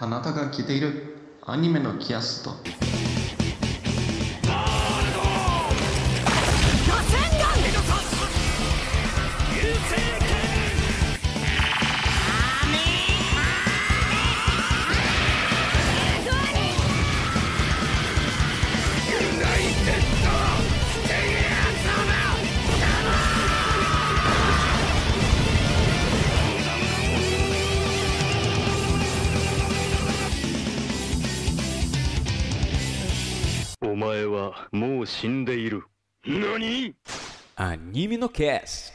あなたが着ているアニメのキャスト。死んでいる。何 Anime no Cast.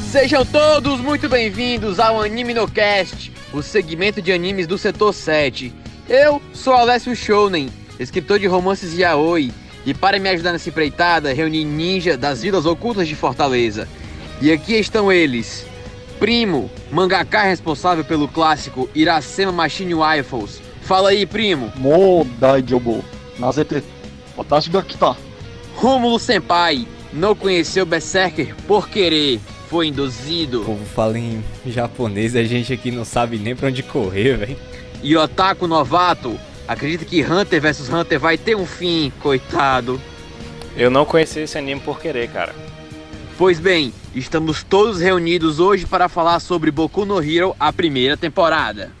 Sejam todos muito bem-vindos ao Anime no Cast, o segmento de animes do setor 7. Eu sou Alessio Shounen, escritor de romances yaoi, e para me ajudar nessa empreitada, reuni ninja das vilas ocultas de Fortaleza. E aqui estão eles: Primo, mangaká responsável pelo clássico Iracema Machine Rifles. Fala aí, primo. Modai Jobo. Nazete. Watashi ga kita. Rômulo Senpai não conheceu Berserker por querer. Foi induzido. O povo fala em japonês a gente aqui não sabe nem pra onde correr, velho. E Otaku Novato acredita que Hunter vs Hunter vai ter um fim, coitado. Eu não conheci esse anime por querer, cara. Pois bem, Estamos todos reunidos hoje para falar sobre Boku no Hero, a primeira temporada.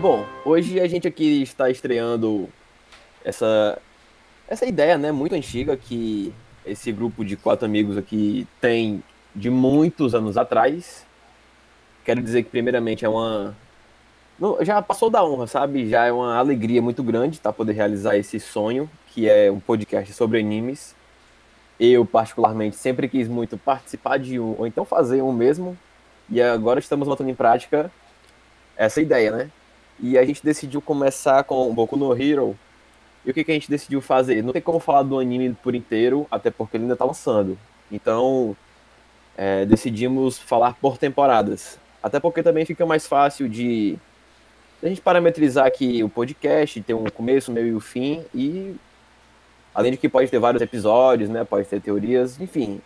Bom, hoje a gente aqui está estreando essa essa ideia, né, muito antiga que esse grupo de quatro amigos aqui tem de muitos anos atrás, Quero dizer que primeiramente é uma não, já passou da honra, sabe? Já é uma alegria muito grande tá poder realizar esse sonho, que é um podcast sobre animes. Eu particularmente sempre quis muito participar de um, ou então fazer um mesmo. E agora estamos botando em prática essa ideia, né? E a gente decidiu começar com o Boku no Hero. E o que, que a gente decidiu fazer? Não tem como falar do anime por inteiro, até porque ele ainda tá lançando. Então, é, decidimos falar por temporadas. Até porque também fica mais fácil de a gente parametrizar aqui o podcast, ter um começo, meio e o fim. E além de que pode ter vários episódios, né? Pode ter teorias, enfim.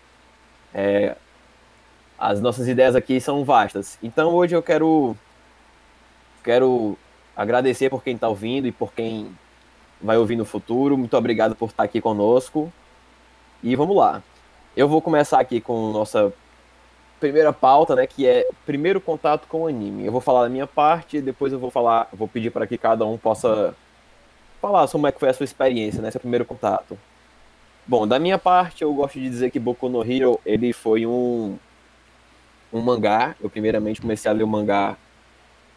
É, as nossas ideias aqui são vastas. Então hoje eu quero quero agradecer por quem está ouvindo e por quem vai ouvir no futuro. Muito obrigado por estar aqui conosco. E vamos lá. Eu vou começar aqui com nossa primeira pauta, né, que é primeiro contato com o anime. Eu vou falar da minha parte depois eu vou falar, vou pedir para que cada um possa falar sobre como é que foi a sua experiência, né, seu primeiro contato. Bom, da minha parte, eu gosto de dizer que Boku no Hero, ele foi um um mangá. Eu primeiramente comecei a ler o mangá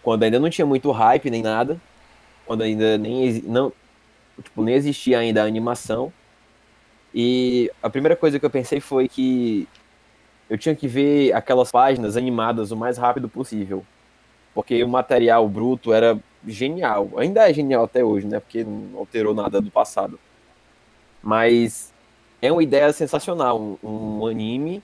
quando ainda não tinha muito hype nem nada, quando ainda nem não tipo, nem existia ainda a animação. E a primeira coisa que eu pensei foi que eu tinha que ver aquelas páginas animadas o mais rápido possível. Porque o material bruto era genial. Ainda é genial até hoje, né? Porque não alterou nada do passado. Mas é uma ideia sensacional. Um, um anime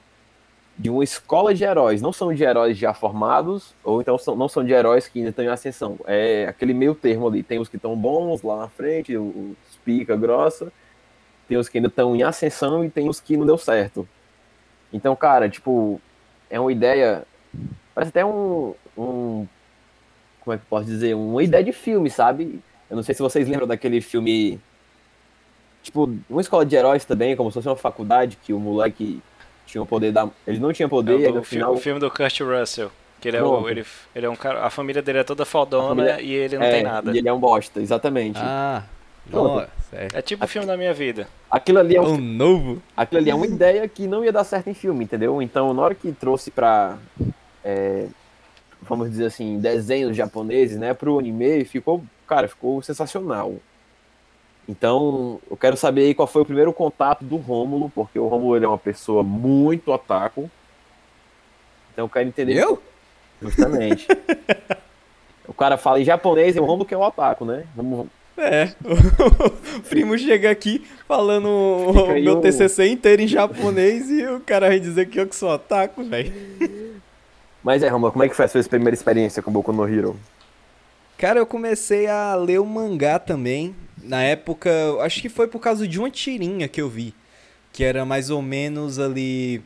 de uma escola de heróis. Não são de heróis já formados, ou então são, não são de heróis que ainda estão em ascensão. É aquele meio termo ali. Tem os que estão bons lá na frente, os pica grossa. Tem os que ainda estão em ascensão e tem os que não deu certo. Então, cara, tipo, é uma ideia. Parece até um. um como é que eu posso dizer? Uma ideia de filme, sabe? Eu não sei se vocês lembram daquele filme. Tipo, uma escola de heróis também, como se fosse uma faculdade, que o moleque tinha o poder da. Ele não tinha poder, É do no fi- final. o filme do Kurt Russell. Que ele é, o, ele, ele é um cara. A família dele é toda fodona família- e ele não é, tem nada. E ele é um bosta, exatamente. Ah. Nossa. É É tipo o filme da minha vida. Aquilo ali é um tão novo. aquilo ali é uma ideia que não ia dar certo em filme, entendeu? Então, na hora que trouxe pra, é, vamos dizer assim, desenhos japoneses, né, pro anime, ficou, cara, ficou sensacional. Então, eu quero saber aí qual foi o primeiro contato do Rômulo, porque o Rômulo ele é uma pessoa muito otaku. Então, eu quero entender. Eu? Justamente. o cara fala em japonês e o Rômulo que é o otaku, né? Vamos, É, o primo chega aqui falando o meu o- TCC inteiro em japonês e o cara vai dizer que eu que sou otaku, velho. Mas é, Roma, como é que foi a sua primeira experiência com Boku no Hero? Cara, eu comecei a ler o mangá também. Na época, acho que foi por causa de uma tirinha que eu vi. Que era mais ou menos ali,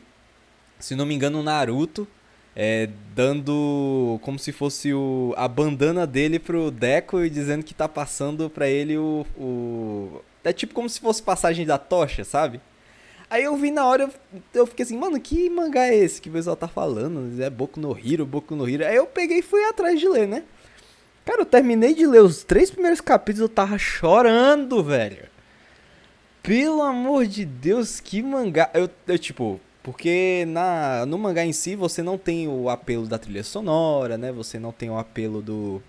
se não me engano, o Naruto. É, dando como se fosse o, a bandana dele pro Deco e dizendo que tá passando pra ele o, o. É tipo como se fosse passagem da tocha, sabe? Aí eu vi na hora, eu, eu fiquei assim, mano, que mangá é esse que o pessoal tá falando? É Boku no Hero, Boku no Hero. Aí eu peguei e fui atrás de ler, né? Cara, eu terminei de ler os três primeiros capítulos, eu tava chorando, velho. Pelo amor de Deus, que mangá. Eu, eu tipo, porque na, no mangá em si você não tem o apelo da trilha sonora, né? Você não tem o apelo do.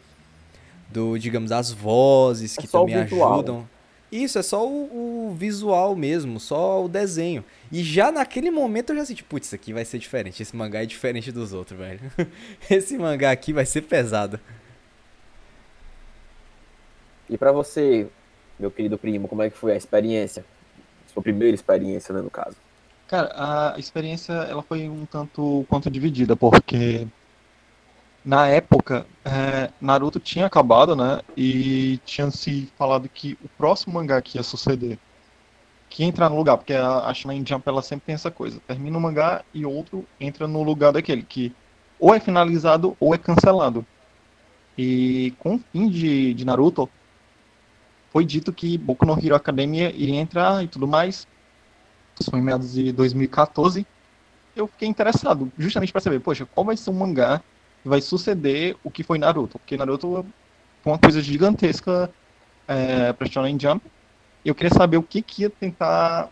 Do, digamos, das vozes É que o também ajudam. Isso, é só o, o visual mesmo, só o desenho. E já naquele momento eu já senti, putz, isso aqui vai ser diferente. Esse mangá é diferente dos outros, velho. Esse mangá aqui vai ser pesado. E pra você, meu querido primo, como é que foi a experiência? Sua primeira experiência, né, no caso. Cara, a experiência ela foi um tanto quanto dividida, porque na época é, Naruto tinha acabado, né? E tinha se falado que o próximo mangá que ia suceder, que ia entrar no lugar, porque a, a Shonen Jump ela sempre tem essa coisa, termina um mangá e outro entra no lugar daquele, que ou é finalizado ou é cancelado. E com o fim de, de Naruto, foi dito que Boku no Hero Academia iria entrar e tudo mais. Isso foi em meados de 2014. Eu fiquei interessado, justamente para saber, poxa, qual vai ser o mangá que vai suceder o que foi Naruto? Porque Naruto foi uma coisa gigantesca é, para Shonen Jump. Eu queria saber o que, que ia tentar,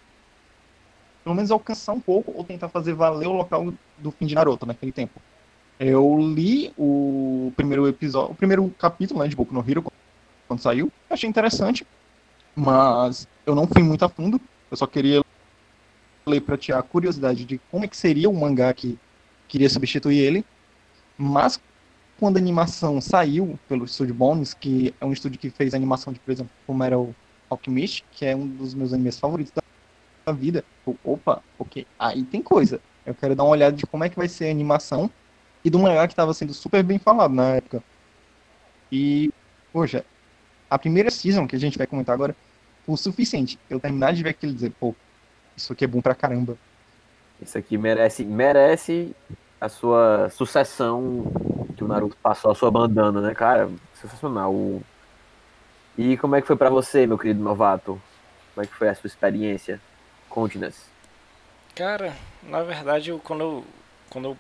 pelo menos alcançar um pouco, ou tentar fazer valer o local do fim de Naruto naquele tempo. Eu li o primeiro episódio, o primeiro capítulo né, de Boku no Hero quando saiu, achei interessante, mas eu não fui muito a fundo. Eu só queria ler para tirar a curiosidade de como é que seria o mangá que queria substituir ele. Mas quando a animação saiu pelo estúdio Bones, que é um estúdio que fez a animação de, por exemplo, como era o Alchemist, que é um dos meus animes favoritos da da vida, eu, opa, ok, aí tem coisa. Eu quero dar uma olhada de como é que vai ser a animação e do mangá que estava sendo super bem falado na época. E, poxa, a primeira season que a gente vai comentar agora o suficiente. Eu terminar de ver aquilo e dizer, pô, isso aqui é bom pra caramba. Isso aqui merece, merece a sua sucessão que o Naruto passou a sua bandana, né, cara? Sensacional. E como é que foi pra você, meu querido novato? Como é que foi a sua experiência? Conte-nos. Cara, na verdade, eu, quando, eu, quando eu,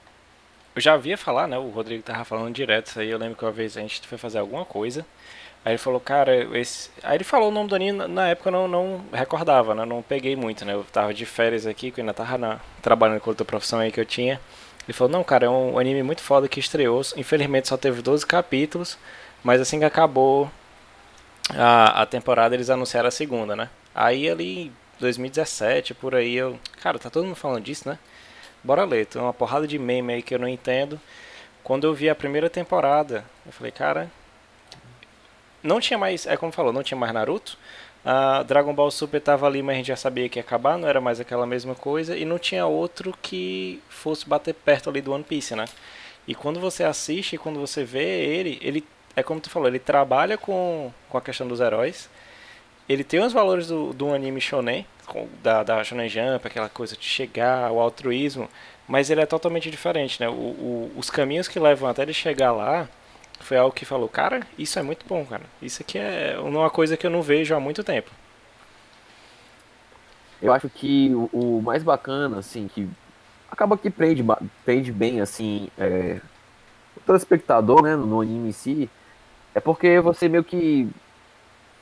eu já havia falar, né? O Rodrigo tava falando direto isso aí. Eu lembro que uma vez a gente foi fazer alguma coisa. Aí ele falou, cara, esse. Aí ele falou o nome do anime, na- época eu não, não recordava, né? Não peguei muito, né? Eu tava de férias aqui, que ainda tava na, trabalhando com outra profissão aí que eu tinha. Ele falou, não, cara, é um anime muito foda que estreou. Infelizmente só teve 12 capítulos, mas assim que acabou a, a temporada, eles anunciaram a segunda, né? Aí ali em 2017, por aí, eu. Cara, tá todo mundo falando disso, né? Bora ler, tem uma porrada de meme aí que eu não entendo. Quando eu vi a primeira temporada, eu falei, cara. Não tinha mais, é como falou, não tinha mais Naruto. Ah, Dragon Ball Super tava ali, mas a gente já sabia que ia acabar, não era mais aquela mesma coisa. E não tinha outro que fosse bater perto ali do One Piece, né? E quando você assiste, quando você vê ele, ele é como tu falou, ele trabalha com, com a questão dos heróis. Ele tem os valores do, do anime shonen, com- da, da Shonen Jump, aquela coisa de chegar, o altruísmo, mas ele é totalmente diferente, né? O, o- os caminhos que levam até ele chegar lá foi algo que falou, cara, isso é muito bom, cara. Isso aqui é uma coisa que eu não vejo há muito tempo. Eu acho que o, o mais bacana, assim, que acaba que prende, prende bem, assim, é, o telespectador, né, no anime em si, é porque você meio que.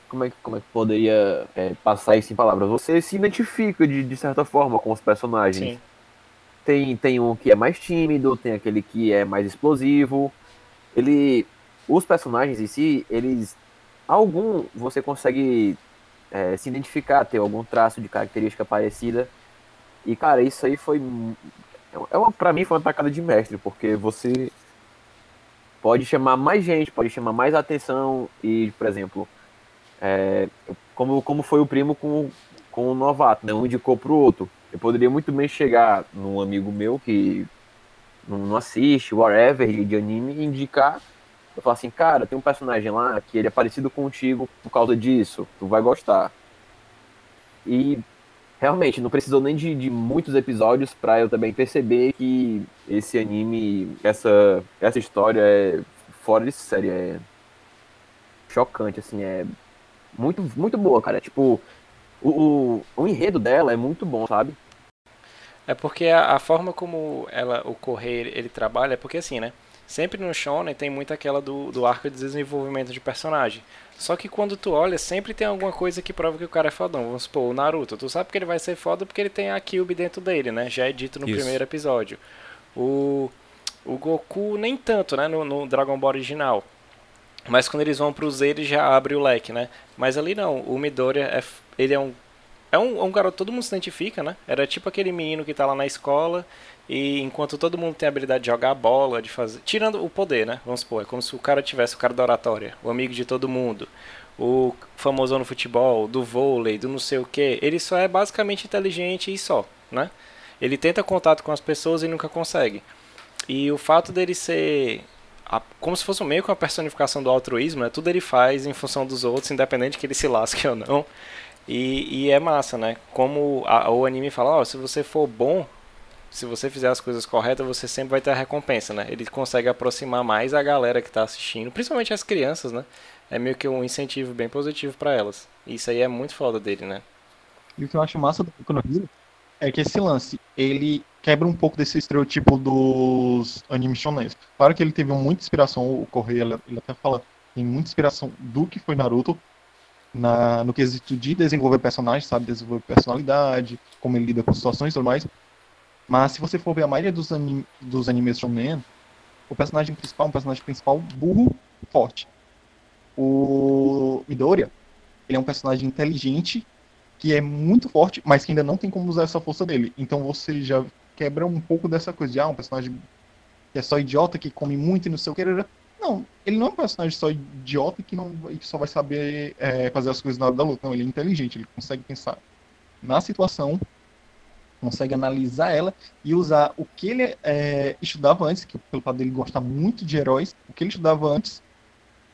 Como é que, como é que poderia é, passar isso em palavras? Você se identifica de, de certa forma com os personagens. Sim. Tem, tem um que é mais tímido, tem aquele que é mais explosivo. Ele. Os personagens em si, eles. Algum você consegue é, se identificar, ter algum traço de característica parecida. E, cara, isso aí foi. mu- É uma, pra mim foi uma tacada de mestre, porque você pode chamar mais gente, pode chamar mais atenção e, por exemplo, É, como, como foi o primo com, com o novato, né? Um indicou pro outro. Eu poderia muito bem chegar num amigo meu que não, não assiste, whatever, de anime, indicar. Eu falar assim, cara, tem um personagem lá que ele é parecido contigo por causa disso, tu vai gostar. E realmente, não precisou nem de, de muitos episódios para eu também perceber que esse anime, essa, essa história é fora de série, é chocante, assim, é muito, muito boa, cara. Tipo, o, o, o enredo dela é muito bom, sabe? É porque a, a forma como ela, o Correio ele, ele trabalha é porque assim, né? Sempre no Shonen tem muito aquela do, do arco de desenvolvimento de personagem. Só que quando tu olha, sempre tem alguma coisa que prova que o cara é fodão. Vamos supor, o Naruto. Tu sabe que ele vai ser foda porque ele tem a Kyuubi dentro dele, né? Já é dito no Isso. primeiro episódio. O, o Goku nem tanto, né? No, no Dragon Ball original. Mas quando eles vão pro Z, ele já abre o leque, né? Mas ali não. O Midoriya, é, ele é um... É um, um garoto, todo mundo se identifica, né? Era tipo aquele menino que tá lá na escola e enquanto todo mundo tem a habilidade de jogar bola, de fazer. Tirando o poder, né? Vamos supor, é como se o cara tivesse o cara da oratória, o amigo de todo mundo, o famoso no futebol, do vôlei, do não sei o que. Ele só é basicamente inteligente e só, né? Ele tenta contato com as pessoas e nunca consegue. E o fato dele ser a- como se fosse meio que uma personificação do altruísmo, né? Tudo ele faz em função dos outros, independente que ele se lasque ou não. E, e é massa, né? Como a- o anime fala, ó, se você for bom, se você fizer as coisas corretas, você sempre vai ter a recompensa, né? Ele consegue aproximar mais a galera que tá assistindo, principalmente as crianças, né? É meio que um incentivo bem positivo pra elas. Isso aí é muito foda dele, né? E o que eu acho massa do Boku no Hero é que esse lance, ele quebra um pouco desse estereotipo dos animes shonens. Claro que ele teve muita inspiração, o Correia, ele até fala, tem muita inspiração do que foi Naruto, na, no quesito de desenvolver personagens, sabe, desenvolver personalidade, como ele lida com situações e tudo mais. Mas se você for ver a maioria dos, anim, dos animes shonen, o personagem principal é um personagem principal burro forte. O Midoriya, ele é um personagem inteligente que é muito forte, mas que ainda não tem como usar essa força dele. Então você já quebra um pouco dessa coisa de ah, um personagem que é só idiota, que come muito e não sei o que. Não, ele não é um personagem só idiota que, não, que só vai saber é, fazer as coisas na hora da luta. Não, ele é inteligente, ele consegue pensar na situação, consegue analisar ela e usar o que ele é, estudava antes, que pelo fato dele gostar muito de heróis, o que ele estudava antes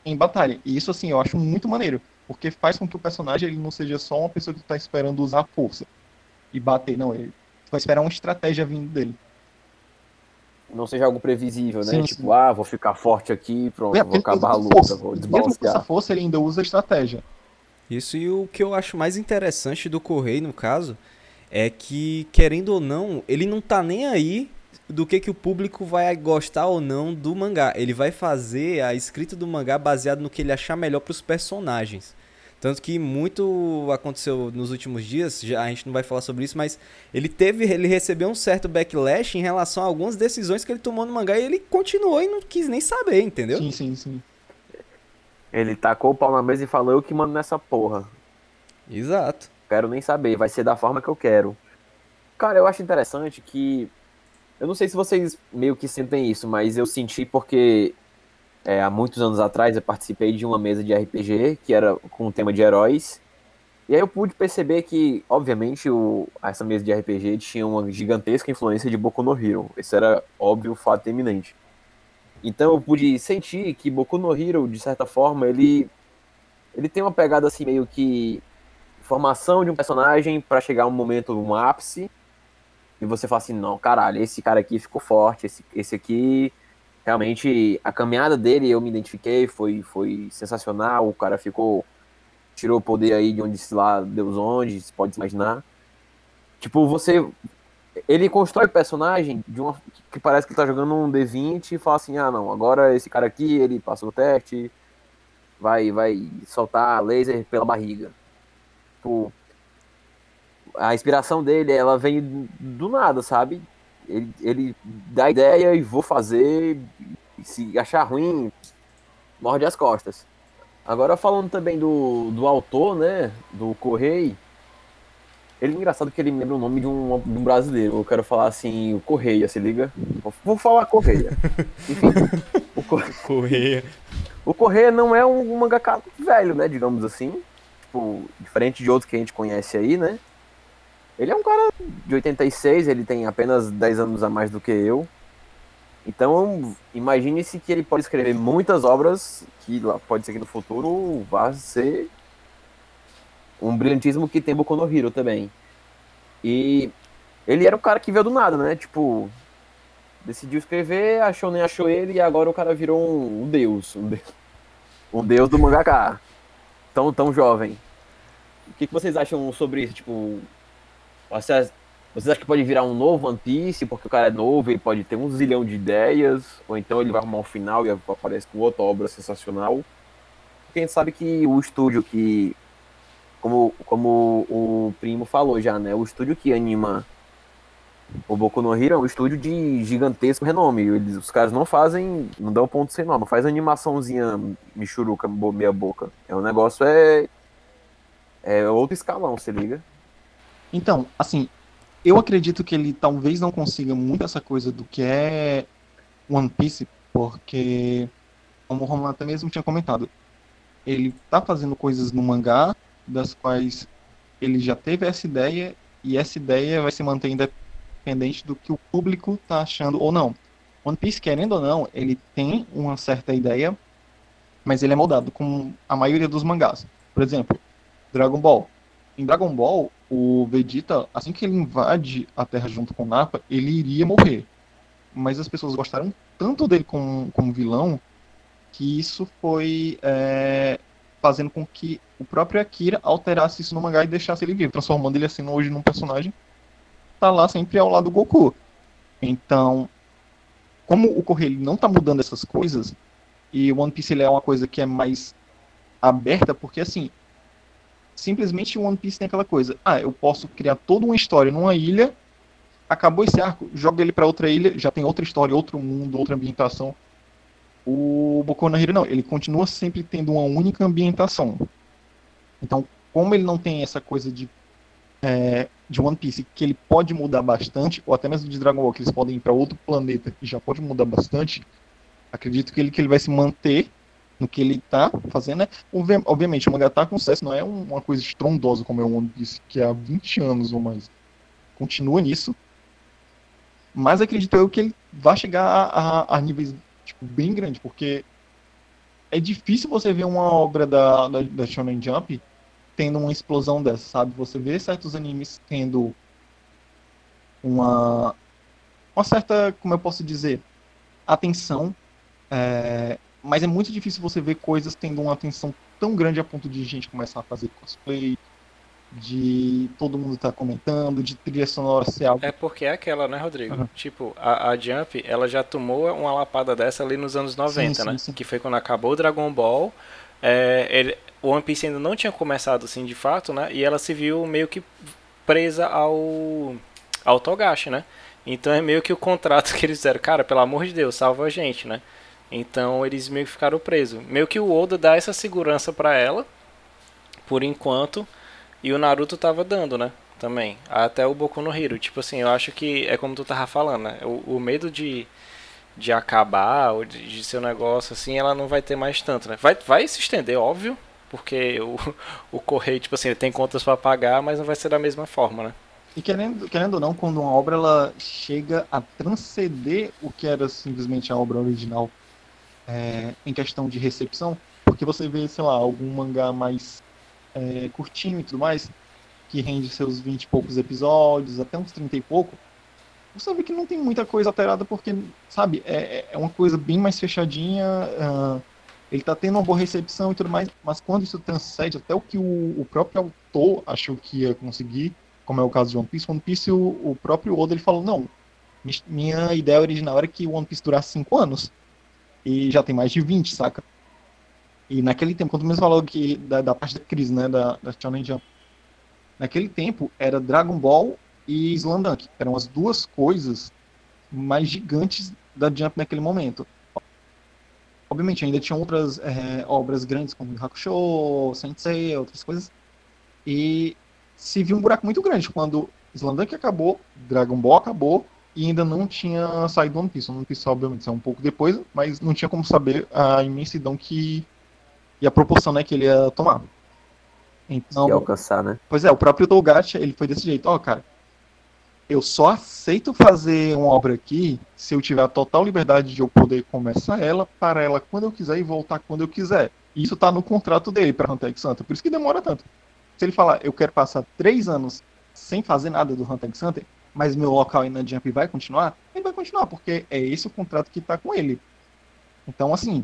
em batalha. E isso, assim, eu acho muito maneiro. Porque faz com que o personagem ele não seja só uma pessoa que está esperando usar a força e bater. Não, ele vai esperar uma estratégia vindo dele. Não seja algo previsível, né? Sim, tipo, sim. ah, vou ficar forte aqui, pronto, É, vou acabar a luta, força. vou Mesmo com essa desbalancear. força, ele ainda usa estratégia. Isso e o que eu acho mais interessante do Correio, no caso, é que, querendo ou não, ele não tá nem aí do que, que o público vai gostar ou não do mangá. Ele vai fazer a escrita do mangá baseado no que ele achar melhor pros personagens. Tanto que muito aconteceu nos últimos dias, já, a gente não vai falar sobre isso, mas ele teve, ele recebeu um certo backlash em relação a algumas decisões que ele tomou no mangá e ele continuou e não quis nem saber, entendeu? Sim, sim, sim. Ele tacou o pau na mesa e falou, eu que mando nessa porra. Exato. Quero nem saber, vai ser da forma que eu quero. Cara, eu acho interessante que. Eu não sei se vocês meio que sentem isso, mas eu senti porque é, há muitos anos atrás eu participei de uma mesa de RPG que era com o tema de heróis. E aí eu pude perceber que, obviamente, o, essa mesa de RPG tinha uma gigantesca influência de Boku no Hero. Esse era óbvio, fato eminente. Então eu pude sentir que Boku no Hero, de certa forma, ele, ele tem uma pegada assim meio que formação de um personagem pra chegar um momento, um ápice, e você fala assim, não, caralho, esse cara aqui ficou forte, esse, esse aqui, realmente, a caminhada dele, eu me identifiquei, foi, foi sensacional, o cara ficou, tirou o poder aí de onde se lá, Deus onde, se pode imaginar. Tipo, você, ele constrói personagem de uma, que parece que ele tá jogando um D20 e fala assim, ah, não, agora esse cara aqui, ele passou o teste, vai, vai soltar laser pela barriga tipo, a inspiração dele, ela vem do nada, sabe? Ele, ele dá ideia e vou fazer, se achar ruim, morde as costas. Agora falando também do, do autor, né, do Correio, ele é engraçado que ele me lembra o nome de um, de um brasileiro. Eu quero falar assim, o Correia, se liga? Vou, falar Correia. Enfim, o, Cor- Correia. o Correia não é um, mangaka velho, né, digamos assim. tipo, diferente de outros que a gente conhece aí, né? Ele é um cara de 86, ele tem apenas 10 anos a mais do que eu. Então, imagine-se que ele pode escrever muitas obras que pode ser que no futuro vá ser um brilhantismo que tem Boku no Hero também. E ele era o cara que veio do nada, né? Tipo, decidiu escrever, achou nem achou ele e agora o cara virou um, um deus, um deus, um deus do mangaka. Tão, tão jovem. O que, que vocês acham sobre? Tipo, vocês, vocês acham que pode virar um novo One Piece porque o cara é novo, ele pode ter um zilhão de ideias, ou então ele vai arrumar um final e aparece com outra obra sensacional? Porque a gente sabe que o estúdio que, como, como o primo falou já, né? O estúdio que anima o Boku no Hero é um estúdio de gigantesco renome. Eles, os caras não fazem, não dão ponto sem nó, não faz animaçãozinha michuruca, meia boca. É um negócio é é outro escalão, se liga. Então, assim, eu acredito que ele talvez não consiga muito essa coisa do que é One Piece, porque, como o Romulo até mesmo tinha comentado, ele tá fazendo coisas no mangá, das quais ele já teve essa ideia, e essa ideia vai se manter independente do que o público tá achando ou não. One Piece, querendo ou não, ele tem uma certa ideia, mas ele é moldado com a maioria dos mangás. Por exemplo, Dragon Ball. Em Dragon Ball, o Vegeta, assim que ele invade a Terra junto com o Nappa, ele iria morrer. Mas as pessoas gostaram tanto dele como, como vilão que isso foi é, fazendo com que o próprio Akira alterasse isso no mangá e deixasse ele vivo, transformando ele assim hoje num personagem tá lá sempre ao lado do Goku. Então, como o Correio não tá mudando essas coisas e o One Piece ele é uma coisa que é mais aberta, porque assim, simplesmente One Piece tem aquela coisa, ah, eu posso criar toda uma história numa ilha, acabou esse arco, joga ele para outra ilha, já tem outra história, outro mundo, outra ambientação. O Boku no Hero não, ele continua sempre tendo uma única ambientação. Então, como ele não tem essa coisa de é, de One Piece que ele pode mudar bastante, ou até mesmo de Dragon Ball que eles podem ir para outro planeta e já pode mudar bastante, acredito que ele, que ele vai se manter no que ele tá fazendo, né? Obviamente, o mangá tá com sucesso, não é uma coisa estrondosa como One Piece, que há 20 anos ou mais. Continua nisso. Mas acredito eu que ele vai chegar a, a, a níveis tipo, bem grandes, porque é difícil você ver uma obra da, da, da Shonen Jump tendo uma explosão dessa, sabe? Você vê certos animes tendo uma, uma certa, como eu posso dizer, atenção, é, mas é muito difícil você ver coisas tendo uma atenção tão grande a ponto de gente começar a fazer cosplay, de todo mundo estar tá comentando, de trilha sonora ser algo. É porque é aquela, né, Rodrigo? Uhum. Tipo, a, a, Jump, ela já tomou uma lapada dessa ali nos anos 90, sim, né? Sim. Que foi quando acabou o Dragon Ball. É, ele, o One Piece ainda não tinha começado assim de fato, né? E ela se viu meio que presa ao ao Togashi, né? Então é meio que o contrato que eles fizeram, cara, pelo amor de Deus, salva a gente, né? Então eles meio que ficaram presos. Meio que o Oda dá essa segurança para ela, por enquanto, e o Naruto tava dando, né? Também. Até o Boku no Hero. Tipo assim, eu acho que é como tu tava falando, né? O, o medo de, de acabar, ou de, de ser um negócio assim, ela não vai ter mais tanto, né? Vai, vai se estender, óbvio, porque o, o correio, tipo assim, ele tem contas para pagar, mas não vai ser da mesma forma, né? E querendo, querendo ou não, quando uma obra ela chega a transcender o que era simplesmente a obra original é, em questão de recepção, porque você vê, sei lá, algum mangá mais é, curtinho e tudo mais, que rende seus 20 e poucos episódios, até uns 30 e pouco, você vê que não tem muita coisa alterada, porque, sabe, é, é uma coisa bem mais fechadinha. Uh, ele tá tendo uma boa recepção e tudo mais, mas quando isso transcende até o que o, o próprio autor achou que ia conseguir, como é o caso de One Piece, One Piece, o, o próprio Oda, ele falou, não, minha ideia original era que One Piece durasse 5 anos, e já tem mais de 20, saca? E naquele tempo, quando mesmo falou que da, da parte da crise, né, da, da Shonen Jump, naquele tempo era Dragon Ball e Slandunk, eram as duas coisas mais gigantes da Jump naquele momento. Obviamente, ainda tinha outras é, obras grandes, como Hakusho, Sensei, outras coisas. E se viu um buraco muito grande quando Slandunk acabou, Dragon Ball acabou, e ainda não tinha saído One Piece. One Piece, obviamente, saiu um pouco depois, mas não tinha como saber a imensidão que... e a proporção né, que ele ia tomar. Então, alcançar, né? Pois é, o próprio Togashi, ele foi desse jeito. Ó, cara, eu só aceito fazer uma obra aqui se eu tiver a total liberdade de eu poder começar ela, para ela quando eu quiser e voltar quando eu quiser. E isso tá no contrato dele para Hunter x Hunter. Por isso que demora tanto. Se ele falar, eu quero passar três anos sem fazer nada do Hunter x Hunter, mas meu local aí na Jump vai continuar, ele vai continuar, porque é esse o contrato que tá com ele. Então, assim,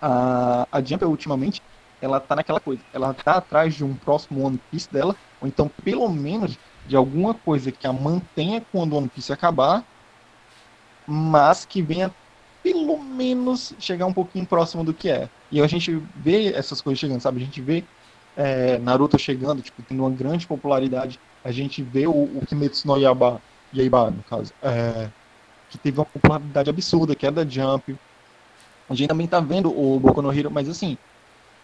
a, a Jump ultimamente, ela tá naquela coisa, ela tá atrás de um próximo One Piece dela, ou então pelo menos de alguma coisa que a mantenha quando o One Piece acabar, mas que venha pelo menos chegar um pouquinho próximo do que é. E a gente vê essas coisas chegando, sabe? A gente vê é, Naruto chegando, tipo, tendo uma grande popularidade. A gente vê o, o Kimetsu no Yaiba, Yaiba no caso, é, que teve uma popularidade absurda, que é da Jump. A gente também tá vendo o Boku no Hero, mas assim,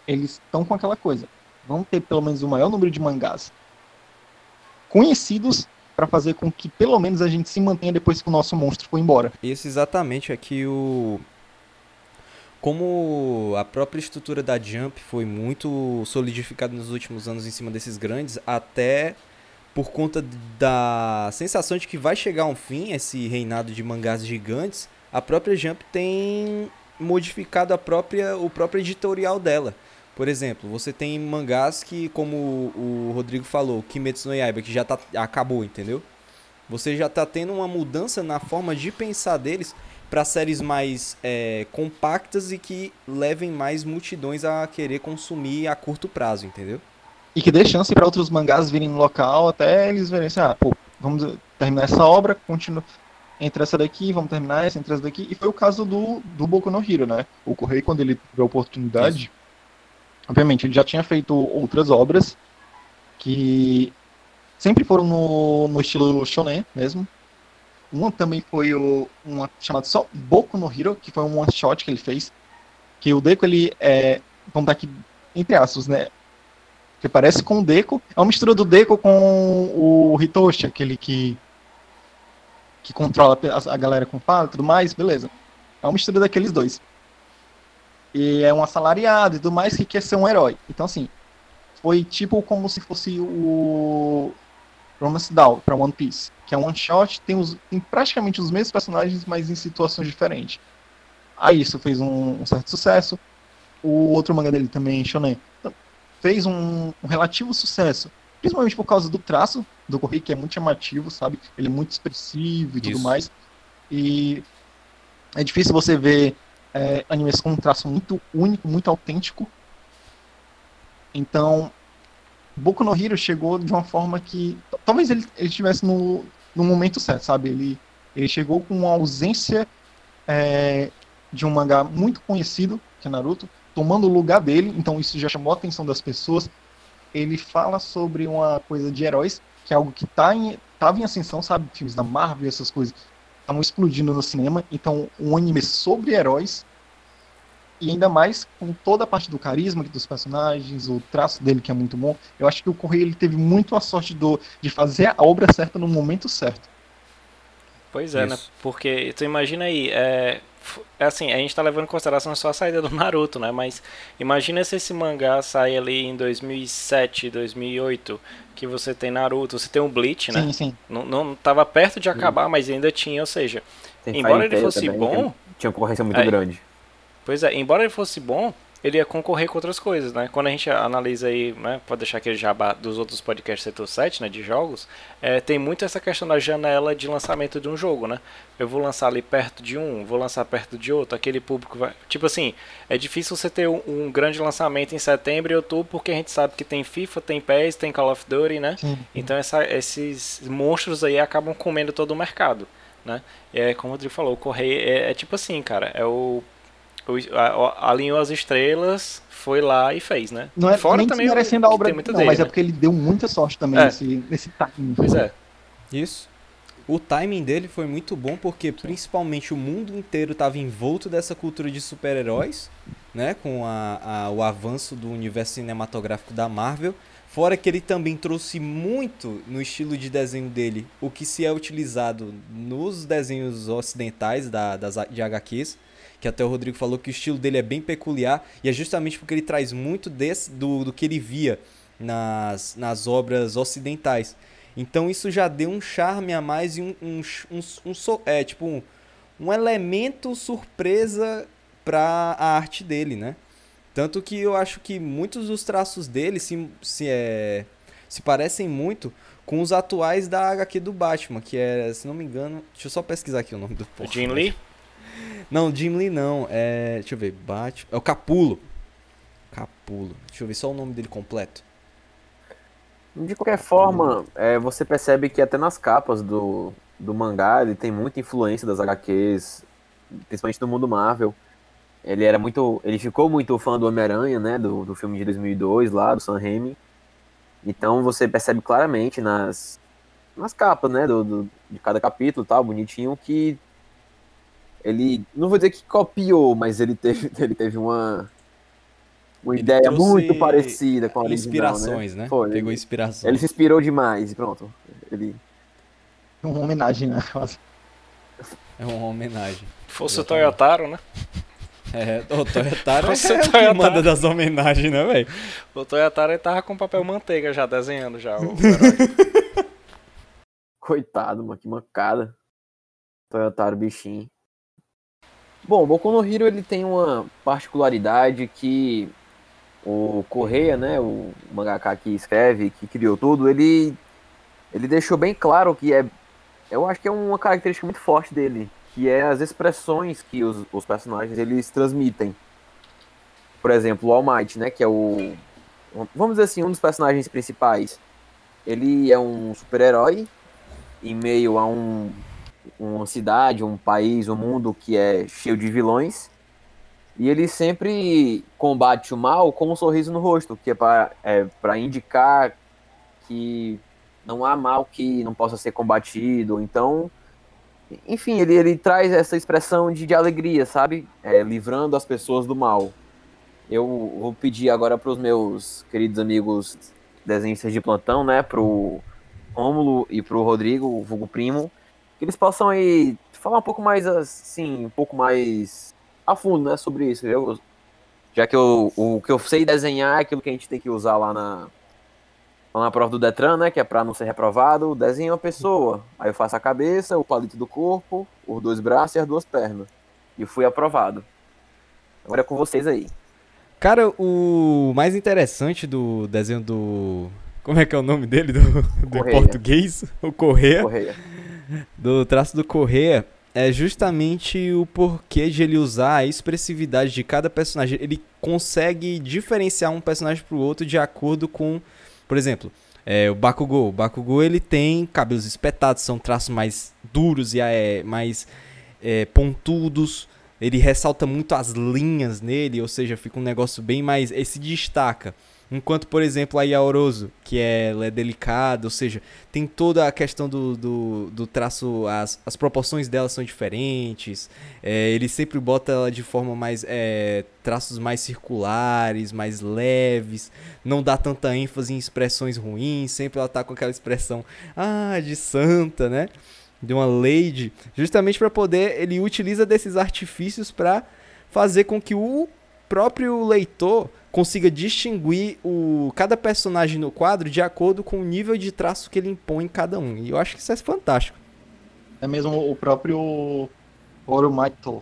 eles estão com aquela coisa. Vão ter pelo menos o maior número de mangás conhecidos para fazer com que pelo menos a gente se mantenha depois que o nosso monstro for embora. Isso exatamente é que o como a própria estrutura da Jump foi muito solidificada nos últimos anos em cima desses grandes, até por conta da sensação de que vai chegar um fim esse reinado de mangás gigantes, a própria Jump tem modificado a própria o próprio editorial dela. Por exemplo, você tem mangás que, como o Rodrigo falou, Kimetsu no Yaiba, que já tá, acabou, entendeu? Você já tá tendo uma mudança na forma de pensar deles para séries mais é, compactas e que levem mais multidões a querer consumir a curto prazo, entendeu? E que dê chance para outros mangás virem no local até eles verem assim, ah, pô, vamos terminar essa obra, continua entre essa daqui, vamos terminar essa, entre essa daqui. E foi o caso do, do Boku no Hero, né? O Correio, quando ele teve a oportunidade, Isso. obviamente, ele já tinha feito outras obras que sempre foram no, no estilo shonen mesmo. Uma também foi o, uma chamada só Boku no Hero, que foi um one shot que ele fez. Que o Deco, ele é. Vamos dar aqui entre aspas, né? Que parece com o Deco. É uma mistura do Deco com o Hitoshi, aquele que. que controla a, galera com fala e tudo mais, beleza. É uma mistura daqueles dois. E é um assalariado e tudo mais que quer ser um herói. Então, assim, foi tipo como se fosse o Romance Down para One Piece, que é um one shot, tem, os, tem praticamente os mesmos personagens, mas em situações diferentes. Aí isso fez um, um certo sucesso. O outro manga dele também, Shonen, fez um, um, relativo sucesso, principalmente por causa do traço do Correio, que é muito chamativo, sabe? Ele é muito expressivo e tudo mais. E é difícil você ver é, animes com um traço muito único, muito autêntico. Então, Boku no Hero chegou de uma forma que. Talvez ele, ele estivesse no, no momento certo, sabe? Ele, ele chegou com uma ausência é, de um mangá muito conhecido, que é Naruto, tomando o lugar dele, então isso já chamou a atenção das pessoas. Ele fala sobre uma coisa de heróis, que é algo que tá em, tava em ascensão, sabe? Filmes da Marvel, essas coisas estavam explodindo no cinema. Então, um anime sobre heróis e ainda mais com toda a parte do carisma dos personagens, o traço dele que é muito bom. Eu acho que o Correio ele teve muito a sorte do, de fazer a obra certa no momento certo. Pois é, Isso. né? Porque tu imagina aí, é, é assim, a gente tá levando em consideração só a saída do Naruto, né? Mas imagina se esse mangá sair ali em 2007, 2008, que você tem Naruto, você tem o Bleach, né? Sim, sim. Não, não tava perto de acabar, mas ainda tinha, ou seja, tem embora ele fosse também, bom, tinha concorrência muito é, grande. Pois é, embora ele fosse bom, ele ia concorrer com outras coisas, né? Quando a gente analisa aí, né, pode deixar aquele jabá dos outros podcasts setor 7, né, de jogos, é, tem muito essa questão da janela de lançamento de um jogo, né? Eu vou lançar ali perto de um, vou lançar perto de outro, aquele público vai... Tipo assim, é difícil você ter um, um grande lançamento em setembro e outubro, porque a gente sabe que tem FIFA, tem PES, tem Call of Duty, né? Sim. Então essa, esses monstros aí acabam comendo todo o mercado, né? E é como o Rodrigo falou, o Correio é, é tipo assim, cara, é o alinhou as estrelas, foi lá e fez, né? Não é Fora nem também merecendo a obra, não, dele, mas é né? é porque ele deu muita sorte também é. nesse, nesse timing. Pois é. Isso. O timing dele foi muito bom porque principalmente o mundo inteiro estava envolto dessa cultura de super-heróis, né? Com a, a, o avanço do universo cinematográfico da Marvel Fora que ele também trouxe muito no estilo de desenho dele o que se é utilizado nos desenhos ocidentais da, das, de HQs, que até o Rodrigo falou que o estilo dele é bem peculiar, e é justamente porque ele traz muito desse, do, do que ele via nas, nas obras ocidentais. Então isso já deu um charme a mais e um, um, um, um é, tipo um, um elemento surpresa para a arte dele, né? Tanto que eu acho que muitos dos traços dele se, se, é, se parecem muito com os atuais da HQ do Batman, que é, se não me engano, deixa eu só pesquisar aqui o nome do porra. Jim Lee? Não, Jim Lee não, é, deixa eu ver, Batman, é o Capulo. Capulo. Deixa eu ver só o nome dele completo. De qualquer forma, é, você percebe que até nas capas do, do mangá ele tem muita influência das HQs, principalmente do mundo Marvel. Ele era muito, ele ficou muito fã do Homem-Aranha, né, do, do filme de 2002 lá, do Sam Raimi. Então você percebe claramente nas, nas capas, né, do, do- de cada capítulo, tal, bonitinho, que ele, não vou dizer que copiou, mas ele teve, ele teve uma uma Ele ideia muito parecida com a original, Inspirações, né? Foi, Pegou ele- inspirações. ele se inspirou demais e pronto. Ele Uma homenagem, né? É uma homenagem. Fosse o. Toyotaro, né? É, o Toyotaro é o que manda das homenagens, né, velho? O Toyotaro ele tava com papel manteiga já desenhando já. Coitado, mano, que mancada. Toyotaro bichinho. Bom, Boku no Hero ele tem uma particularidade que o Correia, né, o mangaka que escreve, que criou tudo, ele ele deixou bem claro que é eu acho que é uma característica muito forte dele, que é as expressões que os, os personagens eles transmitem. Por exemplo, o All Might, né, que é o vamos dizer assim, um dos personagens principais. Ele é um super-herói em meio a um, uma cidade, um país, um mundo que é cheio de vilões. E ele sempre combate o mal com um sorriso no rosto, que é para é indicar que não há mal que não possa ser combatido. Então, enfim, ele, ele traz essa expressão de, de alegria, sabe? É, livrando as pessoas do mal. Eu vou pedir agora para os meus queridos amigos desenhistas de plantão, né? Pro Rômulo e pro Rodrigo, o vulgo primo, que eles possam aí falar um pouco mais assim, um pouco mais a fundo, né, sobre isso. Eu, já que eu, o que eu sei desenhar é aquilo que a gente tem que usar lá na lá na prova do Detran, né, que é para não ser reprovado, desenha uma pessoa. Aí eu faço a cabeça, o palito do corpo, os dois braços e as duas pernas. E fui aprovado. Agora é com vocês aí. Cara, o mais interessante do desenho do. Como é que é o nome dele? Do, do português? O Correia. Correia. Do traço do Correia. É justamente o porquê de ele usar a expressividade de cada personagem. Ele consegue diferenciar um personagem pro outro de acordo com. Por exemplo, é, o Bakugou. O Bakugou ele tem cabelos espetados, são traços mais duros e é, mais é, pontudos. Ele ressalta muito as linhas nele, ou seja, fica um negócio bem mais. Ele se destaca. Enquanto, por exemplo, a Yaoroso, que é, é delicada, ou seja, tem toda a questão do, do, do traço, as, as proporções dela são diferentes. é, ele sempre bota ela de forma mais. é, traços mais circulares, mais leves. Não dá tanta ênfase em expressões ruins. Sempre ela tá com aquela expressão, ah, de santa, né? De uma lady. Justamente para poder. Ele utiliza desses artifícios para fazer com que o próprio leitor consiga distinguir o, cada personagem no quadro de acordo com o nível de traço que ele impõe em cada um. E eu acho que isso é fantástico. É mesmo o próprio Oromaito.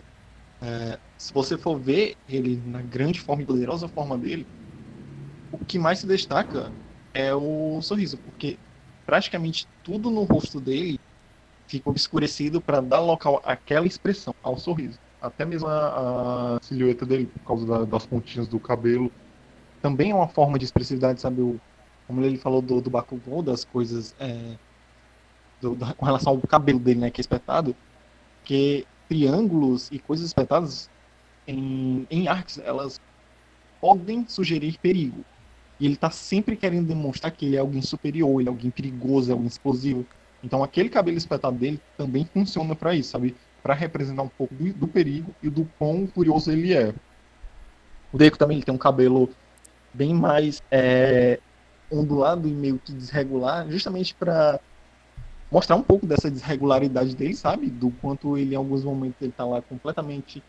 É, se você for ver ele na grande forma e poderosa forma dele, o que mais se destaca é o sorriso, porque praticamente tudo no rosto dele fica obscurecido para dar local àquela expressão, ao sorriso. Até mesmo a, a silhueta dele, por causa da- das pontinhas do cabelo, também é uma forma de expressividade, sabe? O, como ele falou do, do Bakugou, das coisas é, do- da- com relação ao cabelo dele, né, que é espetado, que triângulos e coisas espetadas em, em artes, elas podem sugerir perigo. E ele tá sempre querendo demonstrar que ele é alguém superior, ele é alguém perigoso, é alguém explosivo. Então aquele cabelo espetado dele também funciona para isso, sabe? Para representar um pouco do, do perigo e do quão curioso ele é. O Deco também ele tem um cabelo bem mais é, ondulado e meio que desregular, justamente para mostrar um pouco dessa desregularidade dele, sabe? Do quanto ele, em alguns momentos, ele tá lá completamente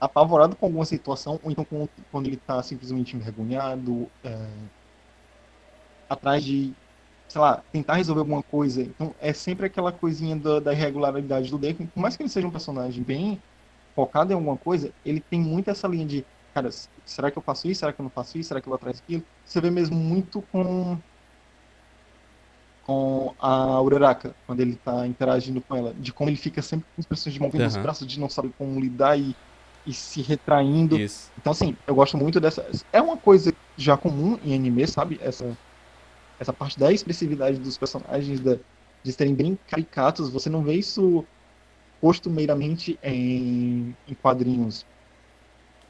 apavorado com alguma situação, ou então quando ele tá simplesmente envergonhado, é, atrás de, sei lá, tentar resolver alguma coisa. Então, é sempre aquela coisinha da, da irregularidade do Deku. Por mais que ele seja um personagem bem focado em alguma coisa, ele tem muito essa linha de, cara, será que eu faço isso? Será que eu não faço isso? Será que eu vou atrás daquilo? Você vê mesmo muito com com a Uraraka, quando ele tá interagindo com ela, de como ele fica sempre com expressões de movendo os Aham. braços, de não saber como lidar e, e se retraindo. Isso. Então, assim, eu gosto muito dessa. É uma coisa já comum em anime, sabe? Essa, essa parte da expressividade dos personagens, da, de serem bem caricatos. Você não vê isso costumeiramente em, em quadrinhos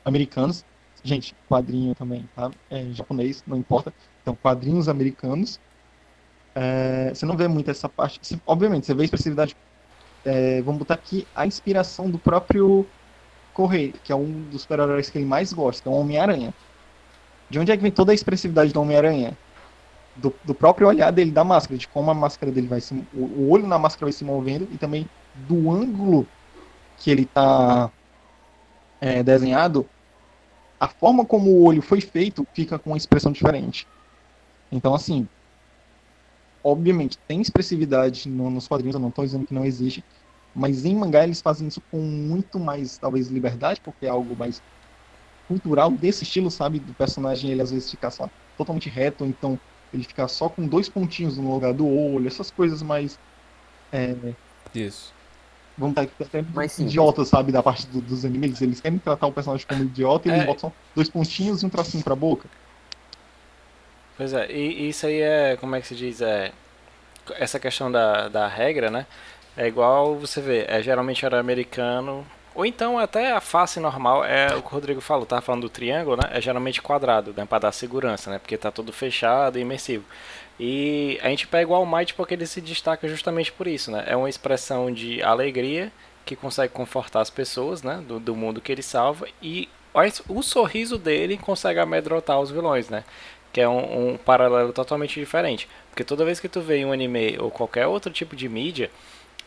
americanos. Gente, quadrinho também, tá? É japonês, não importa. Então, quadrinhos americanos. é, você não vê muito essa parte. Você- obviamente, você vê a expressividade. é, vamos botar aqui a inspiração do próprio Correio, que é um dos super-heróis que ele mais gosta, que é o Homem-Aranha. De onde é que vem toda a expressividade do Homem-Aranha? Do, do próprio olhar dele da máscara, de como a máscara dele vai se. O, olho na máscara vai se movendo e também do ângulo que ele tá é, desenhado, a forma como o olho foi feito fica com uma expressão diferente. Então, assim, obviamente tem expressividade no- nos quadrinhos, eu não estou dizendo que não existe, mas em mangá eles fazem isso com muito mais, talvez, liberdade, porque é algo mais cultural desse estilo, sabe? Do personagem ele às vezes ficar só totalmente reto, então ele ficar só com dois pontinhos no lugar do olho, essas coisas mais. É, Isso. Vamos estar até Mas sim. idiotas, sabe? Da parte do- dos animes. Eles querem tratar o personagem como idiota e eles É. botam só dois pontinhos e um tracinho pra boca. Pois é, e isso aí é, como é que se diz, é, essa questão da, da regra, né, é igual você vê, é geralmente era americano, ou então até a face normal, é o que o Rodrigo falou, tava falando do triângulo, né, é geralmente quadrado, né, pra dar segurança, né, porque tá tudo fechado e imersivo. E a gente pega o All Might porque ele se destaca justamente por isso, né, é uma expressão de alegria que consegue confortar as pessoas, né, do, do mundo que ele salva, e o sorriso dele consegue amedrontar os vilões, né, que é um, um paralelo totalmente diferente. Porque toda vez que tu vê um anime ou qualquer outro tipo de mídia,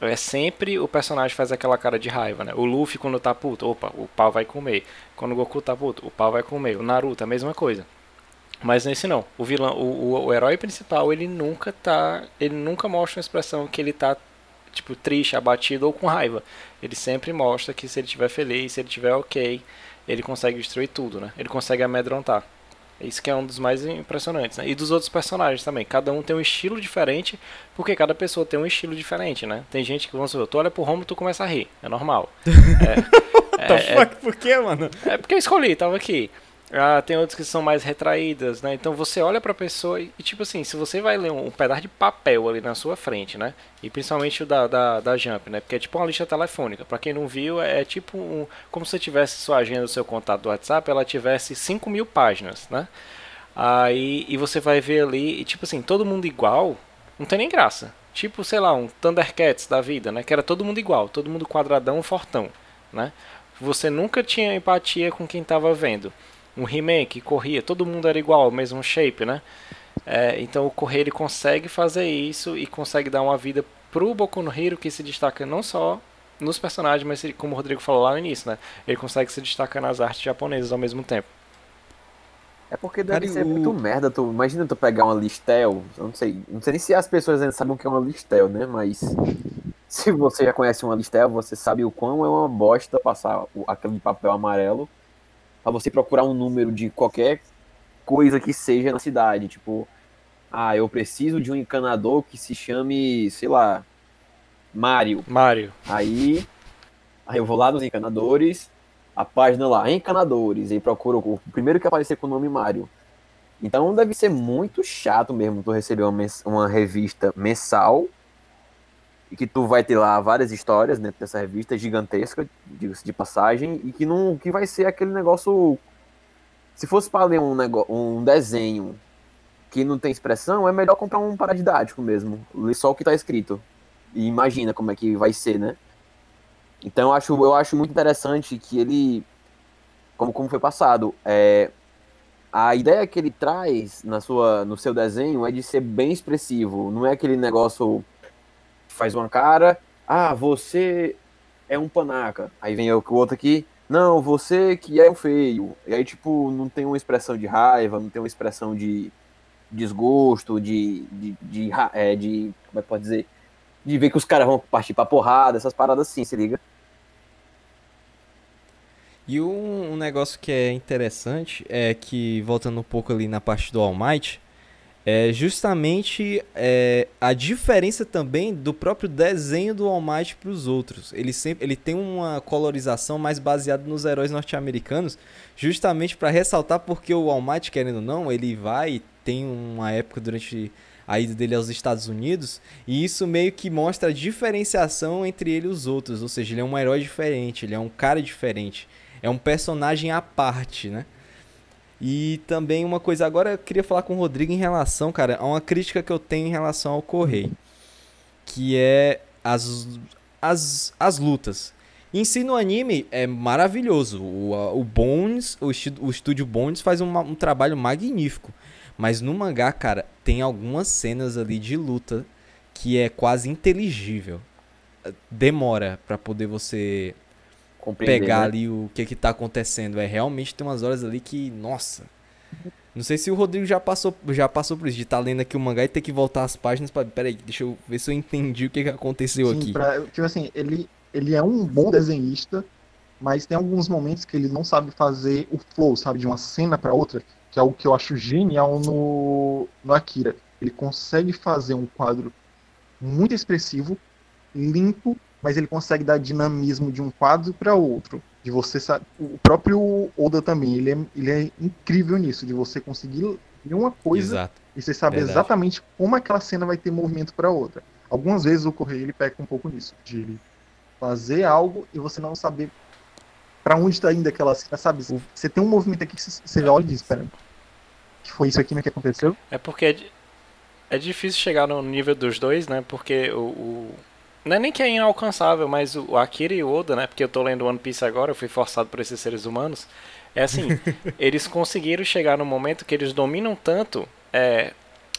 é sempre o personagem faz aquela cara de raiva, né? O Luffy quando tá puto, opa, o pau vai comer. Quando o Goku tá puto, o pau vai comer. O Naruto, a mesma coisa. Mas nesse não. O vilão, o, o, o herói principal, ele nunca tá, ele nunca mostra uma expressão que ele tá tipo triste, abatido ou com raiva. Ele sempre mostra que se ele estiver feliz, se ele estiver OK, ele consegue destruir tudo, né? Ele consegue amedrontar. Isso que é um dos mais impressionantes, né? E dos outros personagens também. Cada um tem um estilo diferente, porque cada pessoa tem um estilo diferente, né? Tem gente que, vamos supor, tu olha pro Romulo tu começa a rir. É normal. É, The é, fuck, por que, mano? é porque eu escolhi, tava aqui. Ah, tem outros que são mais retraídas, né? Então você olha pra pessoa e, tipo assim, se você vai ler um, um pedaço de papel ali na sua frente, né? E principalmente o da, da, da Jump, né? Porque é tipo uma lista telefônica. Pra quem não viu, é tipo um, como se você tivesse sua agenda, seu contato do WhatsApp, ela tivesse 5 mil páginas, né? Aí, e você vai ver ali, e tipo assim, todo mundo igual, não tem nem graça. Tipo, sei lá, um Thundercats da vida, né? Que era todo mundo igual, todo mundo quadradão, fortão, né? Você nunca tinha empatia com quem tava vendo. Um He-Man que corria, todo mundo era igual, o mesmo shape, né? É, então o Correio ele consegue fazer isso e consegue dar uma vida pro Boku no Hero que se destaca não só nos personagens, mas como o Rodrigo falou lá no início, né? Ele consegue se destacar nas artes japonesas ao mesmo tempo. É porque deve Cara, ser o- muito merda. Tu, imagina tu pegar uma listel. Eu não sei. Não sei nem se as pessoas ainda sabem o que é uma listel, né? Mas se você já conhece uma listel, você sabe o quão é uma bosta passar o- aquele papel amarelo pra você procurar um número de qualquer coisa que seja na cidade. Tipo, ah, eu preciso de um encanador que se chame, sei lá, Mario. Mario. Aí, aí eu vou lá nos encanadores, a página lá, encanadores, e procuro o primeiro que aparecer com o nome Mario. Então deve ser muito chato mesmo tu receber uma, uma revista mensal e que tu vai ter lá várias histórias dentro dessa revista gigantesca, diga-se de passagem, e que não que vai ser aquele negócio se fosse para ler um, nego, um desenho que não tem expressão, é melhor comprar um paradidático mesmo, ler só o que tá escrito e imagina como é que vai ser, né? Então eu acho, eu acho muito interessante que ele, como, como foi passado, é, a ideia que ele traz na sua, no seu desenho é de ser bem expressivo. Não é aquele negócio faz uma cara, ah, você é um panaca. Aí vem o outro aqui, não, você que é um feio. E aí, tipo, não tem uma expressão de raiva, não tem uma expressão de desgosto, de. de, de, ra- é, de como é que pode dizer? De ver que os caras vão partir pra porrada, essas paradas assim, se liga? E um, um negócio que é interessante é que, voltando um pouco ali na parte do All Might, é justamente é, a diferença também do próprio desenho do All Might para os outros. Ele, sempre, ele tem uma colorização mais baseada nos heróis norte-americanos, justamente para ressaltar porque o All Might, querendo ou não, ele vai, tem uma época durante a ida dele aos Estados Unidos, e isso meio que mostra a diferenciação entre ele e os outros, ou seja, ele é um herói diferente, ele é um cara diferente, é um personagem à parte, né? E também uma coisa, agora eu queria falar com o Rodrigo em relação, cara, a uma crítica que eu tenho em relação ao Correio, que é as, as, as lutas. Em si no anime é maravilhoso, o, o Bones, o, o estúdio Bones faz uma- um trabalho magnífico, mas no mangá, cara, tem algumas cenas ali de luta que é quase inteligível. Demora pra poder você pegar né? ali o que que tá acontecendo. É realmente tem umas horas ali que, nossa. Não sei se o Rodrigo já passou, já passou por isso, de estar lendo aqui o mangá e ter que voltar as páginas para, peraí, deixa eu ver se eu entendi o que que aconteceu Sim, aqui. pra- tipo assim, ele, ele é um bom desenhista, mas tem alguns momentos que ele não sabe fazer o flow, sabe, de uma cena pra outra, que é o que eu acho genial no, no Akira. Ele consegue fazer um quadro muito expressivo, limpo, mas ele consegue dar dinamismo de um quadro para outro. De você o próprio Oda também, ele é, ele é incrível nisso, de você conseguir uma coisa Exato. e você sabe Verdade. exatamente como aquela cena vai ter movimento para outra. Algumas vezes o Correio ele peca um pouco nisso, de ele fazer algo e você não saber para onde está indo aquela cena, sabe? Você tem um movimento aqui que você- olha e diz, espera, que foi isso aqui né, que aconteceu? É porque é, é difícil chegar no nível dos dois, né? Porque o, o- Não é nem que é inalcançável, mas o Akira e o Oda, né? Porque eu tô lendo One Piece agora, eu fui forçado por esses seres humanos. É assim, eles conseguiram chegar no momento que eles dominam tanto é,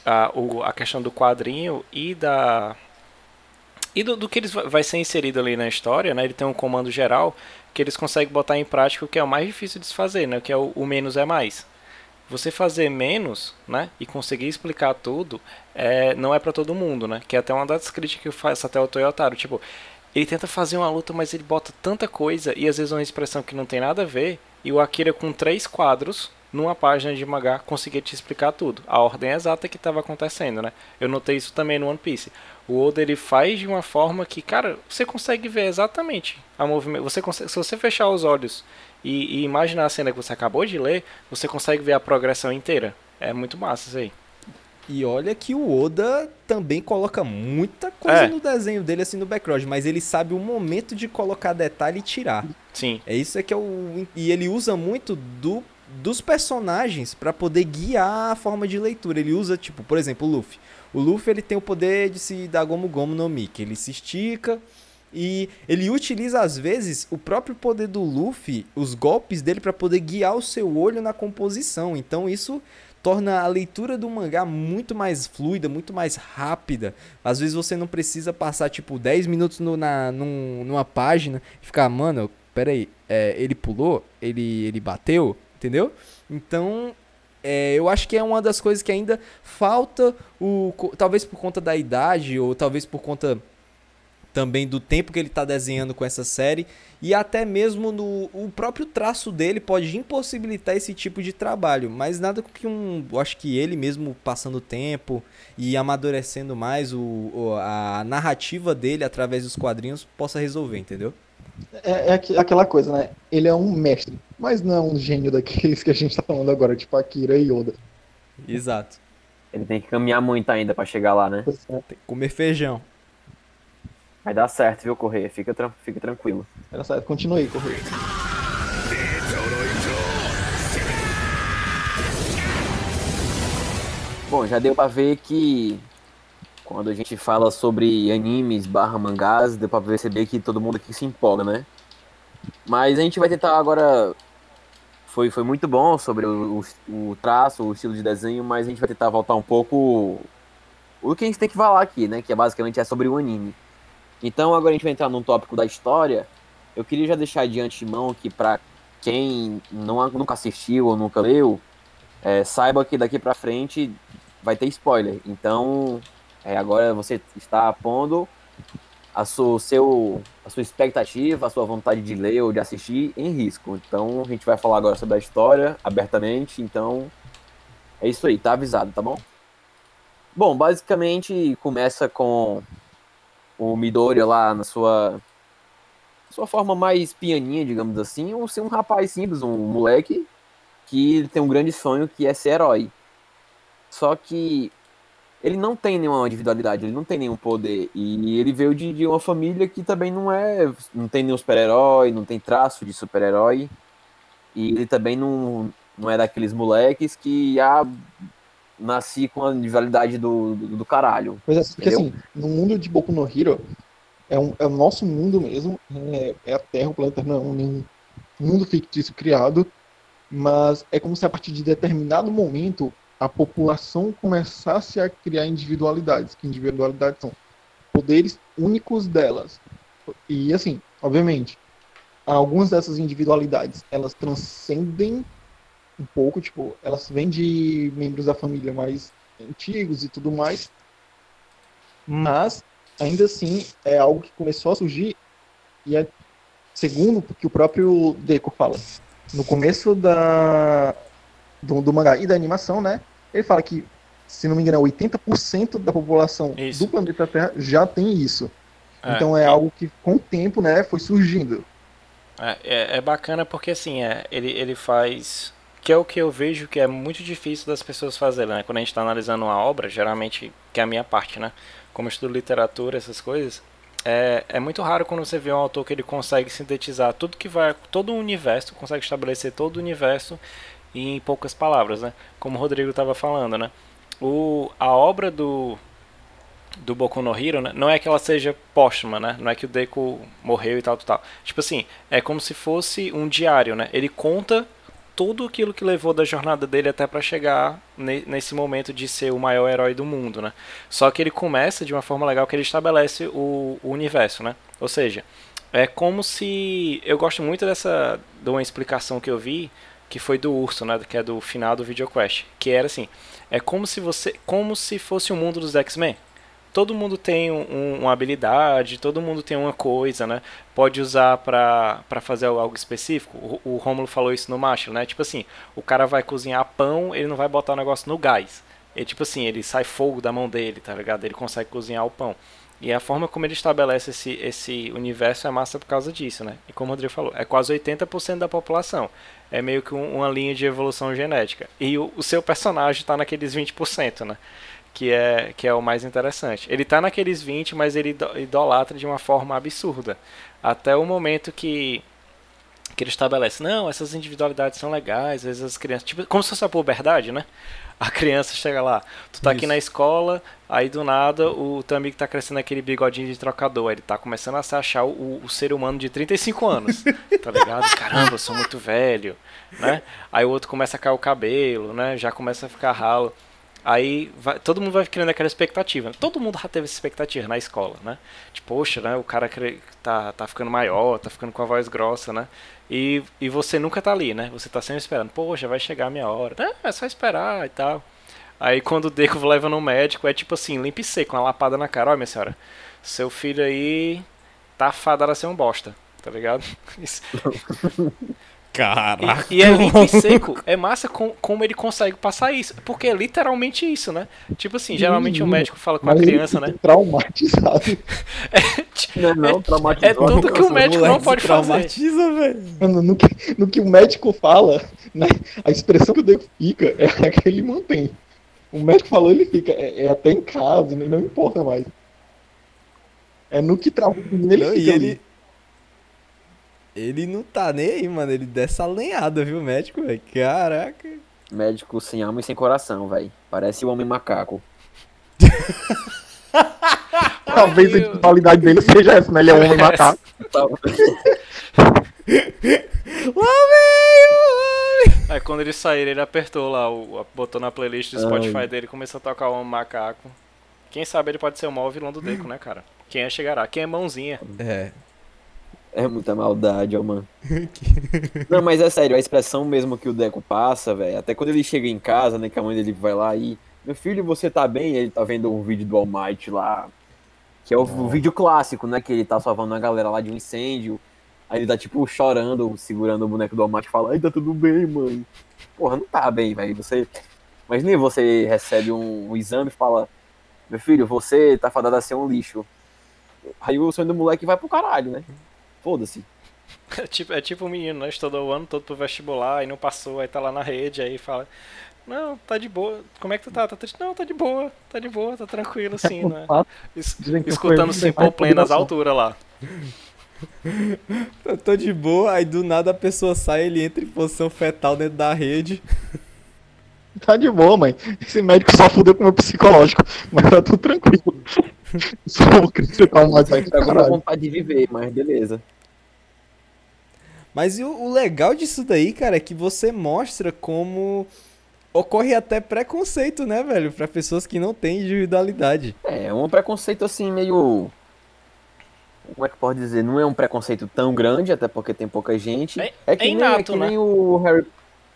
a, o- a questão do quadrinho e da. E do, do que eles va- vai ser inserido ali na história, né? Ele tem um comando geral que eles conseguem botar em prática o que é o mais difícil de se fazer, né? Que é o, o menos é mais. Você fazer menos, né? E conseguir explicar tudo, é, não é pra todo mundo, né? Que é até uma das críticas que eu faço até o Toyotaro. Tipo, ele tenta fazer uma luta, mas ele bota tanta coisa e às vezes uma expressão que não tem nada a ver. E o Akira com três quadros numa página de mangá conseguia te explicar tudo. A ordem exata que estava acontecendo, né? Eu notei isso também no One Piece. O Oda ele faz de uma forma que, cara, você consegue ver exatamente a movimento. Você consegue, se você fechar os olhos e, e imaginar a cena que você acabou de ler, você consegue ver a progressão inteira. É muito massa isso aí. E olha que o Oda também coloca muita coisa É. no desenho dele, assim, no background, mas ele sabe o momento de colocar detalhe e tirar. Sim. É isso é que é o. E ele usa muito do, dos personagens pra poder guiar a forma de leitura. Ele usa, tipo, por exemplo, o Luffy. O Luffy ele tem o poder de se dar Gomu Gomu no Mi, que ele se estica e ele utiliza às vezes o próprio poder do Luffy, os golpes dele pra poder guiar o seu olho na composição. Então isso torna a leitura do mangá muito mais fluida, muito mais rápida. Às vezes você não precisa passar tipo 10 minutos no- na, num- numa página e ficar, mano, peraí, é, ele pulou, ele, ele bateu, entendeu? Então, é, eu acho que é uma das coisas que ainda falta, o, talvez por conta da idade, ou talvez por conta também do tempo que ele está desenhando com essa série, e até mesmo no, o próprio traço dele pode impossibilitar esse tipo de trabalho, mas nada que um, eu acho que ele mesmo passando o tempo e amadurecendo mais o, o- a narrativa dele através dos quadrinhos possa resolver, entendeu? É, é aqu- aquela coisa, né? Ele é um mestre, mas não é um gênio daqueles que a gente tá falando agora, tipo Akira e Yoda. Exato. Ele tem que caminhar muito ainda pra chegar lá, né? É, Tem que comer feijão. Vai dar certo, viu, Correia? Fica, tran- fica tranquilo. Era certo, continue aí, Correio. Bom, já deu pra ver que quando a gente fala sobre animes barra mangás, deu pra perceber que todo mundo aqui se empolga, né? Mas a gente vai tentar agora foi, foi muito bom sobre o, o, o traço, o estilo de desenho, mas a gente vai tentar voltar um pouco o que a gente tem que falar aqui, né? Que é basicamente é sobre o anime. Então agora a gente vai entrar num tópico da história. Eu queria já deixar de antemão que pra quem não, nunca assistiu ou nunca leu, é, saiba que daqui pra frente vai ter spoiler. Então é, agora você está pondo a sua, seu, a sua expectativa, a sua vontade de ler ou de assistir em risco. Então a gente vai falar agora sobre a história abertamente. Então é isso aí, tá avisado, tá bom? Bom, basicamente começa com o Midori lá na sua sua forma mais pianinha, digamos assim, ou ser um rapaz simples, um moleque que tem um grande sonho que é ser herói. Só que ele não tem nenhuma individualidade, ele não tem nenhum poder. E ele veio de, de uma família que também não é. não tem nenhum super-herói, não tem traço de super-herói. E ele também não, não é daqueles moleques que ah, nasci com a individualidade do, do, do caralho. Pois é, porque Entendeu? assim, no mundo de Boku no Hero, é, um, é o nosso mundo mesmo, é, é a Terra, o planeta não é um mundo fictício criado, mas é como se a partir de determinado momento a população começasse a criar individualidades, que individualidades são poderes únicos delas. E assim, obviamente, algumas dessas individualidades, elas transcendem um pouco, tipo, elas vêm de membros da família mais antigos e tudo mais, mas ainda assim é algo que começou a surgir e é segundo o que o próprio Deco fala. No começo da do, do mangá e da animação, né? Ele fala que, se não me engano, 80% da população Isso. do planeta Terra já tem isso. É. Então é algo que com o tempo, né, foi surgindo. É, é, é bacana porque assim, é, ele, ele faz. Que é o que eu vejo que é muito difícil das pessoas fazerem, né? Quando a gente está analisando uma obra, geralmente, que é a minha parte, né? Como eu estudo literatura, essas coisas, é, é muito raro quando você vê um autor que ele consegue sintetizar tudo que vai. todo o universo, consegue estabelecer todo o universo em poucas palavras, né? Como o Rodrigo estava falando, né? O, a obra do, do Boku no Hero, né? não é que ela seja póstuma, né? Não é que o Deku morreu e tal, tal, tal. Tipo assim, é como se fosse um diário, né? Ele conta tudo aquilo que levou da jornada dele até para chegar ne- nesse momento de ser o maior herói do mundo, né? Só que ele começa de uma forma legal que ele estabelece o, o universo, né? Ou seja, é como se eu gosto muito dessa de uma explicação que eu vi que foi do urso, né? Que é do final do VideoQuest, que era assim, é como se você, como se fosse o mundo dos X-Men todo mundo tem um- um- uma habilidade, todo mundo tem uma coisa, né? Pode usar pra fazer algo específico. O, o Romulo falou isso no Macho, né? Tipo assim, o cara vai cozinhar pão, ele não vai botar o negócio no gás. Ele, tipo assim, ele sai fogo da mão dele, tá ligado? Ele consegue cozinhar o pão. E a forma como ele estabelece esse, esse universo é massa por causa disso, né? E como o Rodrigo falou, é quase 80% da população. É meio que um- uma linha de evolução genética. E o, o seu personagem tá naqueles 20%, né? Que é, que é o mais interessante. Ele tá naqueles 20, mas ele ido- idolatra de uma forma absurda. Até o momento que, que ele estabelece, não, essas individualidades são legais, às vezes as crianças, tipo, como se fosse a puberdade, né? A criança chega lá, tu tá aqui Isso. na escola, aí do nada o teu amigo tá crescendo aquele bigodinho de trocador, ele tá começando a se achar o, o ser humano de 35 anos, tá ligado? Caramba, eu sou muito velho, né? Aí o outro começa a cair o cabelo, né? Já começa a ficar ralo. Aí vai- todo mundo vai criando aquela expectativa. Todo mundo já teve essa expectativa na escola, né? Tipo, poxa, né? O cara tá, tá ficando maior, tá ficando com a voz grossa, né? E, e você nunca tá ali, né? Você tá sempre esperando. Poxa, vai chegar a minha hora. É, é só esperar e tal. Aí quando o Deco leva no médico, é tipo assim, limpa e seco, uma lapada na cara. Olha, minha senhora, seu filho aí tá fadado a ser um bosta, tá ligado? Isso- Caraca. e, e é limpo e seco. É massa com- como ele consegue passar isso. Porque é literalmente isso, né? Tipo assim, geralmente o médico fala com a Mas ele criança, né? Traumatizado. Não, é não, traumatizou. É tudo que o médico não pode fazer. traumatiza, velho. Mano, no, que, no que o médico fala, né, a expressão que o Deco fica é a que ele mantém. O médico falou, ele fica. É, é até em casa, né, não importa mais. É no que trauma ele Não, fica e ali. Ele. Ele não tá nem aí, mano. Ele dessa lenhada, viu, médico, velho? Caraca. Médico sem alma e sem coração, velho. Parece o homem macaco. Talvez a individualidade dele seja essa, né? Ele é um homem macaco. Veio! Aí quando eles saíram, ele apertou lá, o, botou na playlist do Spotify Ai. dele e começou a tocar um macaco. Quem sabe ele pode ser o maior vilão do Deco, né, cara? Quem é chegará? Quem é mãozinha? É. É muita maldade, ó, mano. Não, mas é sério, a expressão mesmo que o Deco passa, velho, até quando ele chega em casa, né, que a mãe dele vai lá e. Meu filho, você tá bem? Ele tá vendo um vídeo do All Might lá. Que é o, o vídeo clássico, né? Que ele tá salvando a galera lá de um incêndio. Aí ele tá, tipo, chorando, segurando o boneco do All Might e fala, ai, tá tudo bem, mãe. Porra, não tá bem, velho. Você. Imagina você recebe um, um exame e fala, meu filho, você tá fadado a ser um lixo. Aí o sonho do moleque vai pro caralho, né? Foda-se. É tipo, é tipo um menino, né? Estudou o ano todo pro vestibular e não passou, aí tá lá na rede, aí fala. Não, tá de boa. Como é que tu tá? Tá triste? Não, tá de boa, tá de boa, tá tranquilo sim, né? Es- escutando Simple Plan nas alturas lá. Eu tô de boa, aí do nada a pessoa sai, ele entra em posição fetal dentro da rede. Tá de boa, mãe. Esse médico só fudeu com o meu psicológico. Mas tá tudo tranquilo. Só vou acreditar mais aí, Tá com vontade de viver, mas beleza. Mas o, o legal disso daí, cara, é que você mostra como ocorre até preconceito, né, velho? Pra pessoas que não têm individualidade. É, um preconceito assim meio. Como é que pode dizer? Não é um preconceito tão grande, até porque tem pouca gente. É- É que, é nem, inato, é que né? nem o Harry.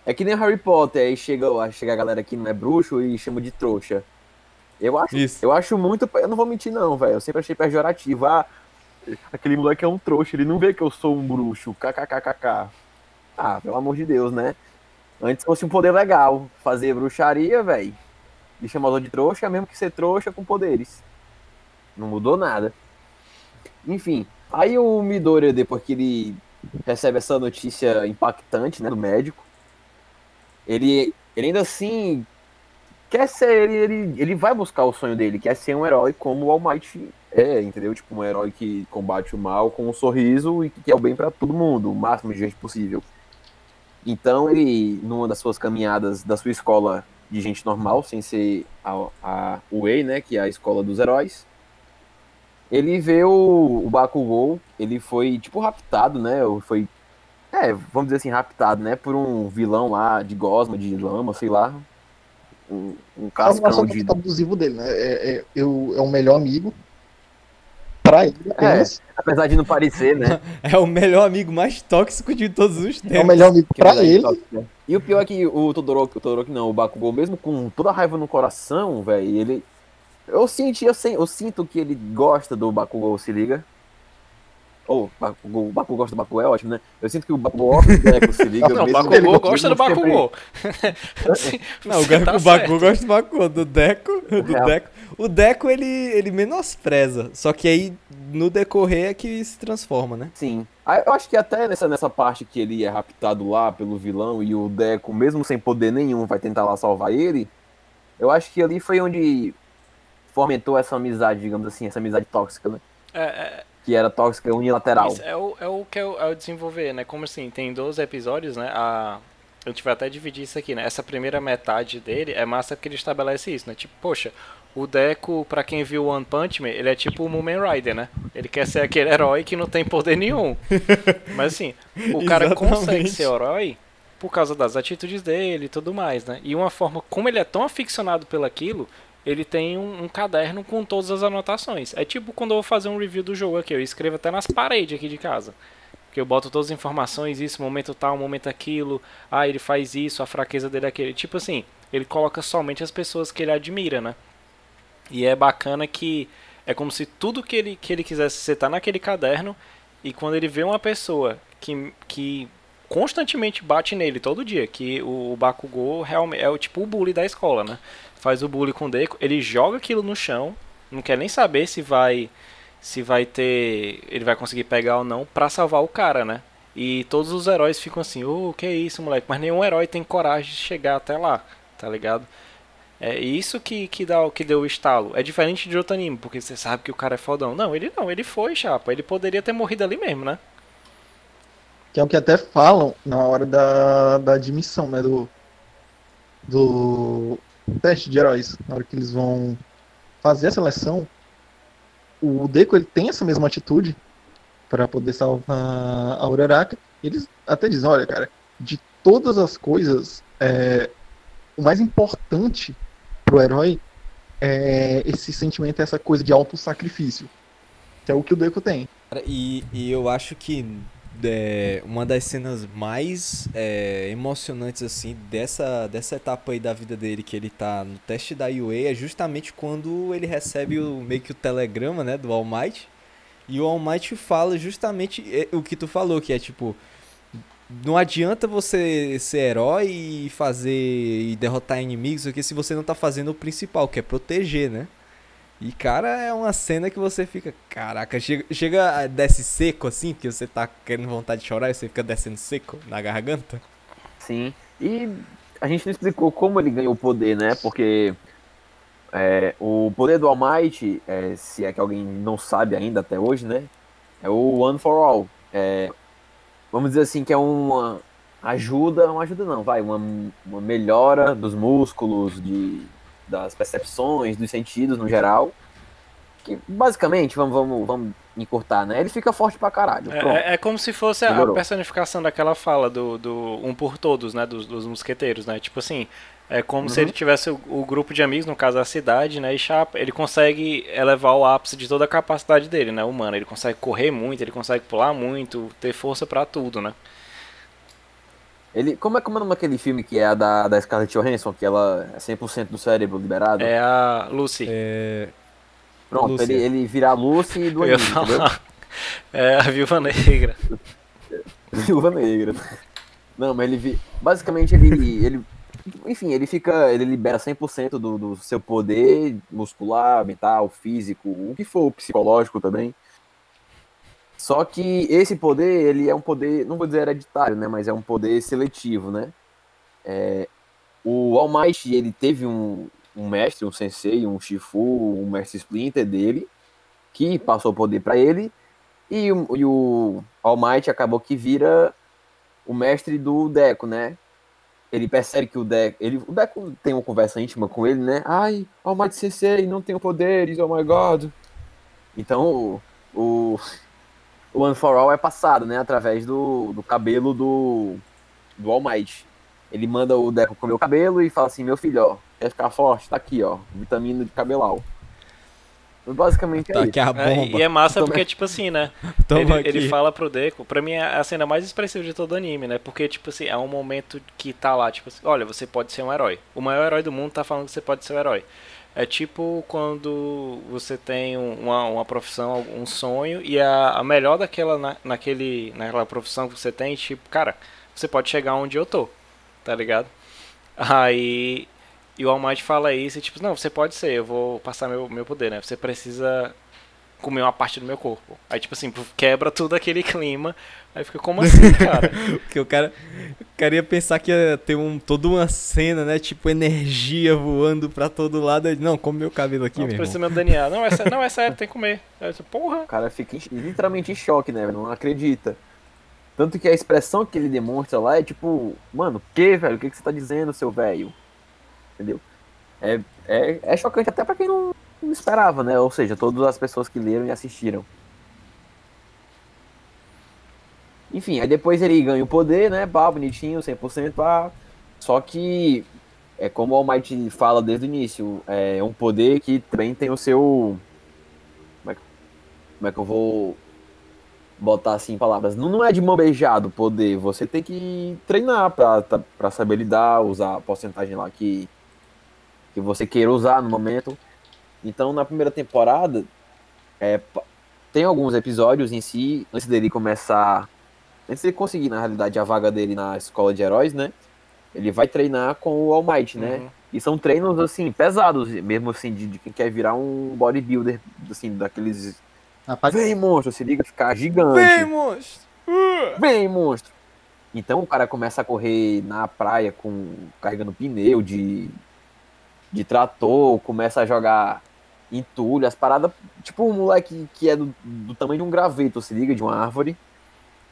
É que nem o Harry Potter, aí chega, chega a galera que não é bruxo e chama de trouxa. Eu acho, Isso. eu acho muito. Eu não vou mentir, não, velho. Eu sempre achei pejorativo. Ah, aquele moleque é um trouxa, ele não vê que eu sou um bruxo. KKKKK. Ah, pelo amor de Deus, né? Antes fosse um poder legal. Fazer bruxaria, velho. E chamar de trouxa mesmo que ser trouxa com poderes. Não mudou nada. Enfim, aí o Midoriya, depois que ele recebe essa notícia impactante, né, do médico, ele, ele ainda assim quer ser, ele, ele, ele vai buscar o sonho dele, quer ser um herói como o All Might é, entendeu? Tipo, um herói que combate o mal com um sorriso e que quer o bem pra todo mundo, o máximo de gente possível. Então ele, numa das suas caminhadas da sua escola de gente normal, sem ser a, a UEI, né, que é a escola dos heróis, ele vê o, o Bakugou, ele foi, tipo, raptado, né, foi, é, vamos dizer assim, raptado, né, por um vilão lá de gosma, de lama, sei lá, um, um É cascão de... abusivo dele, né? É, é, é o melhor amigo. Pra ele, apenas. Apesar de não parecer, né? É o melhor amigo mais tóxico de todos os É, o tempos. melhor amigo Que pra moleque ele. tóxico, né? E o pior é que o Todoroki, o Todoroki não, o Bakugou, mesmo com toda a raiva no coração, velho, ele... Eu senti, eu, sei, eu sinto que ele gosta do Bakugou, se liga? Ou, Bakugou, o Bakugou gosta do Bakugou, é ótimo, né? Eu sinto que o Bakugou gosta do Deco, se liga? Não, o Bakugou ele- gosta do Bakugou. Não, o, tá o Baku certo. gosta do Baku, do Deco, do Real. Deco. O Deco, ele, ele menospreza, só que aí no decorrer é que se transforma, né? Sim. Ah, Eu acho que até nessa, nessa parte que ele é raptado lá pelo vilão e o Deco, mesmo sem poder nenhum, vai tentar lá salvar ele, eu acho que ali foi onde fomentou essa amizade, digamos assim, essa amizade tóxica, né? É, é, Que era tóxica unilateral. Isso, é, o, é o que é o, é o desenvolver, né? Como assim, tem 12 episódios, né? A, a gente vai até dividir isso aqui, né? Essa primeira metade dele é massa porque ele estabelece isso, né? Tipo, poxa, o Deco, pra quem viu One Punch Man, ele é tipo o Moomin Rider, né? Ele quer ser aquele herói que não tem poder nenhum. Mas assim, o cara consegue ser herói por causa das atitudes dele e tudo mais, né? E uma forma, como ele é tão aficionado pelaquilo, ele tem um, um caderno com todas as anotações. É tipo quando eu vou fazer um review do jogo aqui, eu escrevo até nas paredes aqui de casa. Que eu boto todas as informações, isso, momento tal, momento aquilo, ah, ele faz isso, a fraqueza dele é aquele. Tipo assim, ele coloca somente as pessoas que ele admira, né? E é bacana que é como se tudo que ele, que ele quisesse ser tá naquele caderno e quando ele vê uma pessoa que, que constantemente bate nele todo dia, que o, o Bakugou realmente é o tipo o bully da escola, né? Faz o bully com o Deco, ele joga aquilo no chão, não quer nem saber se vai se vai ter, ele vai conseguir pegar ou não pra salvar o cara, né? E todos os heróis ficam assim, ô, que é isso, moleque? Mas nenhum herói tem coragem de chegar até lá, tá ligado? É isso que, que, dá, que deu o estalo. É diferente de outro anime, porque você sabe que o cara é fodão. Não, ele não, ele foi, chapa. Ele poderia ter morrido ali mesmo, né? Que é o que até falam na hora da, da admissão, né? Do, do teste de heróis. Na hora que eles vão fazer a seleção, o Deco ele tem essa mesma atitude para poder salvar a Uraraka. Eles até dizem, olha, cara, de todas as coisas, é, o mais importante pro herói é esse sentimento, essa coisa de autossacrifício. Que é o que o Deco tem. E, e eu acho que é, uma das cenas mais é, emocionantes assim dessa, dessa etapa aí da vida dele que ele tá no teste da UA é justamente quando ele recebe o, meio que o telegrama né, do All Might e o All Might fala justamente é, o que tu falou, que é tipo não adianta você ser herói e fazer e derrotar inimigos, porque se você não tá fazendo o principal, que é proteger, né? E, cara, é uma cena que você fica, caraca, chega, chega desce seco assim, porque você tá querendo vontade de chorar e você fica descendo seco na garganta. Sim. E a gente não explicou como ele ganhou o poder, né? Porque é, o poder do All Might, é, se é que alguém não sabe ainda até hoje, né? É o One for All. É, vamos dizer assim que é uma ajuda, uma ajuda não, vai, uma, uma melhora dos músculos, de, das percepções, dos sentidos no geral. Que basicamente, vamos, vamos, vamos encurtar, né? Ele fica forte pra caralho. É, é- é como se fosse a personificação daquela fala do, do Um por Todos, né? Dos, dos mosqueteiros, né? Tipo assim, é como se Uhum. ele tivesse o, o grupo de amigos, no caso a cidade, né? E chapa, ele consegue elevar o ápice de toda a capacidade dele, né? Humana. Ele consegue correr muito, ele consegue pular muito, ter força pra tudo, né? Ele, como é como é o nome daquele filme que é a da, da Scarlett Johansson, que ela é 100% do cérebro liberado? É a Lucy. É, Pronto, Lúcia. ele, ele vira a Lucy do anime. É a Viúva Negra. Viúva Negra. Não, mas ele vi... basicamente ele, ele enfim, ele fica, ele libera 100% do, do seu poder muscular, mental, físico, o que for, psicológico também. Só que esse poder, ele é um poder, não vou dizer hereditário, né, mas é um poder seletivo, né? É, o All Might, ele teve um, um mestre, um sensei, um Shifu, um mestre Splinter dele, que passou o poder para ele, e e o All Might acabou que vira o mestre do Deco, né? Ele percebe que o Deco. Ele, o Deco tem uma conversa íntima com ele, né? Ai, All Might Sensei, não tenho poderes, oh my god. Então o, o, o One for All é passado, né? Através do, do cabelo do, do All Might. Ele manda o Deco comer o cabelo e fala assim: meu filho, ó, quer ficar forte? Tá aqui, ó, vitamina de cabelau. Basicamente é tá isso. aqui a É, e é massa Toma- porque, tipo assim, né? Ele, ele fala pro Deco, pra mim é a cena mais expressiva de todo o anime, né? Porque, tipo assim, é um momento que tá lá, tipo assim, olha, você pode ser um herói. O maior herói do mundo tá falando que você pode ser um herói. É tipo quando você tem um- uma, uma profissão, um sonho, e a, a melhor daquela, na, naquele, naquela profissão que você tem, tipo, cara, você pode chegar onde eu tô, tá ligado? Aí. E o All Might fala isso e tipo, não, você pode ser, eu vou passar meu, meu poder, né? Você precisa comer uma parte do meu corpo. Aí, tipo assim, quebra tudo aquele clima. Aí fica, como assim, cara? Porque o cara, o cara ia pensar que ia ter um, toda uma cena, né? Tipo, energia voando pra todo lado. Não, come meu cabelo aqui, não, precisa meu DNA. Não, é, sé- não, é sério, tem que comer. Aí disse, porra. O cara fica literalmente em choque, né? Não acredita. Tanto que a expressão que ele demonstra lá é tipo, mano, que, velho? O que, que você tá dizendo, seu velho? Entendeu? É, é, é chocante até pra quem não esperava, né? Ou seja, todas as pessoas que leram e assistiram. Enfim, aí depois ele ganha o poder, né? Pá, bonitinho, 100%, pá. Só que, é como o All Might fala desde o início, é um poder que também tem o seu... Como é que, como é que eu vou botar assim em palavras? Não, não é de mão beijada o poder, você tem que treinar pra, pra saber lidar, usar a porcentagem lá que, que você queira usar no momento. Então, na primeira temporada, é, tem alguns episódios em si, antes dele começar, antes dele conseguir, na realidade, a vaga dele na escola de heróis, né? Ele vai treinar com o All Might, né? Uhum. E são treinos, assim, pesados, mesmo assim, de, de quem quer virar um bodybuilder, assim, daqueles... Rapaz, Vem, monstro, se liga, ficar gigante. Vem, monstro! Vem, monstro! Então o cara começa a correr na praia com carregando pneu de, de trator, começa a jogar entulho, as paradas. Tipo um moleque que é do, do tamanho de um graveto, se liga, de uma árvore.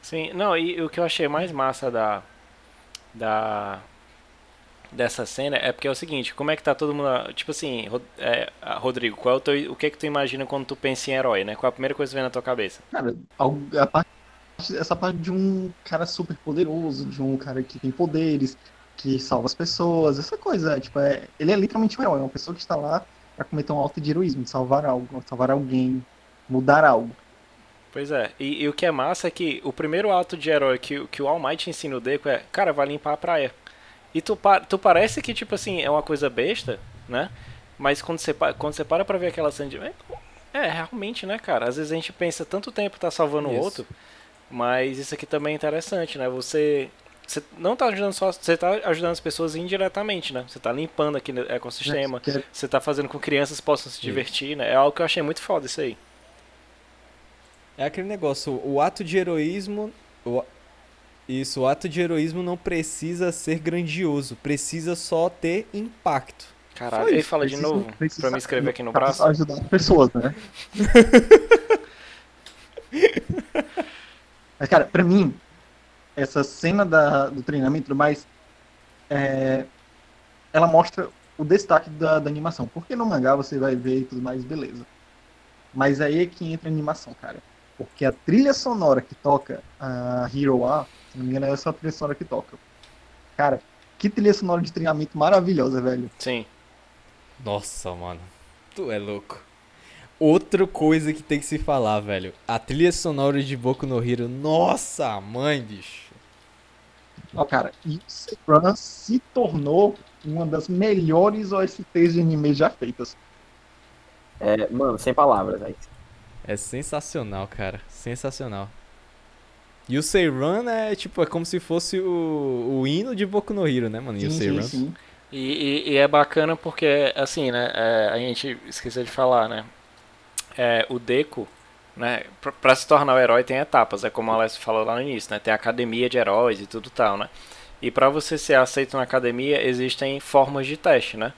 Sim, não, e o que eu achei mais massa da. Da. Dessa cena é porque é o seguinte, como é que tá todo mundo. Tipo assim, é, Rodrigo, qual é o, teu, o que é que tu imagina quando tu pensa em herói, né? Qual é a primeira coisa que vem na tua cabeça? cara, algo- a parte essa parte de um cara super poderoso, de um cara que tem poderes, que salva as pessoas, essa coisa, tipo, é, ele é literalmente um herói, é uma pessoa que está lá para cometer um ato de heroísmo, de salvar algo, salvar alguém, mudar algo. Pois é, e, e o que é massa é que o primeiro ato de herói que, que o All Might ensina o Deco é, cara, vai limpar a praia. E tu, tu parece que, tipo assim, é uma coisa besta, né? Mas quando você, quando você para pra ver aquela cena de... É, é, realmente, né, cara? Às vezes a gente pensa tanto tempo tá salvando o outro, mas isso aqui também é interessante, né? Você... Você não tá ajudando só, você tá ajudando as pessoas indiretamente, né? Você tá limpando aquele ecossistema, Que é- você tá fazendo com que crianças possam se divertir, né? É algo que eu achei muito foda isso aí. É aquele negócio, o ato de heroísmo. o- isso, o ato de heroísmo não precisa ser grandioso, precisa só ter impacto. Caralho, ele fala de novo pra me escrever aqui no braço. ajudar as pessoas, né? Mas, cara, pra mim, essa cena da, do treinamento mais, é, ela mostra o destaque da, da animação. Porque no mangá você vai ver e tudo mais, beleza. Mas aí é que entra a animação, cara. Porque a trilha sonora que toca a Hero A, se não me engano, é essa trilha sonora que toca. Cara, que trilha sonora de treinamento maravilhosa, velho. Sim. Nossa, mano. Tu é louco. Outra coisa que tem que se falar, velho. A trilha sonora de Boku no Hero. Nossa, mãe, bicho. Ó, cara, e Run se tornou uma das melhores OSTs de anime já feitas. É, mano, sem palavras, velho. É sensacional, cara. Sensacional. E o Seiran é tipo, é como se fosse o, o hino de Boku no Hero, né, mano? E o Sim, sim, Seiran. sim. E, e- e é bacana porque, assim, né, é, a gente esqueceu de falar, né, é, o Deco, né, pra, pra se tornar o herói tem etapas, é como a Alessio falou lá no início, né, tem a academia de heróis e tudo tal, né, e pra você ser aceito na academia existem formas de teste, né,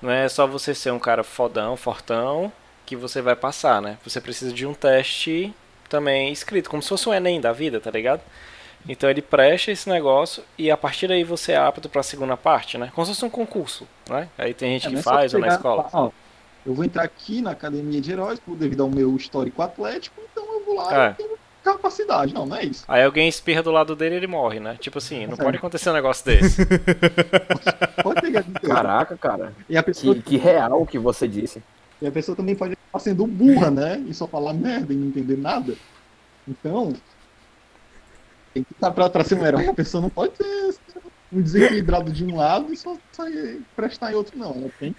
não é só você ser um cara fodão, fortão, que você vai passar, né, você precisa de um teste também escrito, como se fosse um Enem da vida, tá ligado? Então ele presta esse negócio e a partir daí você é apto para a segunda parte, né? Como se fosse um concurso, né? Aí tem gente É, que é faz ou na escola. ó, eu vou entrar aqui na academia de heróis por- devido ao meu histórico atlético, então eu vou lá É. e tenho capacidade. Não, não é isso. Aí alguém espirra do lado dele e ele morre, né? Tipo assim, não É. pode acontecer um negócio desse. Pode pegar de tudo. Caraca, cara. E a pessoa, Que, que real que você disse. e a pessoa também pode estar sendo burra, né? E só falar merda e não entender nada. Então, tem que estar pra, pra ser um herói, a pessoa não pode ser um desequilibrado de um lado e só sair, prestar em outro, não. Ela tem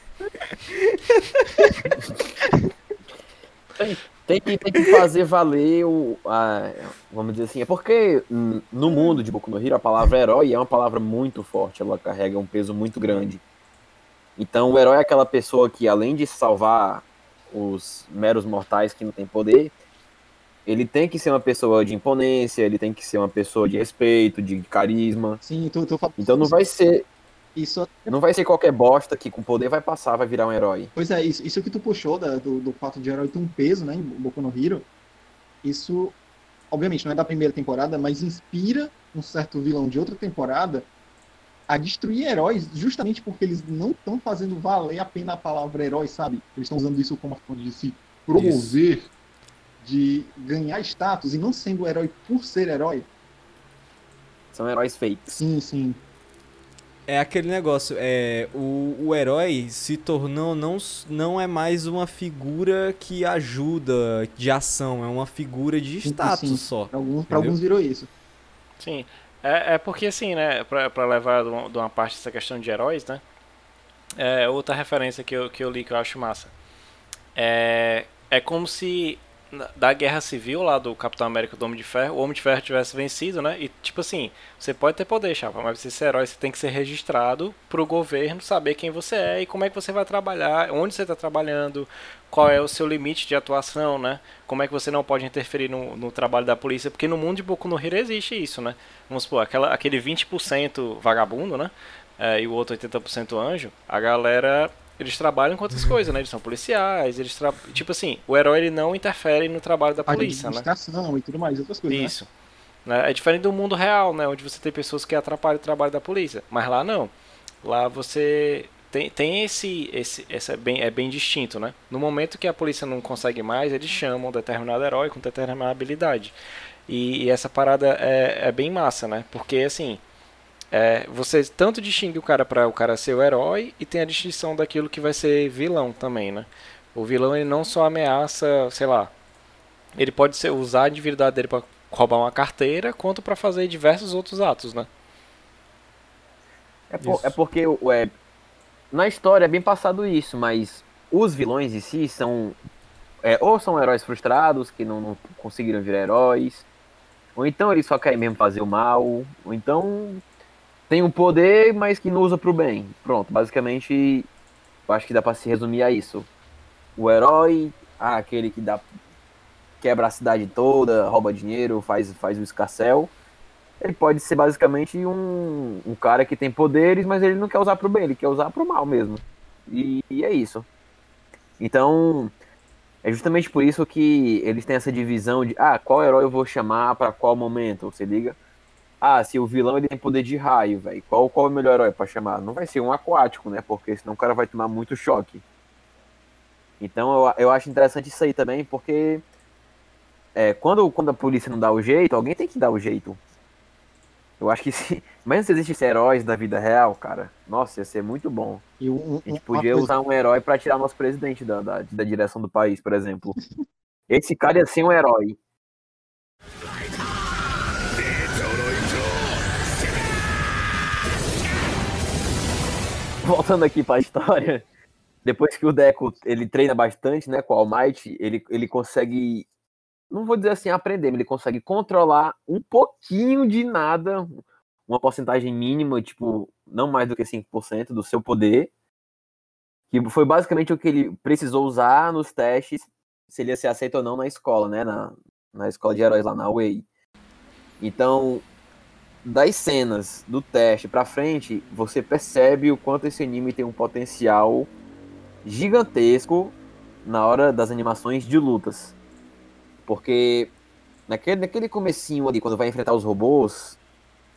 Tem que, tem que fazer valer o. a- vamos dizer assim. É porque no mundo de Boku no Hero a palavra herói é uma palavra muito forte. Ela carrega um peso muito grande. Então o herói é aquela pessoa que, além de salvar os meros mortais que não têm poder, ele tem que ser uma pessoa de imponência, ele tem que ser uma pessoa de respeito, de carisma. Sim, tô falando. Então não vai ser. Isso, Não vai ser qualquer bosta que com poder vai passar, vai virar um herói. pois é, isso, isso que tu puxou da- do, do fato de herói ter um peso, né, em Boku no Hero, isso, obviamente, não é da primeira temporada, mas inspira um certo vilão de outra temporada a destruir heróis justamente porque eles não estão fazendo valer a pena a palavra herói, sabe? Eles estão usando isso como uma forma de se promover, de ganhar status e não sendo herói por ser herói. São heróis fakes. Sim, sim. É aquele negócio, é o, o herói se tornou não, não é mais uma figura que ajuda de ação, é uma figura de Sim, status sim. só. Pra alguns, pra alguns virou isso. Sim. É, é porque assim, né, pra, pra levar de uma, de uma parte essa questão de heróis, né? É, outra referência que eu, que eu li que eu acho massa. É, é como se da guerra civil lá do Capitão América do Homem de Ferro, o Homem de Ferro tivesse vencido, né? E tipo assim, você pode ter poder, chapa, mas você ser herói, você tem que ser registrado pro governo saber quem você é e como é que você vai trabalhar, onde você tá trabalhando, qual é o seu limite de atuação, né? Como é que você não pode interferir no, no trabalho da polícia, porque no mundo de Boku no Hero existe isso, né? Vamos supor, aquela, aquele 20% vagabundo, né? É, e o outro 80% anjo, a galera, eles trabalham com outras coisas, né? Eles são policiais, eles tra... Tipo assim, o herói ele não interfere no trabalho da polícia, né? e tudo mais, outras coisas, né? Isso. Né? É diferente do mundo real, né? Onde você tem pessoas que atrapalham o trabalho da polícia. Mas lá não. Lá você tem, tem esse, esse, esse é bem, é bem distinto, né? No momento que a polícia não consegue mais, eles chamam um determinado herói com determinada habilidade. E, e essa parada é, é bem massa, né? Porque assim, é, você tanto distingue o cara para o cara ser o herói e tem a distinção daquilo que vai ser vilão também, né? O vilão ele não só ameaça, sei lá, ele pode ser, usar a individualidade dele para roubar uma carteira, quanto para fazer diversos outros atos, né? É, por- é porque ué, na história é bem passado isso, mas os vilões em si são é, ou são heróis frustrados que não, não conseguiram virar heróis, ou então eles só querem mesmo fazer o mal, ou então tem um poder, mas que não usa pro bem. Pronto, basicamente acho que dá pra se resumir a isso. O herói, ah, aquele que dá quebra a cidade toda, rouba dinheiro, faz, faz o escarcel. Ele pode ser basicamente um, um cara que tem poderes, mas ele não quer usar pro bem, ele quer usar pro mal mesmo. E, e é isso. Então, é justamente por isso que eles têm essa divisão de, ah, qual herói eu vou chamar pra qual momento, você liga? Ah, se o vilão ele tem poder de raio, velho, qual, qual é o melhor herói pra chamar? Não vai ser um aquático, né, porque senão o cara vai tomar muito choque. Então eu, eu acho interessante isso aí também, porque é, quando, quando a polícia não dá o jeito, alguém tem que dar o jeito. Eu acho que se. Imagina se existissem heróis da vida real, cara. Nossa, ia ser muito bom. E um, A gente podia usar um herói pra tirar nosso presidente da, da, da direção do país, por exemplo. Esse cara ia ser um herói. Voltando aqui pra história, depois que o Deco ele treina bastante, né, com o All Might, ele, ele consegue, não vou dizer assim aprender, mas ele consegue controlar um pouquinho de nada, uma porcentagem mínima, tipo, não mais do que 5% do seu poder, que foi basicamente o que ele precisou usar nos testes, se ele ia ser aceito ou não na escola, né, na, na escola de heróis lá na Way. Então, das cenas do teste pra frente, você percebe o quanto esse anime tem um potencial gigantesco na hora das animações de lutas. Porque naquele, naquele comecinho ali, quando vai enfrentar os robôs,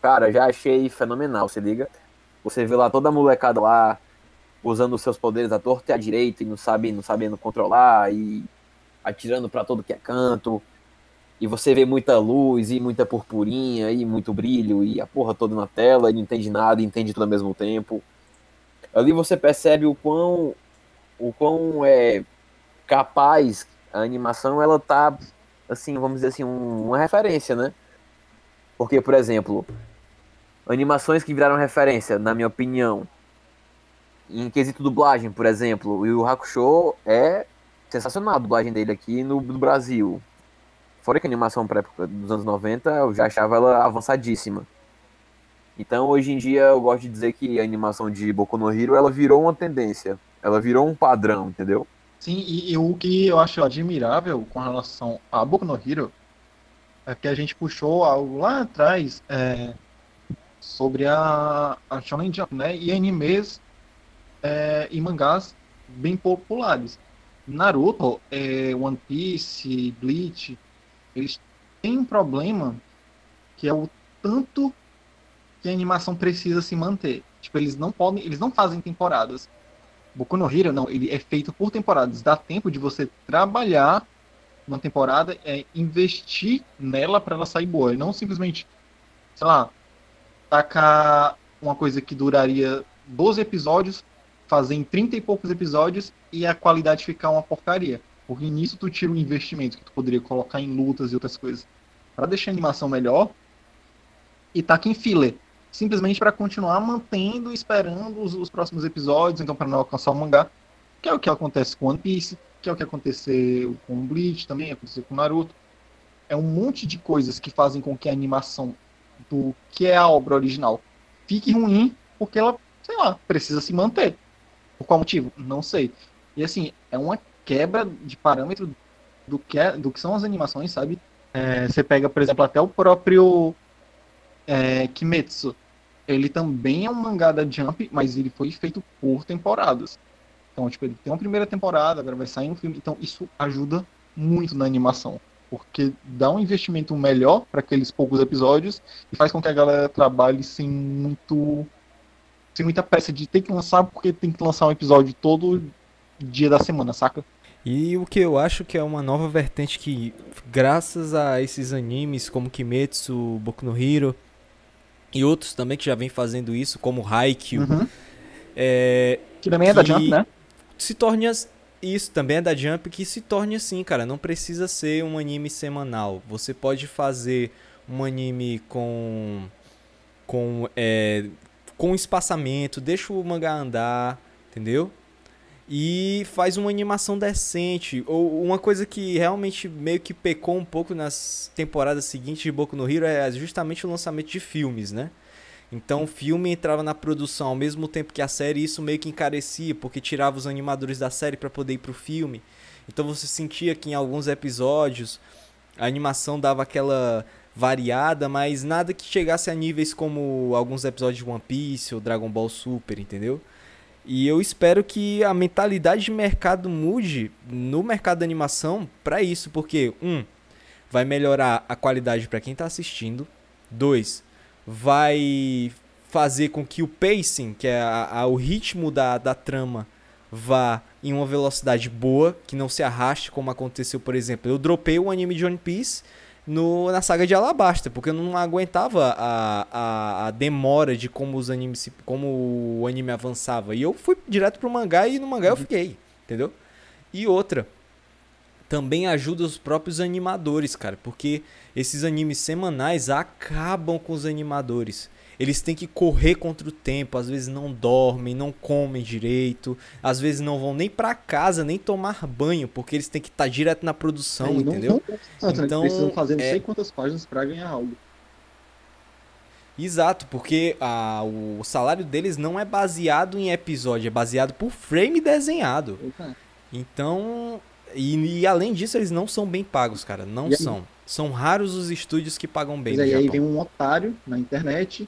cara, já achei fenomenal, se liga. Você vê lá toda a molecada lá usando os seus poderes à torta e à direita e não sabe, não sabendo controlar e atirando pra todo que é canto. E você vê muita luz e muita purpurinha e muito brilho e a porra toda na tela e não entende nada e entende tudo ao mesmo tempo. Ali você percebe o quão o quão é capaz a animação ela tá assim, vamos dizer assim, um- uma referência, né? Porque, por exemplo, animações que viraram referência, na minha opinião, em quesito dublagem, por exemplo, o Yu Yu Hakusho é sensacional a dublagem dele aqui no, no Brasil. Fora que a animação pra época dos anos 90, eu já achava ela avançadíssima. Então, hoje em dia, eu gosto de dizer que a animação de Boku no Hero, ela virou uma tendência. Ela virou um padrão, entendeu? Sim, e, e o que eu acho admirável com relação a Boku no Hero é que a gente puxou algo lá atrás é, sobre a, a Shonen Jump, né? E animes é, e mangás bem populares. Naruto, é, One Piece, Bleach, eles têm um problema que é o tanto que a animação precisa se manter. Tipo, eles não podem, eles não fazem temporadas. Boku no Hero, não, ele é feito por temporadas. Dá tempo de você trabalhar uma temporada, é, investir nela para ela sair boa. E não simplesmente, sei lá, tacar uma coisa que duraria 12 episódios, fazer em 30 e poucos episódios e a qualidade ficar uma porcaria. Porque nisso tu tira o investimento que tu poderia colocar em lutas e outras coisas. Para deixar a animação melhor, e taca em filler simplesmente para continuar mantendo, esperando os, os próximos episódios, então para não alcançar o mangá, que é o que acontece com One Piece, que é o que aconteceu com Bleach também, aconteceu com Naruto. É um monte de coisas que fazem com que a animação do que é a obra original fique ruim, porque ela, sei lá, precisa se manter. Por qual motivo? Não sei. E assim, é uma quebra de parâmetro do que, é, do que são as animações, sabe? É, você pega, por exemplo, até o próprio é, Kimetsu. Ele também é um mangá da Jump, mas ele foi feito por temporadas. Então, tipo, ele tem uma primeira temporada, agora vai sair um filme. Então, isso ajuda muito na animação. Porque dá um investimento melhor para aqueles poucos episódios e faz com que a galera trabalhe sem muito. sem muita pressa de ter que lançar, porque tem que lançar um episódio todo dia da semana, saca? E o que eu acho que é uma nova vertente que, graças a esses animes como Kimetsu, Boku no Hero e outros também que já vem fazendo isso, como Haikyuu, Uhum. é, Que também é da Que- Jump, né? se torne as- isso também é da Jump que se torne assim, cara, não precisa ser um anime semanal. Você pode fazer um anime com com é, com espaçamento, deixa o mangá andar, entendeu? E faz uma animação decente. Ou uma coisa que realmente meio que pecou um pouco nas temporadas seguintes de Boku no Hero é justamente o lançamento de filmes, né? Então o filme entrava na produção ao mesmo tempo que a série, e isso meio que encarecia, porque tirava os animadores da série para poder ir pro filme. Então você sentia que em alguns episódios a animação dava aquela variada, mas nada que chegasse a níveis como alguns episódios de One Piece ou Dragon Ball Super, entendeu? E eu espero que a mentalidade de mercado mude no mercado da animação para isso, porque um vai melhorar a qualidade para quem tá assistindo. Dois, vai fazer com que o pacing, que é a- a- o ritmo da, da trama, vá em uma velocidade boa, que não se arraste, como aconteceu, por exemplo. Eu dropei o anime de One Piece no, na saga de Alabasta, porque eu não aguentava a, a, a demora de como os animes como o anime avançava. E eu fui direto pro mangá e no mangá eu fiquei, entendeu? E outra, também ajuda os próprios animadores, cara, porque esses animes semanais acabam com os animadores. Eles têm que correr contra o tempo, às vezes não dormem, não comem direito, às vezes não vão nem pra casa, nem tomar banho, porque eles têm que estar direto na produção, não- entendeu? não tanto, né? Então, Precisam fazer não é- sei quantas páginas pra ganhar algo. Exato, porque a, o salário deles não é baseado em episódio, é baseado por frame desenhado. Eita. Então, e, e além disso, eles não são bem pagos, cara, não são. São raros os estúdios que pagam bem Mas no aí, aí vem um otário na internet,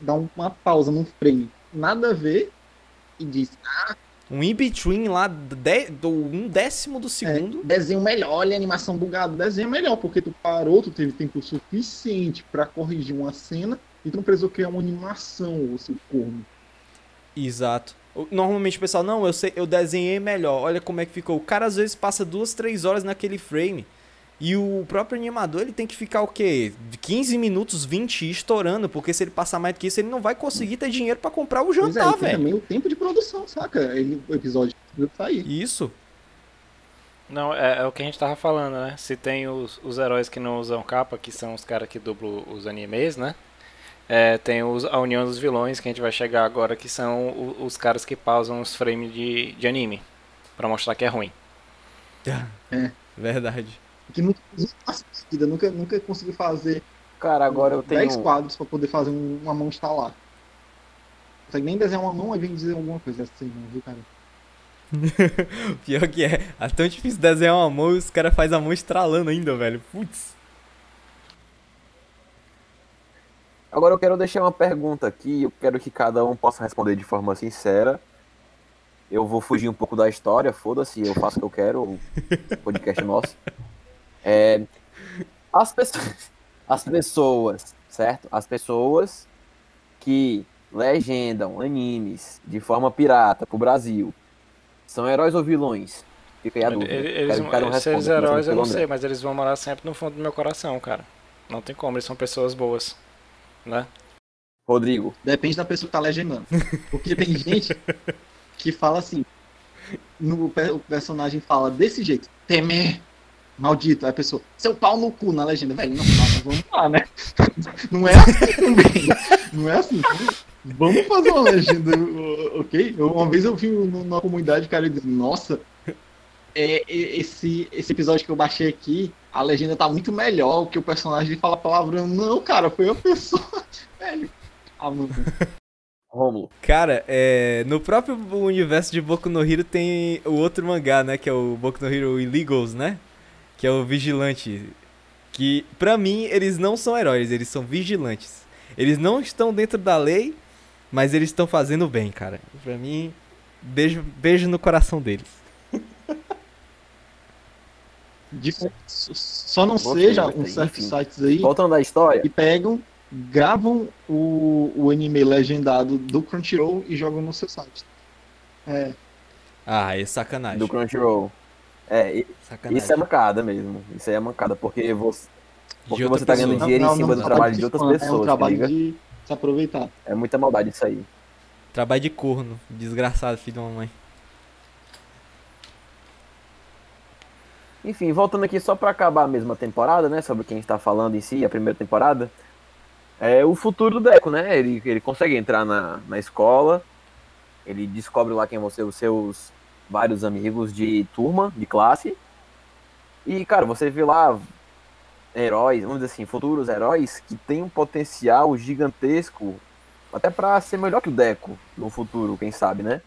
dá um- uma pausa num frame, nada a ver, e diz, Um in-between lá, de, do um décimo do é, segundo. desenho melhor, olha a animação bugada, desenho melhor, porque tu parou, tu teve tempo suficiente pra corrigir uma cena, e tu não precisou criar uma animação, ô seu corno. Exato. O- Normalmente o pessoal, não, eu sei, eu desenhei melhor. Olha como é que ficou. O cara às vezes passa duas, três horas naquele frame. E o próprio animador, ele tem que ficar o quê? 15 minutos, 20 estourando, porque se ele passar mais do que isso, ele não vai conseguir ter dinheiro pra comprar o Pois é, jantar, tem velho. também o tempo de produção, saca? Ele, o episódio sair. Isso. Não, é, é o que a gente tava falando, né? Se tem os, os heróis que não usam capa, que são os caras que dublam os animes, né? É, tem os, a união dos vilões, que a gente vai chegar agora, que são o- os caras que pausam os frames de, de anime. Pra mostrar que é ruim. É. Verdade. Que nunca vida, nunca, nunca conseguiu fazer Cara, agora eu 10 tenho. quadros pra poder fazer um- uma mão estalar. Não consegue nem desenhar uma mão, aí vem dizer alguma coisa assim, não, viu, cara? Pior que é. É tão difícil desenhar uma mão e os caras fazem a mão estralando ainda, velho. Putz. Agora eu quero deixar uma pergunta aqui, eu quero que cada um possa responder de forma sincera. Eu vou fugir um pouco da história, foda-se, eu faço o que eu quero, o podcast é nosso. É, as, pessoas, as pessoas, certo? As pessoas que legendam animes de forma pirata pro Brasil são heróis ou vilões? Fica aí a dúvida. Ele- Quero Eles, que cada um se eles heróis eu não sei, mas eles vão morar sempre no fundo do meu coração, cara. Não tem como, eles são pessoas boas. Né? Rodrigo, Depende da pessoa que tá legendando. Porque tem gente que fala assim. No, o personagem fala desse jeito, temer, maldito. Aí a pessoa, seu pau no cu na legenda, velho. Não, não, vamos lá, né? Não é assim também. Não é assim. Vamos fazer uma legenda, ok? Eu- uma vez eu vi numa comunidade, o cara dizendo, nossa, é, é, esse, esse episódio que eu baixei aqui, a legenda tá muito melhor, que o personagem fala palavrão. Não, cara, foi a pessoa, velho. Ah, mano. Rômulo. Cara, é, no próprio universo de Boku no Hero tem o outro mangá, né? Que é o Boku no Hero Illegals, né? Que é o Vigilante. Que, pra mim, eles não são heróis, eles são vigilantes. Eles não estão dentro da lei, mas eles estão fazendo bem, cara. Pra mim, beijo, beijo no coração deles. Só não Gostei, seja certos Enfim. sites aí Voltando à história, que pegam, gravam o, o anime legendado do Crunchyroll e jogam no seu site. É, Ah, é sacanagem. do Crunchyroll. É, Sacanagem. isso é mancada mesmo. Isso aí é mancada, porque você, porque você tá ganhando pessoa. dinheiro Não, em cima não, do trabalho de outras pessoas, É um tá trabalho de se aproveitar. É muita maldade isso aí. Trabalho de corno. Desgraçado, filho de uma mãe. Enfim, voltando aqui só pra acabar a mesma temporada, né? Sobre quem está falando em si, a primeira temporada. É o futuro do Deco, né? Ele, ele consegue entrar na, na escola, ele descobre lá quem vão ser os seus vários amigos de turma, de classe. E, cara, você vê lá heróis, vamos dizer assim, futuros heróis que têm um potencial gigantesco, até pra ser melhor que o Deco no futuro, quem sabe, né?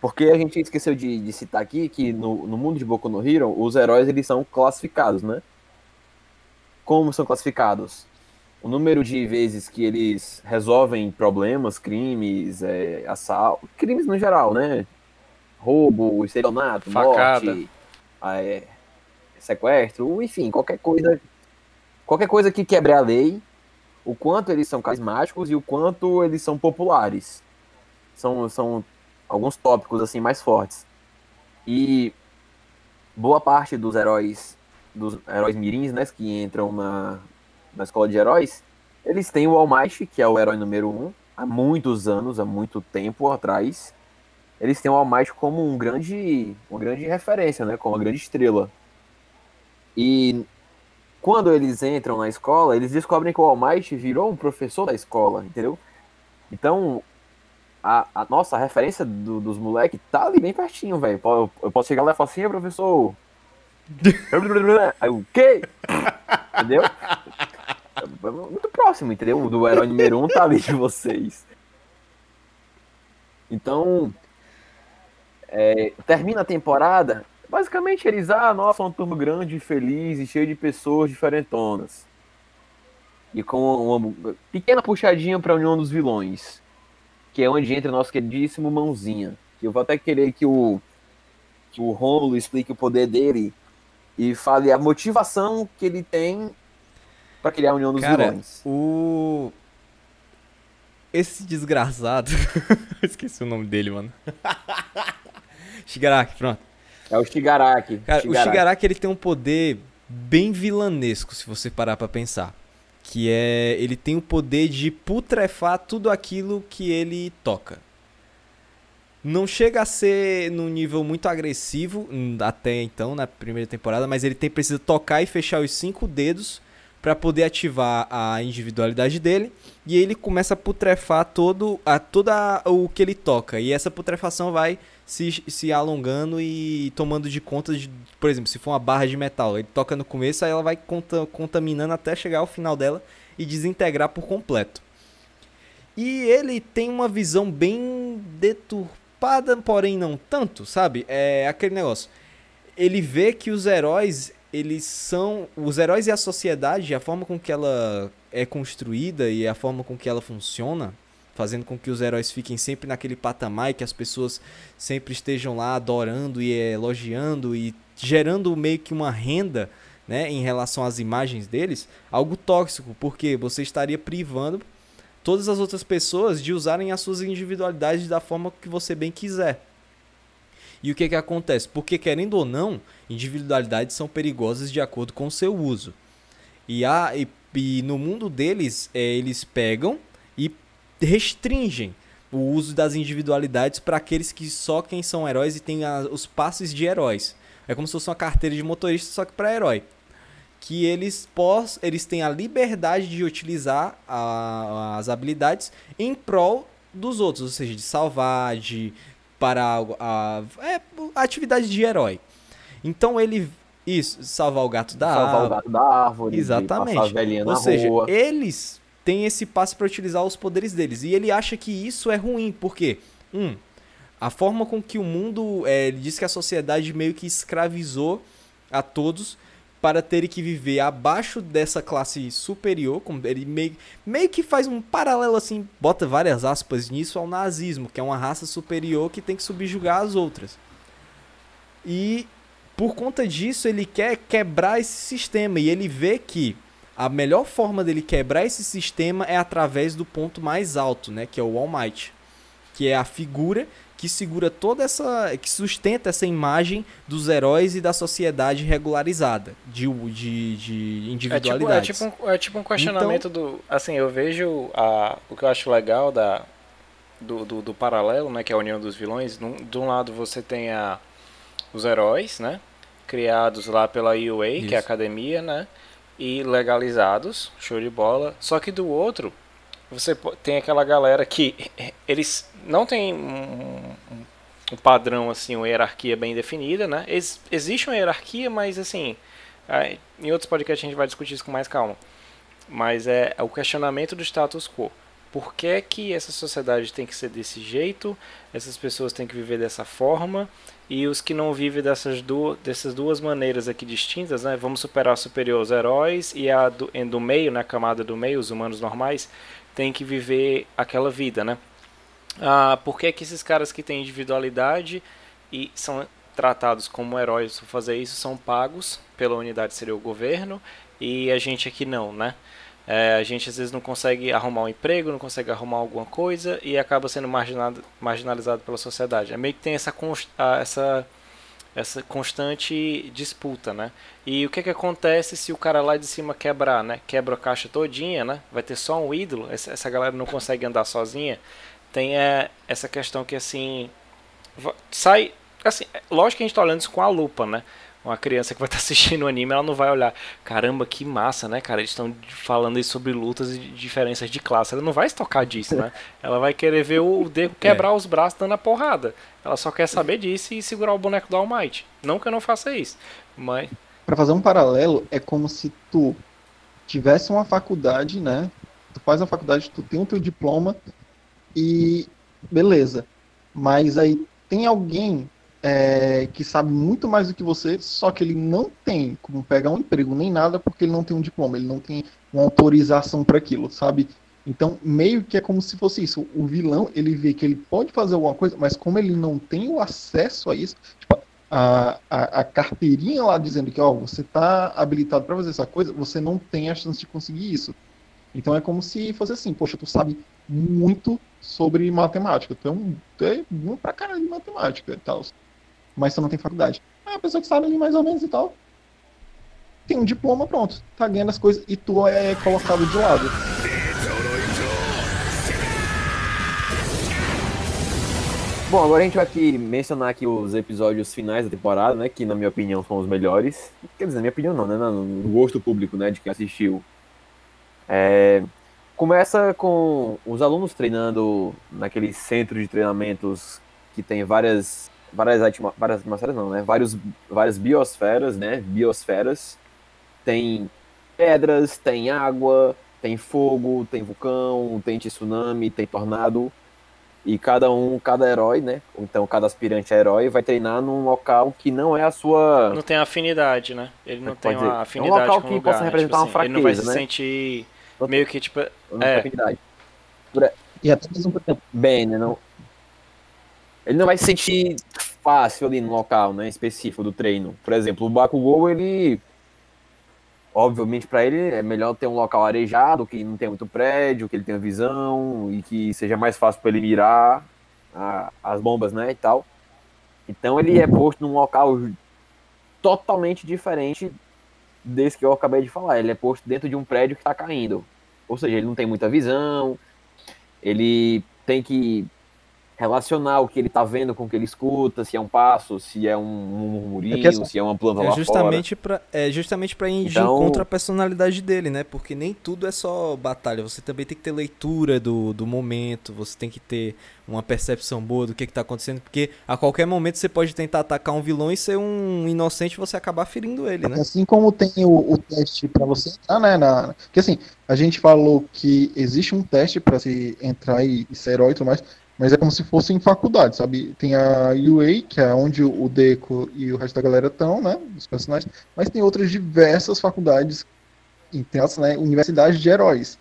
Porque a gente esqueceu de, de citar aqui que no, no mundo de Boku no Hero, os heróis eles são classificados, né? Como são classificados? O número de vezes que eles resolvem problemas, crimes, é, assalto, crimes no geral, né? Roubo, estelionato, Facada. morte, é, sequestro, enfim, qualquer coisa, qualquer coisa que quebre a lei, o quanto eles são carismáticos e o quanto eles são populares. São, são alguns tópicos assim mais fortes. E boa parte dos heróis, dos heróis mirins, né, que entram na, na escola de heróis, eles têm o All Might, que é o herói número um, há muitos anos, há muito tempo atrás. Eles têm o All Might como um grande, uma grande referência, né, como uma grande estrela. E quando eles entram na escola, eles descobrem que o All Might virou um professor da escola, entendeu? Então, a, a nossa a referência do- dos moleques tá ali bem pertinho, velho. Eu, eu posso chegar lá e falar assim, "Ei, professor. Aí o quê? Entendeu? Muito próximo, entendeu? Do herói número um tá ali de vocês. Então, é, termina a temporada. Basicamente, eles, ah, nossa, uma turma grande, feliz e cheio de pessoas diferentonas. E com uma pequena puxadinha pra União dos Vilões que é onde entra o nosso queridíssimo Mãozinha. Que eu vou até querer que o, que o Rômulo explique o poder dele e fale a motivação que ele tem pra criar a União dos Cara, Vilões. o. Esse desgraçado. Esqueci o nome dele, mano. Shigaraki, pronto. É o Shigaraki. Cara, Shigaraki. o Shigaraki ele tem um poder bem vilanesco, se você parar pra pensar. Que é. Ele tem o poder de putrefar tudo aquilo que ele toca. Não chega a ser num nível muito agressivo, hum, até então, na primeira temporada, mas ele tem precisa tocar e fechar os cinco dedos pra poder ativar a individualidade dele. E ele começa a putrefar todo, a, toda o que ele toca. E essa putrefação vai se, se alongando e tomando de conta de, por exemplo, se for uma barra de metal, ele toca no começo, aí ela vai conta- contaminando até chegar ao final dela e desintegrar por completo. E ele tem uma visão bem deturpada, porém não tanto, sabe? É aquele negócio. Ele vê que os heróis, eles são. Os heróis e a sociedade, a forma com que ela é construída e a forma com que ela funciona, fazendo com que os heróis fiquem sempre naquele patamar e que as pessoas sempre estejam lá adorando e elogiando e gerando meio que uma renda né, em relação às imagens deles, algo tóxico, porque você estaria privando todas as outras pessoas de usarem as suas individualidades da forma que você bem quiser. E o que que acontece? Porque querendo ou não, individualidades são perigosas de acordo com o seu uso. E, a, e, e no mundo deles, é, eles pegam restringem o uso das individualidades para aqueles que só quem são heróis e têm a- os passes de heróis. É como se fosse uma carteira de motorista, só que para herói. Que eles, pos, eles têm a liberdade de utilizar a- as habilidades em prol dos outros, ou seja, de salvar, de para algo- a, é, atividade de herói. Então ele isso, salvar o gato da Salvar o árvore. gato da árvore, Exatamente. passar a velhinha Ou na seja, rua. eles têm esse passe para utilizar os poderes deles. E ele acha que isso é ruim, porque, um, a forma com que o mundo. é, ele diz que a sociedade meio que escravizou a todos para terem que viver abaixo dessa classe superior. Como ele meio, meio que faz um paralelo assim, bota várias aspas nisso ao nazismo, que é uma raça superior que tem que subjugar as outras. E por conta disso, ele quer quebrar esse sistema e ele vê que a melhor forma dele quebrar esse sistema é através do ponto mais alto, né, que é o All Might. que é a figura que segura toda essa. que sustenta essa imagem dos heróis e da sociedade regularizada, de, de, de É tipo, é, tipo um, é tipo um questionamento do. Assim, eu vejo a, o que eu acho legal da, do, do, do paralelo, né? Que é a união dos vilões. Num- de um lado você tem a, os heróis, né? Criados lá pela UA, que é Isso. a academia, né? E legalizados, show de bola. Só que do outro, você tem aquela galera que eles não têm um, um- padrão, assim, uma hierarquia bem definida, né? Ex- existe uma hierarquia, mas assim. Em outros podcasts a gente vai discutir isso com mais calma. Mas é o questionamento do status quo. Por que, que essa sociedade tem que ser desse jeito? Essas pessoas têm que viver dessa forma? E os que não vivem dessas duas, dessas duas maneiras aqui distintas, né? Vamos superar superior os heróis e a do, do meio, na camada do meio, os humanos normais, têm que viver aquela vida, né? Ah, por que, que esses caras que têm individualidade e são tratados como heróis por fazer isso são pagos pela unidade seria o governo e a gente aqui não, né? É, a gente às vezes não consegue arrumar um emprego, não consegue arrumar alguma coisa e acaba sendo marginado, marginalizado pela sociedade. É meio que tem essa, essa, essa constante disputa, né? E o que que acontece se o cara lá de cima quebrar, né? Quebra a caixa todinha, né? Vai ter só um ídolo, essa, essa galera não consegue andar sozinha. Tem é, essa questão que assim sai assim, é lógico que a gente tá olhando isso com a lupa, né? Uma criança que vai estar assistindo o anime, ela não vai olhar, caramba, que massa, né, cara? Eles estão falando aí sobre lutas e diferenças de classe. Ela não vai se tocar disso, né? Ela vai querer ver o Deco quebrar os braços dando a porrada. Ela só quer saber disso e segurar o boneco do All Might. Não que eu não faça isso, mas Pra fazer um paralelo, é como se tu tivesse uma faculdade, né? Tu faz uma faculdade, tu tem o teu diploma e beleza. Mas aí tem alguém é, que sabe muito mais do que você, só que ele não tem como pegar um emprego nem nada porque ele não tem um diploma, ele não tem uma autorização para aquilo, sabe? Então, meio que é como se fosse isso. O vilão, ele vê que ele pode fazer alguma coisa, mas como ele não tem o acesso a isso, tipo, a, a, a carteirinha lá dizendo que, ó, você tá habilitado para fazer essa coisa, você não tem a chance de conseguir isso. Então é como se fosse assim, poxa, tu sabe muito sobre matemática, tu é, um, tu é bom pra caralho de matemática e tal, mas tu não tem faculdade. Ah, a pessoa que sabe ali mais ou menos e tal, tem um diploma, pronto, tá ganhando as coisas e tu é colocado de lado. Bom, agora a gente vai aqui mencionar aqui os episódios finais da temporada, né? Que na minha opinião são os melhores. Quer dizer, na minha opinião não, né? No gosto público, né? De quem assistiu. É, começa com os alunos treinando naquele centro de treinamentos que tem várias várias atma- várias atmosferas não, né? Vários várias biosferas, né? Biosferas. Tem pedras, tem água, tem fogo, tem vulcão, tem tsunami, tem tornado. E cada um, cada herói, né? Então cada aspirante a herói vai treinar num local que não é a sua. não tem afinidade, né? Ele não tem dizer, uma é um afinidade local com que lugar, possa né? representar uma Tipo assim, Ele não vai se fraqueza, né? sentir meio que tipo É. afinidade. E até mesmo, por exemplo, Bem, né? Não... Ele não vai se sentir fácil ali no local, né? Específico do treino. Por exemplo, o Bakugou, ele. Obviamente, para ele é melhor ter um local arejado, que não tem muito prédio, que ele tenha visão e que seja mais fácil para ele mirar a- as bombas, né? E tal. Então, ele é posto num local totalmente diferente desse que eu acabei de falar. Ele é posto dentro de um prédio que está caindo. Ou seja, ele não tem muita visão, ele tem que relacionar o que ele tá vendo com o que ele escuta, se é um passo, se é um, um murmurinho, É se é uma planta É lá fora. justamente pra, é justamente pra ir de Então- encontro à personalidade dele, né? Porque nem tudo é só batalha. Você também tem que ter leitura do, do momento, você tem que ter uma percepção boa do que, que tá acontecendo. Porque a qualquer momento você pode tentar atacar um vilão e ser um inocente e você acabar ferindo ele, né? Assim como tem o, o teste para você entrar, né? Na, que assim, a gente falou que existe um teste para se entrar e, e ser herói e tudo mais, mas é como se fosse em faculdade, sabe? Tem a UA, que é onde o Deco e o resto da galera estão, né? Os personagens, mas tem outras diversas faculdades, entre aspas, né? Universidades de heróis.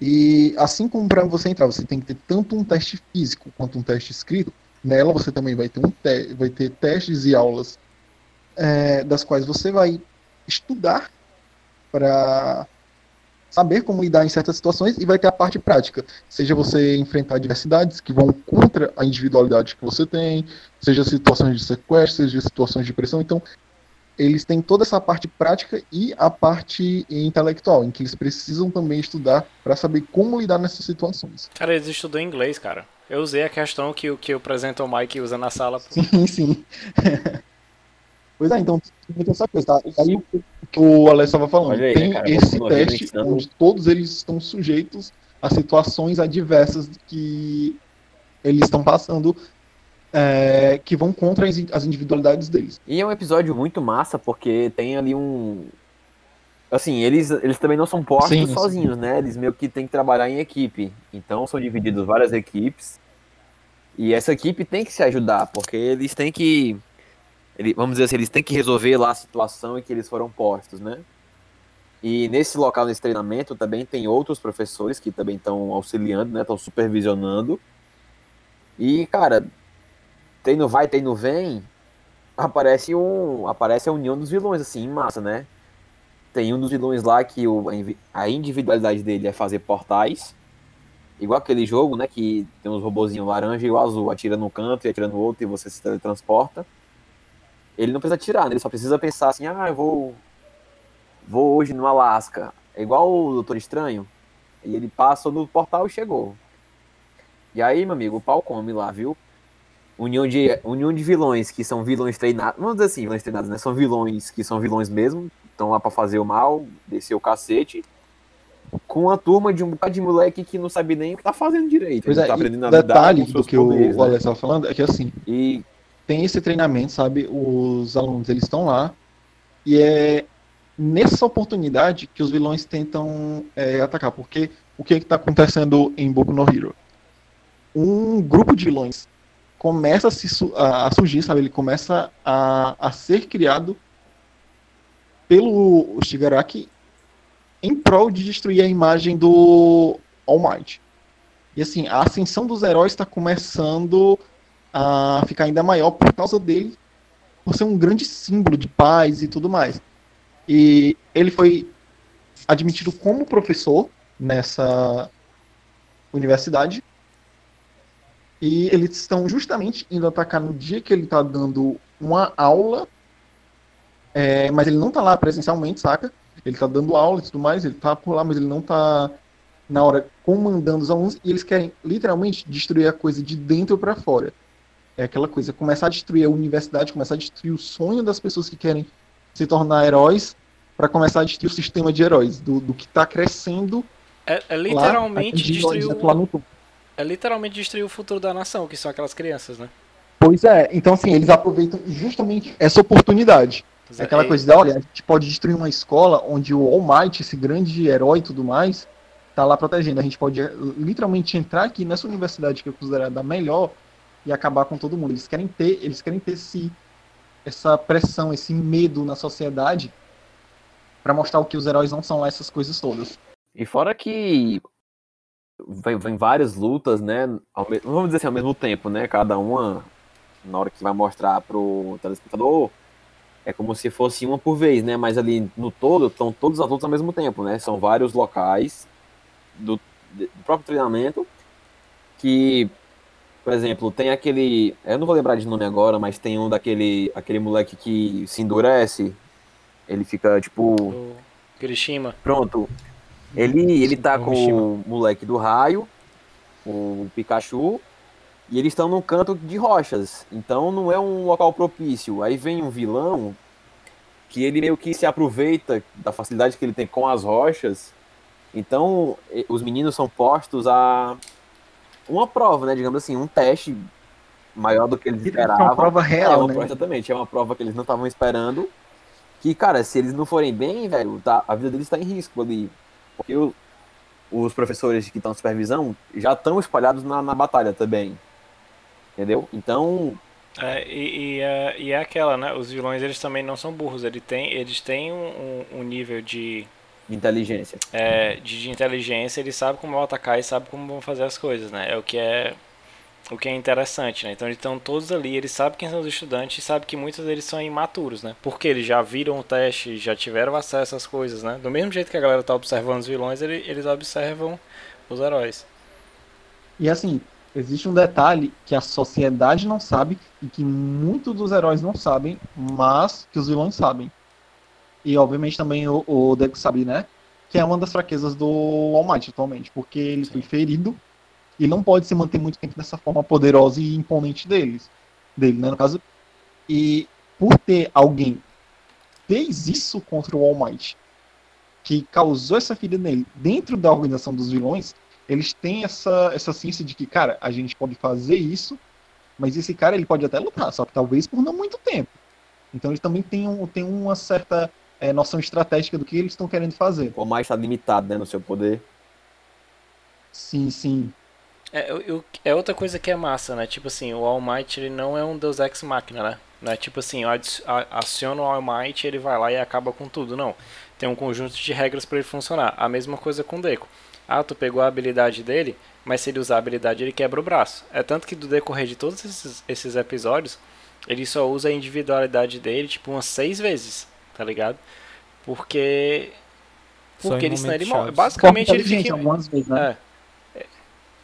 E assim como para você entrar, você tem que ter tanto um teste físico quanto um teste escrito. Nela você também vai ter, um te vai ter testes e aulas é, das quais você vai estudar para saber como lidar em certas situações e vai ter a parte prática. Seja você enfrentar adversidades que vão contra a individualidade que você tem, seja situações de sequestro, seja situações de pressão. Então, eles têm toda essa parte prática e a parte intelectual, em que eles precisam também estudar para saber como lidar nessas situações. Cara, eles estudam inglês, cara. Eu usei a questão que, o- que o Presenter Mike usa na sala. Sim, sim. pois é, então tem essa coisa, tá? E aí o que o Alex estava falando, aí, tem né, cara, esse teste onde todos eles estão sujeitos a situações adversas que eles estão passando é, que vão contra as as individualidades deles. E é um episódio muito massa, porque tem ali um. Assim, eles, eles também não são postos Sim, sim. sozinhos, né? Eles meio que têm que trabalhar em equipe. Então são divididos várias equipes. E essa equipe tem que se ajudar, porque eles têm que. Ele- vamos dizer assim, eles têm que resolver lá a situação em que eles foram postos, né? E nesse local, nesse treinamento, também tem outros professores que também estão auxiliando, né? Estão supervisionando. E, cara, treino vai, treino vem, aparece um. Aparece a união dos vilões, assim, em massa, né? Tem um dos vilões lá que o, a individualidade dele é fazer portais. Igual aquele jogo, né? Que tem uns robozinhos laranja e o azul. Atira no canto e atira no outro e você se teletransporta. Ele não precisa atirar, né? Ele só precisa pensar assim, ah, eu vou. Vou hoje no Alasca. É igual o Doutor Estranho. E ele passa no portal e chegou. E aí, meu amigo, o pau come lá, viu? União de, união de vilões que são vilões treinados. Vamos dizer assim, vilões treinados, né? São vilões que são vilões mesmo. Estão lá pra fazer o mal, descer o cacete. Com uma turma de um bocado de moleque que não sabe nem o que tá fazendo direito. Pois é, tá aprendendo a detalhe do que o, poderes, o né? Alex estava falando é que assim, E tem esse treinamento, sabe? Os alunos eles estão lá e é nessa oportunidade que os vilões tentam é, atacar, porque o que está acontecendo em Boku no Hero? Um grupo de vilões começa a, se a- a surgir, sabe? Ele começa a, a ser criado pelo Shigaraki em prol de destruir a imagem do All Might. E assim, a ascensão dos heróis está começando a ficar ainda maior por causa dele, por ser um grande símbolo de paz e tudo mais. E ele foi admitido como professor nessa universidade. E eles estão justamente indo atacar no dia que ele está dando uma aula, é, mas ele não está lá presencialmente, saca? Ele está dando aula e tudo mais, ele está por lá, mas ele não está na hora comandando os alunos e eles querem literalmente destruir a coisa de dentro para fora. É aquela coisa, começar a destruir a universidade, começar a destruir o sonho das pessoas que querem se tornar heróis, para começar a destruir o sistema de heróis, do, do que está crescendo É, é lá, literalmente atingindo destruir lá o, no topo. é literalmente destruir o futuro da nação, que são aquelas crianças, né? Pois é, então assim, eles aproveitam justamente essa oportunidade. Pois É aquela e- coisa de, olha, a gente pode destruir uma escola onde o All Might, esse grande herói e tudo mais, tá lá protegendo. A gente pode eh, literalmente entrar aqui nessa universidade que é considerada a melhor e acabar com todo mundo. Eles querem ter, eles querem ter esse, essa pressão, esse medo na sociedade para mostrar o que os heróis não são lá essas coisas todas. E fora que vem, vem várias lutas, né? vamos dizer assim, ao mesmo tempo, né? Cada uma, na hora que vai mostrar pro telespectador, é como se fosse uma por vez, né? Mas ali no todo estão todas as lutas ao mesmo tempo, né? São vários locais do, do próprio treinamento que, por exemplo, tem aquele. Eu não vou lembrar de nome agora, mas tem um daquele aquele moleque que se endurece. Ele fica tipo. O Kirishima. Pronto. Ele, ele tá com o moleque do raio, o Pikachu, e eles estão num canto de rochas. Então não é um local propício. Aí vem um vilão que ele meio que se aproveita da facilidade que ele tem com as rochas. Então os meninos são postos a uma prova, né? Digamos assim, um teste maior do que eles É esperavam. uma prova É, real, uma né? prova- exatamente, é uma prova que eles não estavam esperando. Que, cara, se eles não forem bem, velho, tá, a vida deles tá em risco ali. Porque o- os professores que estão em supervisão já estão espalhados na, na batalha também. Entendeu? Então, É, e, e, é, e é aquela, né? Os vilões eles também não são burros. Eles têm, eles têm um, um- um nível de, de inteligência. é, de, de inteligência. Eles sabem como vão atacar e sabem como vão fazer as coisas, né? É o que é O que é interessante, né? Então eles estão todos ali, eles sabem quem são os estudantes e sabem que muitos deles são imaturos, né? Porque eles já viram o teste, já tiveram acesso às coisas, né? Do mesmo jeito que a galera tá observando os vilões, ele- eles observam os heróis. E assim, existe um detalhe que a sociedade não sabe e que muitos dos heróis não sabem, mas que os vilões sabem. E obviamente também o, o Deku sabe, né? Que é uma das fraquezas do All Might atualmente, porque ele foi ferido e não pode se manter muito tempo dessa forma poderosa e imponente deles, dele, né, no caso. E por ter alguém fez isso contra o All Might, que causou essa ferida nele dentro da organização dos vilões, eles têm essa, essa ciência de que, cara, a gente pode fazer isso, mas esse cara ele pode até lutar, só que talvez por não muito tempo. Então eles também têm, um, têm uma certa é, noção estratégica do que eles estão querendo fazer. O mais está limitado, né, no seu poder. Sim, sim. É, eu- eu- é outra coisa que é massa, né? Tipo assim, o All Might ele não é um Deus Ex Machina, né? Não é tipo assim, eu adi- a- aciono o All Might ele vai lá e acaba com tudo, não. Tem um conjunto de regras para ele funcionar. A mesma coisa com o Deco. Ah, tu pegou a habilidade dele, mas se ele usar a habilidade ele quebra o braço. É tanto que do decorrer de todos esses, esses episódios, ele só usa a individualidade dele tipo umas seis vezes, tá ligado? Porque... Porque ele senão ele morre. Basicamente ele fica... algumas vezes, né? É.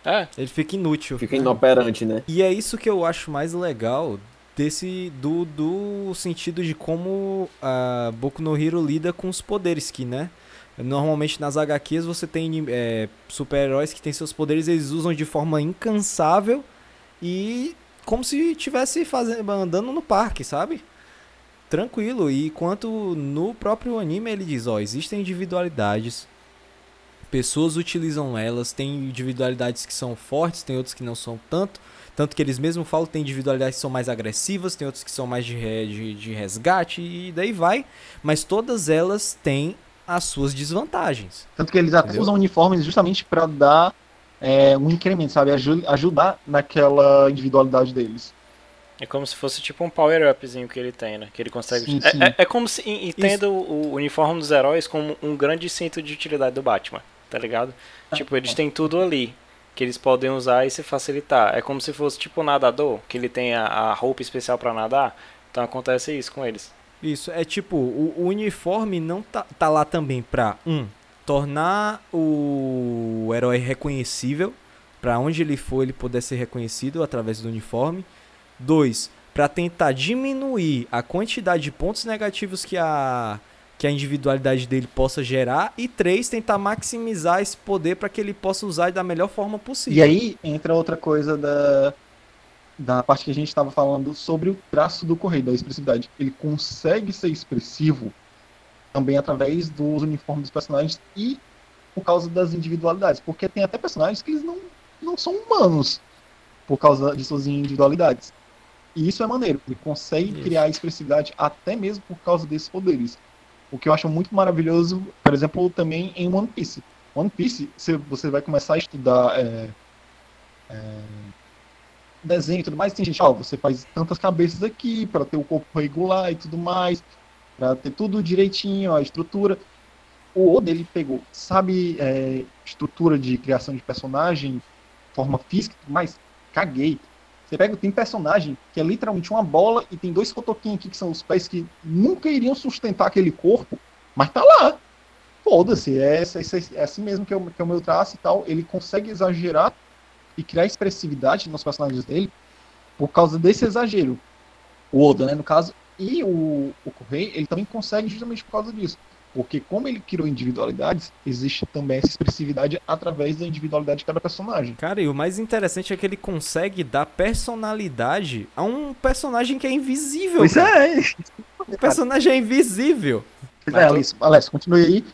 É, Ele fica inútil. Fica inoperante, né? E é isso que eu acho mais legal desse do, do sentido de como a Boku no Hero lida com os poderes que, né? Normalmente nas HQs você tem é, super-heróis que têm seus poderes, eles usam de forma incansável e como se estivesse fazendo andando no parque, sabe? Tranquilo. E enquanto no próprio anime ele diz, ó, existem individualidades, pessoas utilizam elas, tem individualidades que são fortes, tem outras que não são tanto. Tanto que eles mesmos falam tem individualidades que são mais agressivas, tem outras que são mais de, de, de resgate e daí vai. Mas todas elas têm as suas desvantagens. Tanto que eles até Entendeu? usam uniformes justamente para dar é, um incremento, sabe? Aju- ajudar naquela individualidade deles. É como se fosse tipo um power-upzinho que ele tem, né? Que ele consegue. Sim, é, sim. é- é como se. en- Entenda o, uniforme dos heróis como um grande cinto de utilidade do Batman, tá ligado? Tipo, eles têm tudo ali que eles podem usar e se facilitar. É como se fosse tipo um nadador, que ele tem a, a roupa especial pra nadar. Então acontece isso com eles. Isso, é tipo, o, o uniforme não tá, tá lá também pra, um, tornar o herói reconhecível, pra onde ele for ele poder ser reconhecido através do uniforme. Dois, pra tentar diminuir a quantidade de pontos negativos que a, que a individualidade dele possa gerar. E três, tentar maximizar esse poder pra que ele possa usar da melhor forma possível. E aí entra outra coisa da, da parte que a gente estava falando sobre o traço do correio, da expressividade. Ele consegue ser expressivo também através dos uniformes dos personagens e por causa das individualidades. Porque tem até personagens que eles não, não são humanos por causa de suas individualidades. E isso é maneiro. Ele consegue Isso. criar expressividade até mesmo por causa desses poderes. O que eu acho muito maravilhoso, por exemplo, também em One Piece. One Piece, você, você vai começar a estudar é, é, desenho e tudo mais, tem gente, ó, você faz tantas cabeças aqui para ter o corpo regular e tudo mais, para ter tudo direitinho, a estrutura. O Oda, ele pegou, sabe, é, estrutura de criação de personagem, forma física e tudo mais? Caguei. Você pega, tem personagem que é literalmente uma bola e tem dois cotoquinhos aqui que são os pés que nunca iriam sustentar aquele corpo, mas tá lá. Foda-se, é, é, é, é assim mesmo que é, o, que é o meu traço e tal. Ele consegue exagerar e criar expressividade nos personagens dele por causa desse exagero. O Oda, né, no caso. E o, o Correio, ele também consegue justamente por causa disso. Porque como ele criou individualidades, existe também essa expressividade através da individualidade de cada personagem. Cara, e o mais interessante é que ele consegue dar personalidade a um personagem que é invisível. Pois cara. é, O personagem é invisível. Pois é, Alex, Alex, continue aí.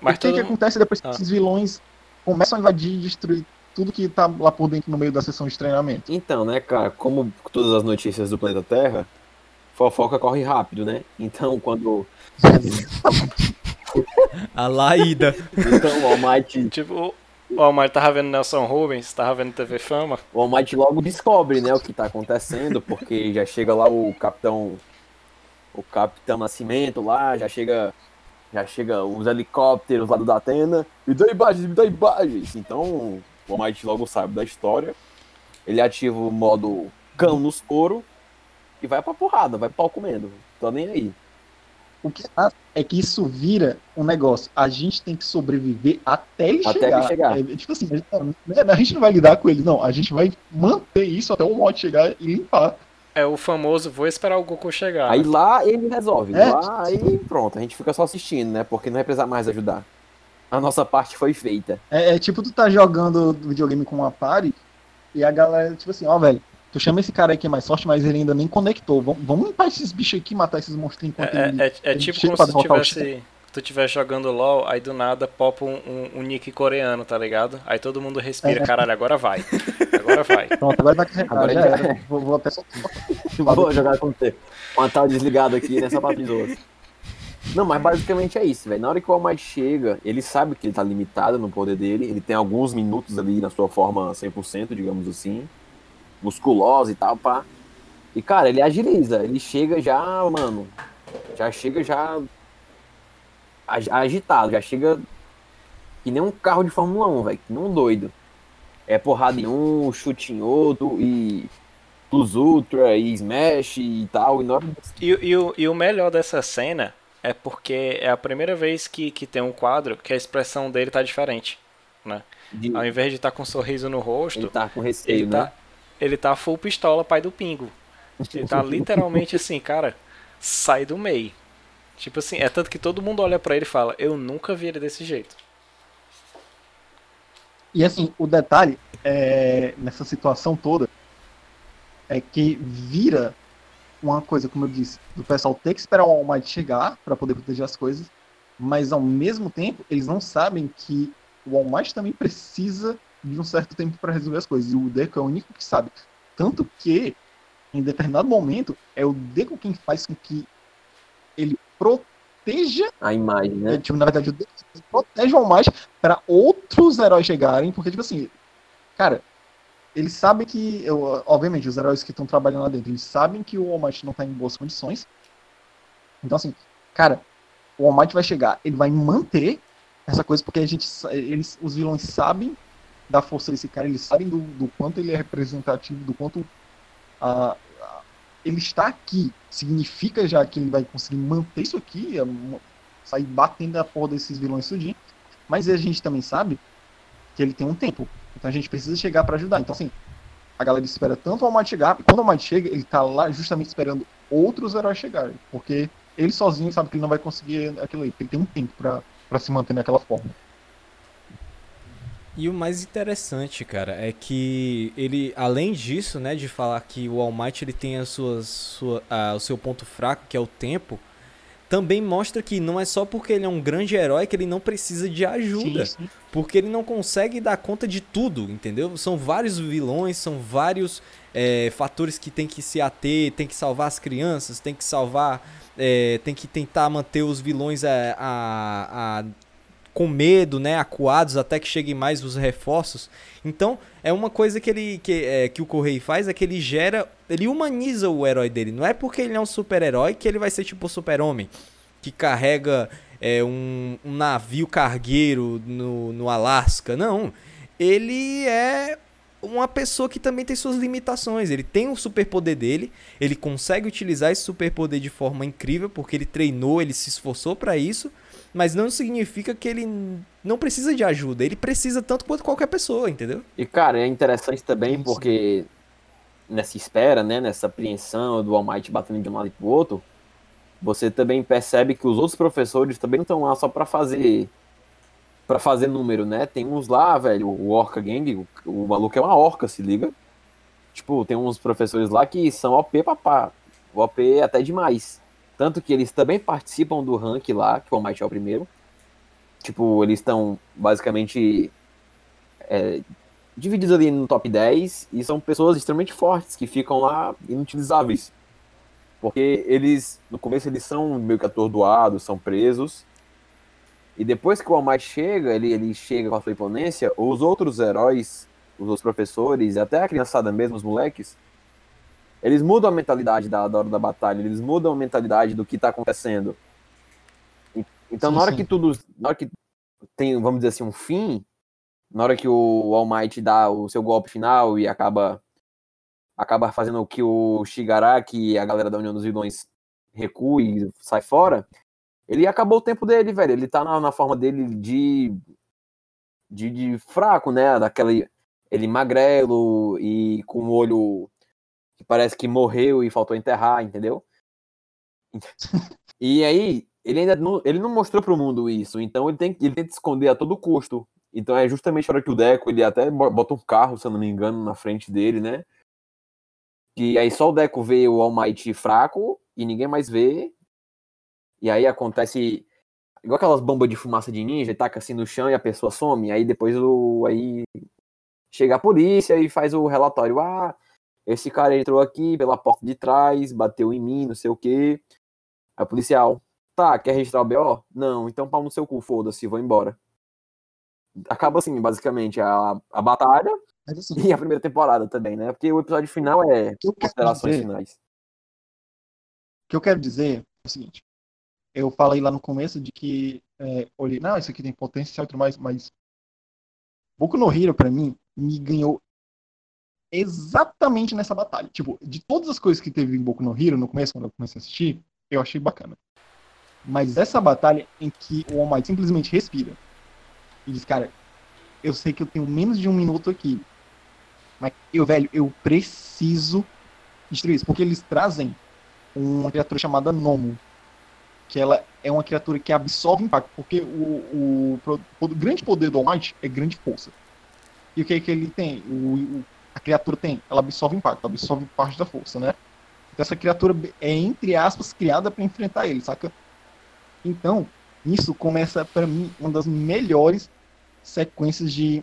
Mas o que, que acontece depois que Ah. esses vilões começam a invadir e destruir tudo que tá lá por dentro no meio da sessão de treinamento? Então, né, cara, como todas as notícias do planeta Terra, fofoca corre rápido, né? Então, quando. A Laída. Então, o All Might, Tipo, o All Might tava vendo Nelson Rubens, tava vendo TV Fama. o All Might logo descobre, né, o que tá acontecendo, porque já chega lá o Capitão. O Capitão Nascimento lá, já chega. Já chega os helicópteros lá do Datena. Me dá imagens, me dá imagens. Então, o All Might logo sabe da história. Ele ativa o modo cão nos couro e vai pra porrada, vai pau comendo. Tô nem aí. O que tá é que isso vira um negócio. A gente tem que sobreviver até ele Até chegar. ele chegar. É, tipo assim, a gente, não- a gente não vai lidar com ele, não. A gente vai manter isso até o mod chegar e limpar. É o famoso vou esperar o Goku chegar. Aí lá ele resolve. É, lá aí pronto, a gente fica só assistindo, né? Porque não vai precisar mais ajudar. A nossa parte foi feita. É, é tipo tu tá jogando videogame com uma party e a galera, tipo assim, ó, velho, tu chama esse cara aí que é mais forte, mas ele ainda nem conectou. Vamos, vamos limpar esses bichos aqui, matar esses monstrinhos enquanto É, ele. é, é ele tipo como pra se tu tivesse. Tu jogando LOL, aí do nada popa um, um, um nick coreano, tá ligado? Aí todo mundo respira, É. caralho, agora vai. Agora vai. Pronto, agora vai carregar, Agora já era. Vou, vou até só. Vou jogar com você. Uma tal desligado aqui nessa patrizoa. Não, mas basicamente é isso, velho. Na hora que o All Might chega, ele sabe que ele tá limitado no poder dele. Ele tem alguns minutos ali na sua forma 100%, digamos assim. Musculosa e tal, pá. E, cara, ele agiliza. Ele chega já, mano. Já chega já. ag- agitado. Já chega que nem um carro de Fórmula 1, velho. Que nem um doido. É porrada em um, chute em outro e. Plus Ultra e Smash e tal. E hora E, e o, e o melhor dessa cena é porque é a primeira vez que, que tem um quadro que a expressão dele tá diferente. Né? de- Ao invés de estar com um sorriso no rosto, ele tá com receio, ele, né? Ele tá full pistola, pai do pingo. Ele tá literalmente assim, cara, sai do meio. Tipo assim, é tanto que todo mundo olha pra ele e fala, eu nunca vi ele desse jeito. E assim, o detalhe é, nessa situação toda é que vira uma coisa, como eu disse, do pessoal ter que esperar o All Might chegar para poder proteger as coisas, mas ao mesmo tempo eles não sabem que o All Might também precisa de um certo tempo para resolver as coisas. E o Deco é o único que sabe. Tanto que, em determinado momento, é o Deco quem faz com que ele proteja A imagem, né? é, tipo, na verdade, o Deus protege o Might para outros heróis chegarem, porque, tipo assim, cara, eles sabem que, eu, obviamente, os heróis que estão trabalhando lá dentro, eles sabem que o All Might não tá em boas condições. Então, assim, cara, o All Might vai chegar, ele vai manter essa coisa, porque a gente, eles, os vilões sabem da força desse cara, eles sabem do, do quanto ele é representativo, do quanto ele está aqui, significa já que ele vai conseguir manter isso aqui, é sair batendo a porra desses vilões tudinho. Mas a gente também sabe que ele tem um tempo. Então a gente precisa chegar pra ajudar. Então, assim, a galera espera tanto o All Might chegar, e quando o All Might chega, ele tá lá justamente esperando outros heróis chegarem. Porque ele sozinho sabe que ele não vai conseguir aquilo aí, ele tem um tempo pra se manter naquela forma. E o mais interessante, cara, é que ele, além disso, né, de falar que o All Might ele tem as suas, sua, ah, o seu ponto fraco, que é o tempo, também mostra que não é só porque ele é um grande herói que ele não precisa de ajuda. Sim, sim. Porque ele não consegue dar conta de tudo, entendeu? São vários vilões, são vários é, fatores que tem que se ater, tem que salvar as crianças, tem que salvar, é, tem que tentar manter os vilões é, a, a- com medo, né, acuados até que cheguem mais os reforços. Então é uma coisa que ele que, é, que o Correio faz é que ele gera, ele humaniza o herói dele. Não é porque ele é um super-herói que ele vai ser tipo o super-homem que carrega é, um, um navio cargueiro no, no Alasca. Não. Ele é uma pessoa que também tem suas limitações. Ele tem o superpoder dele, ele consegue utilizar esse superpoder de forma incrível porque ele treinou, ele se esforçou para isso, mas não significa que ele não precisa de ajuda. Ele precisa tanto quanto qualquer pessoa, entendeu? E, cara, é interessante também Sim, porque nessa espera, né, nessa apreensão do All Might batendo de um lado e pro outro, você também percebe que os outros professores também não estão lá só pra fazer para fazer número, né? Tem uns lá, velho, o Orca Gang, o, o maluco é uma orca, se liga. Tipo, tem uns professores lá que são OP papá, OP até demais. Tanto que eles também participam do rank lá, que o All Might é o primeiro. Tipo, eles estão basicamente é, divididos ali no top 10 e são pessoas extremamente fortes que ficam lá inutilizáveis. Porque eles, no começo, eles são meio que atordoados, são presos. E depois que o All Might chega, ele, ele chega com a sua imponência, os outros heróis, os outros professores, até a criançada mesmo, os moleques, eles mudam a mentalidade da, da hora da batalha, eles mudam a mentalidade do que tá acontecendo. Então, Sim, na hora sim. que tudo. Na hora que tem, vamos dizer assim, um fim, na hora que o All Might dá o seu golpe final e acaba acaba fazendo o que o Shigaraki e a galera da União dos Vilões recue e sai fora. Ele acabou o tempo dele, velho. Ele tá na, na forma dele de, de. de fraco, né? Daquele. Ele magrelo e com o olho que parece que morreu e faltou enterrar, entendeu? E aí, ele ainda não, ele não mostrou pro mundo isso, então ele tem ele tenta esconder a todo custo. Então é justamente a hora que o Deco, ele até bo- bota um carro, se eu não me engano, na frente dele, né? E aí só o Deco vê o All Might fraco e ninguém mais vê. E aí acontece igual aquelas bombas de fumaça de ninja, taca assim no chão e a pessoa some. Aí depois o aí chega a polícia e faz o relatório. Ah, esse cara entrou aqui pela porta de trás, bateu em mim, não sei o quê. Aí o policial, tá, quer registrar o BO? Não, então pau no seu cu, foda-se, vou embora. Acaba assim, basicamente, a, a batalha assim, e a primeira temporada também, né? Porque o episódio final é que considerações dizer, finais. o que eu quero dizer é o seguinte. Eu falei lá no começo de que é, olhei, não, isso aqui tem potencial e tudo mais, mas Boku no Hero, pra mim, me ganhou exatamente nessa batalha. Tipo, de todas as coisas que teve em Boku no Hero no começo, quando eu comecei a assistir, eu achei bacana. Mas essa batalha em que o All Might simplesmente respira e diz, cara, eu sei que eu tenho menos de um minuto aqui, mas eu, velho, eu preciso destruir isso, porque eles trazem uma criatura chamada Nomo, que ela é uma criatura que absorve impacto, porque o, o, o grande poder do All Might é grande força. E o que, que ele tem? O, o- a criatura tem? Ela absorve impacto, absorve parte da força, né? Então essa criatura é, entre aspas, criada para enfrentar ele, saca? Então, isso começa, pra mim, uma das melhores sequências de,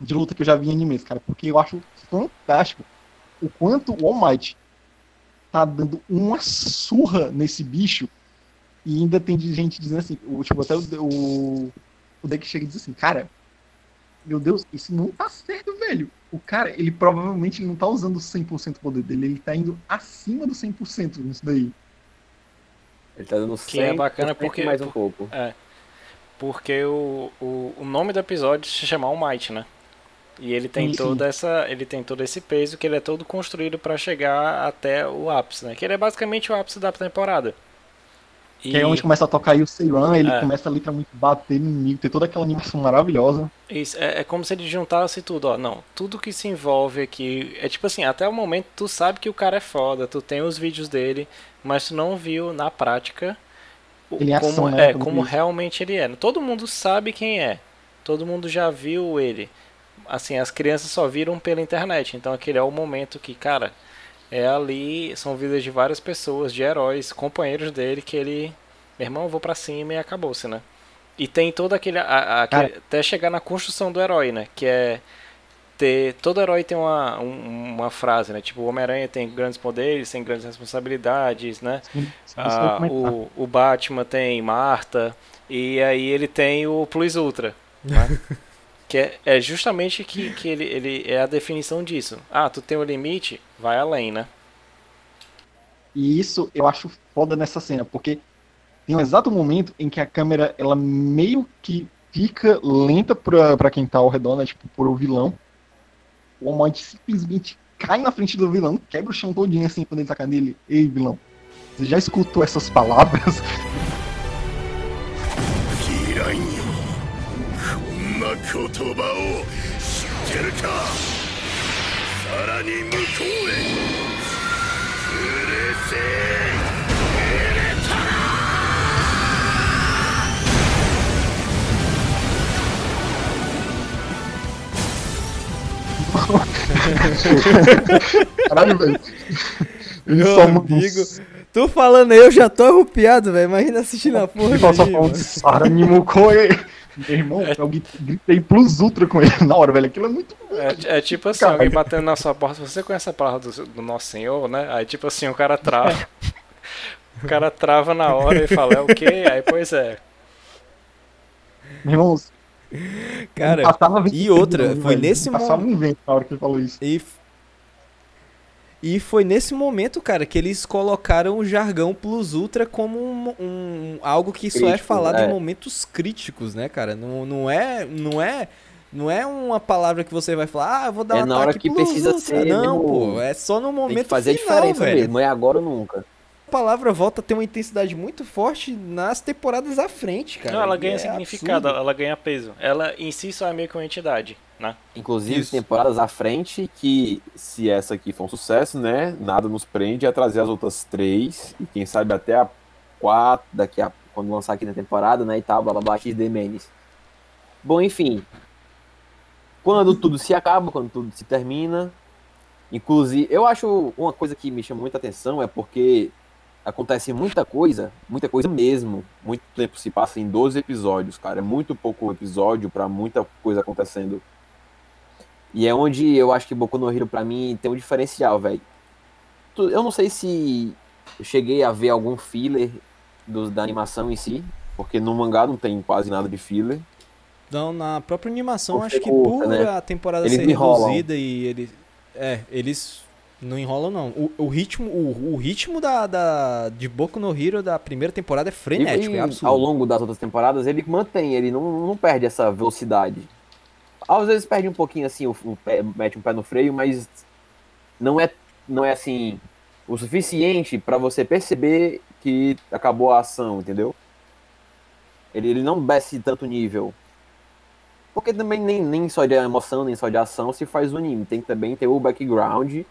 de luta que eu já vi em animes, cara, porque eu acho fantástico o quanto o All Might tá dando uma surra nesse bicho e ainda tem gente dizendo assim, o, tipo, até o, o, o deck chega e diz assim, cara, meu Deus, isso não tá certo, velho. O cara, ele provavelmente não tá usando 100% do poder dele, ele tá indo acima do 100% nisso daí. Ele tá dando 100% Que é bacana porque- mais um pouco. Porque o, o, o nome do episódio se chama All Might, né? E ele tem Sim, sim. toda essa, ele tem todo esse peso que ele é todo construído pra chegar até o ápice, né? Que ele é basicamente o ápice da temporada. E Que é onde começa a tocar aí o Seiran, ele É. começa a literalmente bater inimigo, tem toda aquela animação maravilhosa. isso, é, é como se ele juntasse tudo, ó. Não, tudo que se envolve aqui. É tipo assim, até o momento tu sabe que o cara é foda, tu tem os vídeos dele, mas tu não viu na prática Ele como, ação, né, é, como como isso. realmente ele é. Todo mundo sabe quem é. Todo mundo já viu ele. Assim, as crianças só viram pela internet. Então aquele é o momento que, cara, é ali, são vidas de várias pessoas, de heróis, companheiros dele, que ele, meu irmão, eu vou pra cima e acabou-se, né? E tem todo aquele, a- a- aquele- até chegar na construção do herói, né? Que é ter, todo herói tem uma, um- uma frase, né? Tipo, o Homem-Aranha tem grandes poderes, tem grandes responsabilidades, né? Sim, sim, Ah, o, o Batman tem Marta e aí ele tem o Plus Ultra, né? que é, é justamente que, que ele, ele é a definição disso. Ah, tu tem o limite, vai além, né? E isso eu acho foda nessa cena, porque tem um exato momento em que a câmera ela meio que fica lenta pra, pra quem tá ao redor, né? Tipo, por o vilão. O All Might simplesmente cai na frente do vilão, quebra o chão todinho assim quando ele tacar nele. Ei, vilão, você já escutou essas palavras? 言葉を知ってるかさらに向こうへうるせえCaralho, velho. Ele Meu só manda um amigo, tu falando aí, eu já tô arrupiado, velho. Imagina assistindo a porra. Ele só daí, falando mano. Saranimu com ele. Meu irmão, eu gri- gritei plus ultra com ele na hora, velho. Aquilo é muito. É, é tipo assim, Cara. alguém batendo na sua porta, você conhece a palavra do, do Nosso Senhor, né? Aí tipo assim, o cara trava. o cara trava na hora e fala, é o quê? Aí pois é. Meu irmão, Cara, e outra, foi nesse Passava um vento na hora que ele falou isso. E, e foi nesse momento, cara, que eles colocaram o jargão Plus Ultra como um, um- algo que só é Crítico, falado é. em momentos críticos, né, cara? Não, não é, não é Não é uma palavra que você vai falar, ah, eu vou dar É um na hora que plus precisa ultra. ser Não, mesmo. pô, é só no momento Tem que fazer final, a diferença velho. mesmo, é agora ou nunca. A palavra volta a ter uma intensidade muito forte nas temporadas à frente, cara. Não, ela ganha é significado, absurdo. ela ganha peso. Ela em si só é meio que uma entidade, né? Inclusive, Isso. temporadas à frente, que se essa aqui for um sucesso, né? Nada nos prende a trazer as outras três. E quem sabe até a quatro, daqui a quando lançar aqui na temporada, né? E tal, blá blá blá, XD Manes. Bom, enfim. Quando tudo se acaba, quando tudo se termina. Inclusive, eu acho uma coisa que me chama muita atenção é porque acontece muita coisa, muita coisa mesmo. Muito tempo se passa em 12 episódios, cara. É muito pouco episódio pra muita coisa acontecendo. E é onde eu acho que Boku no Hero pra mim tem um diferencial, velho. Eu não sei se eu cheguei a ver algum filler do- da animação em si, porque no mangá não tem quase nada de filler. Não, na própria animação, Porque acho que curta, por né? a temporada Eles ser enrolam. reduzida e eles. É, eles não enrolam, não. O, o ritmo, o, o ritmo da, da, de Boku no Hero da primeira temporada é frenético, e, é ao absurdo. longo das outras temporadas ele mantém, ele não, não perde essa velocidade. Às vezes perde um pouquinho assim, o, o pé- mete um pé no freio, mas não é, não é assim o suficiente pra você perceber que acabou a ação, entendeu? Ele, ele não desce tanto nível. Porque também nem, nem só de emoção, nem só de ação se faz o anime. Tem que também ter o background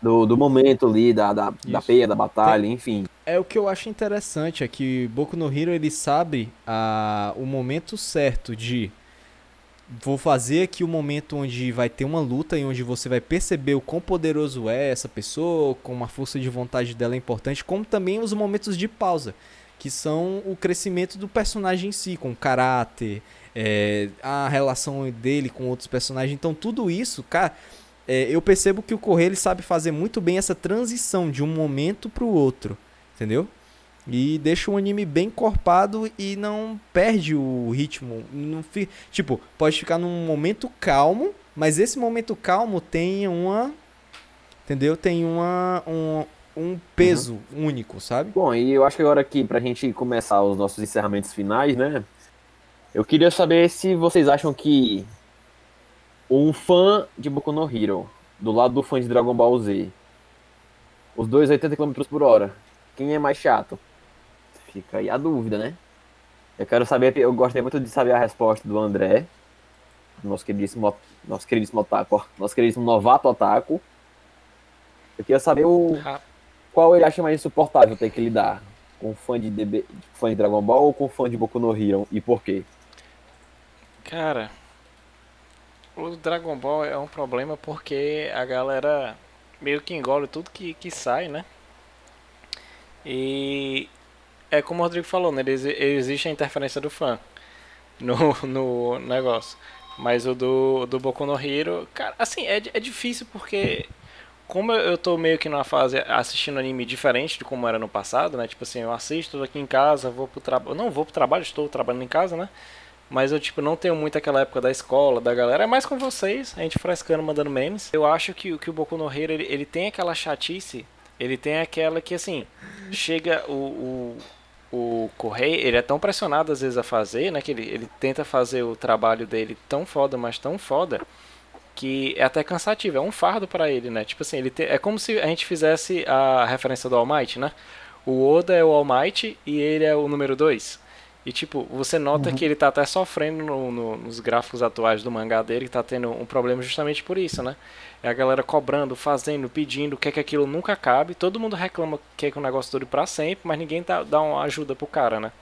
do, do momento ali, da, da, da peia, da batalha, enfim. É o que eu acho interessante, é que Boku no Hero ele sabe a, o momento certo de vou fazer aqui o momento onde vai ter uma luta e onde você vai perceber o quão poderoso é essa pessoa, como a força de vontade dela é importante, como também os momentos de pausa, que são o crescimento do personagem em si, com o caráter, é, a relação dele com outros personagens. Então tudo isso, cara, é, eu percebo que o Correio ele sabe fazer muito bem essa transição de um momento pro outro, entendeu? E deixa o anime bem encorpado e não perde o ritmo. Não fi... Tipo, pode ficar num momento calmo, mas esse momento calmo tem uma. Entendeu? Tem uma, um, um peso único, sabe? Bom, e eu acho que agora aqui, pra gente começar os nossos encerramentos finais, né? Eu queria saber se vocês acham que um fã de Boku no Hero, do lado do fã de Dragon Ball Z, os dois 80 km por hora, quem é mais chato? Fica aí a dúvida, né? Eu quero saber, eu gostaria muito de saber a resposta do André, nosso queridíssimo, nosso queridíssimo otaku, nosso queridíssimo novato otaku. Eu queria saber o, qual ele acha mais insuportável ter que lidar? Com fã de, DB, fã de Dragon Ball ou com fã de Boku no Hero? E por quê? Cara, o Dragon Ball é um problema porque a galera meio que engole tudo que, que sai, né? E é como o Rodrigo falou, né? Exi- Existe a interferência do fã no, no negócio. Mas o do, do Boku no Hero, cara, assim, é, é difícil porque como eu- tô meio que numa fase assistindo anime diferente de como era no passado, né? Tipo assim, eu assisto aqui em casa, vou pro trabalho. Não vou pro trabalho, estou trabalhando em casa, né? Mas eu, tipo, não tenho muito aquela época da escola, da galera. É mais com vocês, a gente frescando, mandando memes. Eu acho que, que o Boku no Hero, ele, ele tem aquela chatice. Ele tem aquela que, assim, chega o, o, o Correio, ele é tão pressionado às vezes a fazer, né? Que ele, ele tenta fazer o trabalho dele tão foda, mas tão foda, que é até cansativo. É um fardo pra ele, né? Tipo assim, ele te- é como se a gente fizesse a referência do All Might, né? O Oda é o All Might e ele é o número 2. E tipo, você nota que ele tá até sofrendo no- no- nos gráficos atuais do mangá dele, que tá tendo um problema justamente por isso, né? É a galera cobrando, fazendo, pedindo, quer que aquilo nunca acabe. Todo mundo reclama que, que o negócio dure pra sempre, mas ninguém tá, dá uma ajuda pro cara, né?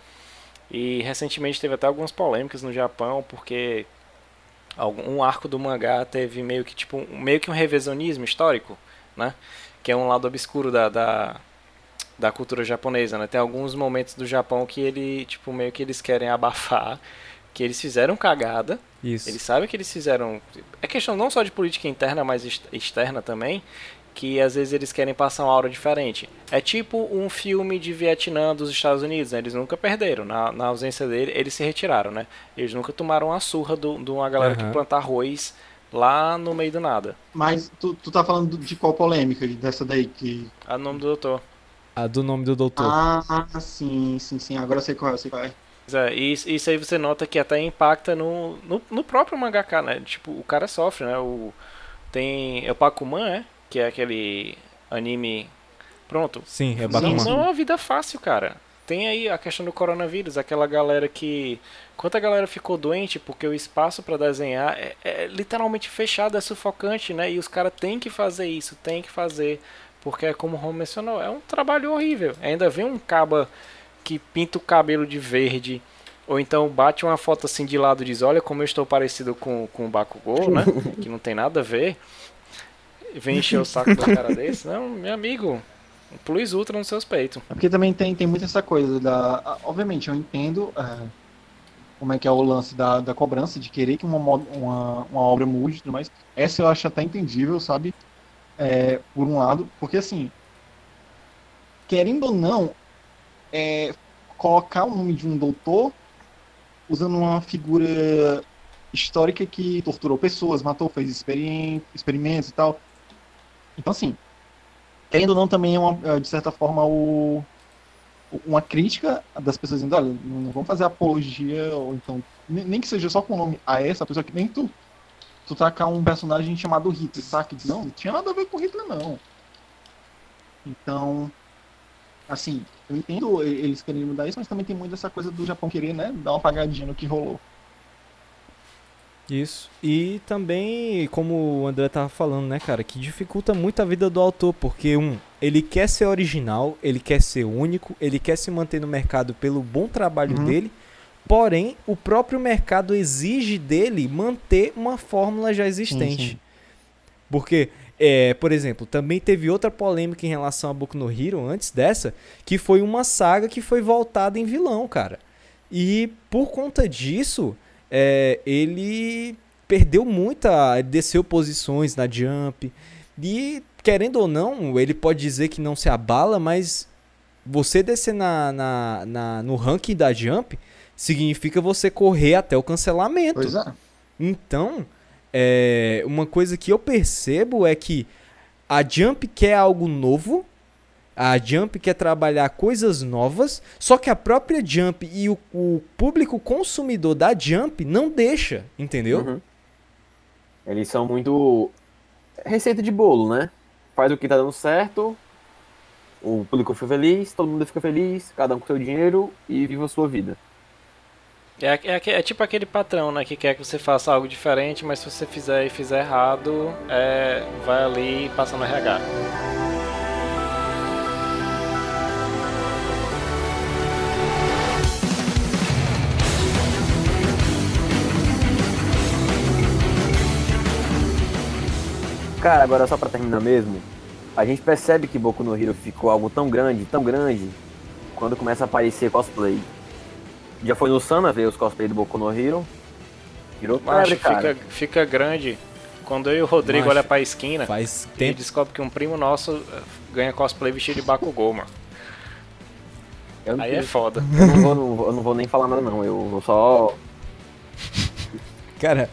E recentemente teve até algumas polêmicas no Japão, porque algum, um arco do mangá teve meio que tipo um- meio que um revisionismo histórico, né? Que é um lado obscuro da, da, da cultura japonesa, né? Tem alguns momentos do Japão que ele, tipo, meio que eles querem abafar, que eles fizeram cagada, Isso. eles sabem que eles fizeram. É questão não só de política interna, mas ex- externa também. Que às vezes eles querem passar uma aura diferente. É tipo um filme de Vietnã dos Estados Unidos, né? Eles nunca perderam. Na, na ausência dele, eles se retiraram, né? Eles nunca tomaram a surra do- de uma galera que Aham. planta arroz lá no meio do nada. Mas tu, tu tá falando de qual polêmica? Dessa daí que. A nome do doutor. A do nome do doutor. Ah, sim, sim, sim. Agora eu sei qual é, eu sei qual é. É, isso isso aí você nota que até impacta no, no, no próprio mangaka, né? Tipo, o cara sofre, né? O, tem. É o Pakuman, é? Que é aquele anime. Pronto. Sim, é Não, bacana. não é uma vida fácil, cara. Tem aí a questão do coronavírus, aquela galera que. Quanta galera ficou doente porque o espaço pra desenhar é, é literalmente fechado, é sufocante, né? E os caras têm que fazer isso, têm que fazer. Porque é como o Rom mencionou, é um trabalho horrível. Ainda vem um caba que pinta o cabelo de verde. Ou então bate uma foto assim de lado e diz, olha como eu estou parecido com, com o Bakugou, né? que não tem nada a ver. Vem encher o saco do cara desse. Não, meu amigo, um plus ultra nos seus peitos. É porque também tem, tem muito essa coisa da. Obviamente, eu entendo é, como é que é o lance da, da cobrança, de querer que uma, uma, uma obra mude e tudo mais. Essa eu acho até entendível, sabe? É, por um lado, porque assim, querendo ou não, é, colocar o nome de um doutor usando uma figura histórica que torturou pessoas, matou, fez experimentos e tal. Então, assim, querendo ou não, também é, uma, é, de certa forma, o, uma crítica das pessoas dizendo, olha, não vamos fazer apologia, ou então, nem que seja só com o nome a essa pessoa, que nem tu, tu tacar um personagem chamado Hitler, saca? Não, não tinha nada a ver com Hitler, não. Então, assim, eu entendo eles querendo mudar isso, mas também tem muito essa coisa do Japão querer, né, dar uma apagadinha no que rolou. Isso. E também, como o André tava falando, né, cara, que dificulta muito a vida do autor, porque um, ele quer ser original, ele quer ser único, ele quer se manter no mercado pelo bom trabalho Uhum. dele, porém, o próprio mercado exige dele manter uma fórmula já existente. sim. Porque, é, por exemplo, também teve outra polêmica em relação a Boku no Hero antes dessa, que foi uma saga que foi voltada em vilão, cara. E por conta disso, é, ele perdeu muita. ele desceu posições na Jump. E, querendo ou não, ele pode dizer que não se abala, mas você descer na, na, na- no ranking da Jump significa você correr até o cancelamento. Pois é. Então, é, uma coisa que eu percebo é que a Jump quer algo novo, a Jump quer trabalhar coisas novas, só que a própria Jump e o, o público consumidor da Jump não deixa, entendeu? Uhum. Eles são muito receita de bolo, né? Faz o que tá dando certo, o público fica feliz, todo mundo fica feliz, cada um com seu dinheiro e viva a sua vida. É, é, é tipo aquele patrão, né, que quer que você faça algo diferente, mas se você fizer e fizer errado, é, vai ali e passa no RH. Cara, agora só pra terminar mesmo, a gente percebe que Boku no Hero ficou algo tão grande, tão grande, quando começa a aparecer cosplay. Já foi no Sana ver os cosplay do Boku no Hero? Virou Macho, febre, cara. fica, fica grande. Quando eu e o Rodrigo Macho, olha pra esquina, Faz e tempo. descobre que um primo nosso eh, ganha cosplay vestido de Bakugou, mano. Aí é foda. eu não vou, não eu não vou nem falar nada não, eu vou só... Cara,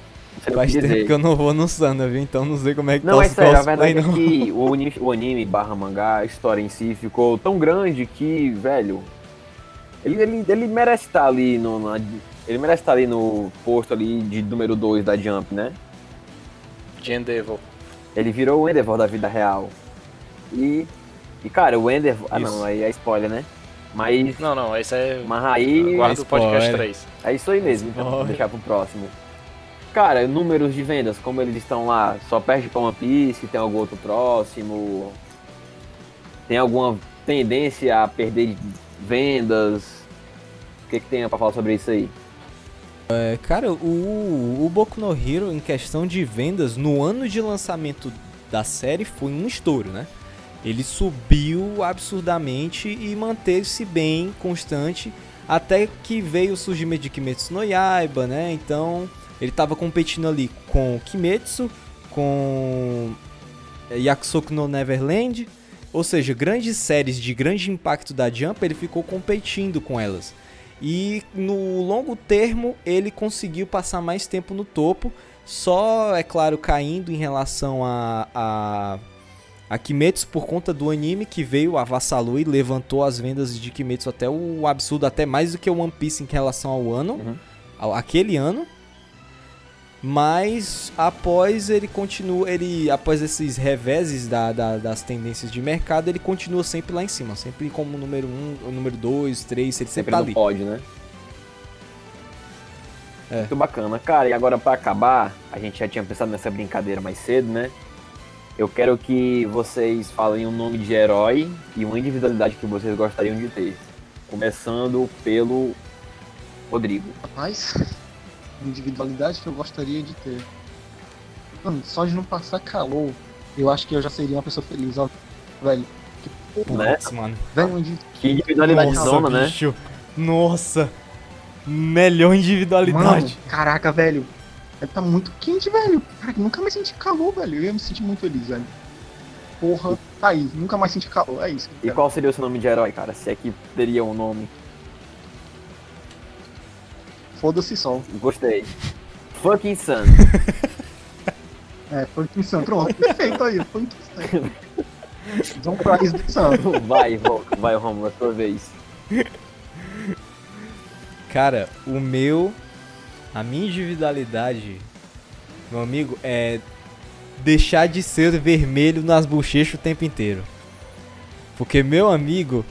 faz tempo dizer. que eu não vou no Sana, viu? Então não sei como é que Não, tá é sério, a verdade não. é que o anime, o anime barra mangá, a história em si, ficou tão grande que, velho, ele, ele, ele merece estar ali no. na- ele merece estar ali no posto ali de número 2 da Jump, né? De Endeavor. Ele virou o Endeavor da vida real. E. E cara, o Endeavor. Ah Isso. não, aí é spoiler, né? Mas. Não, não, esse é. Mas aí. Guarda o podcast spoiler. 3. É isso aí mesmo, então, vou deixar pro próximo. Cara, números de vendas, como eles estão lá, só perde pra One Piece, tem algum outro próximo? Tem alguma tendência a perder vendas? O que, que tem pra falar sobre isso aí? É, Cara, o, o Boku no Hero, em questão de vendas, no ano de lançamento da série, foi um estouro, né? Ele subiu absurdamente e manteve-se bem constante até que veio o surgimento de Kimetsu no Yaiba, né? Então, ele tava competindo ali com Kimetsu, com Yakusoku no Neverland, ou seja, grandes séries de grande impacto da Jump, ele ficou competindo com elas. E no longo termo ele conseguiu passar mais tempo no topo, só, é claro, caindo em relação a, a, A Kimetsu, por conta do anime que veio, avassalou e levantou as vendas de Kimetsu até o absurdo, até mais do que o One Piece em relação ao ano, Uhum. aquele ano. Mas após ele continua, ele após esses reveses da- da- das tendências de mercado, ele continua sempre lá em cima, sempre como número 1, um, o número 2, 3, ele sempre Sempre tá ali. pode, né? É. Muito bacana. Cara, e agora pra acabar, a gente já tinha pensado nessa brincadeira mais cedo, né? Eu quero que vocês falem um nome de herói e uma individualidade que vocês gostariam de ter. Começando pelo Rodrigo. Rapaz, individualidade que eu gostaria de ter. Mano, só de não passar calor, eu acho que eu já seria uma pessoa feliz, ó. Velho. Que porra, Né? Mano. velho, onde Que individualidade zona, né? bicho. Nossa. Melhor individualidade. Mano, caraca, velho. Tá muito quente, velho. Cara, eu nunca mais senti calor, velho. Eu ia me sentir muito feliz, velho. Porra, tá aí. Nunca mais senti calor. É isso. E qual seria o seu nome de herói, cara? Se é que teria um nome. Foda-se sol. Gostei. Fucking Sun. É, foi insano. Pronto, perfeito aí. Foi insano. John Price do Santo. Vai, vai, Romulo, a sua vez. Cara, o meu. A minha individualidade, meu amigo, é deixar de ser vermelho nas bochechas o tempo inteiro. Porque, meu amigo,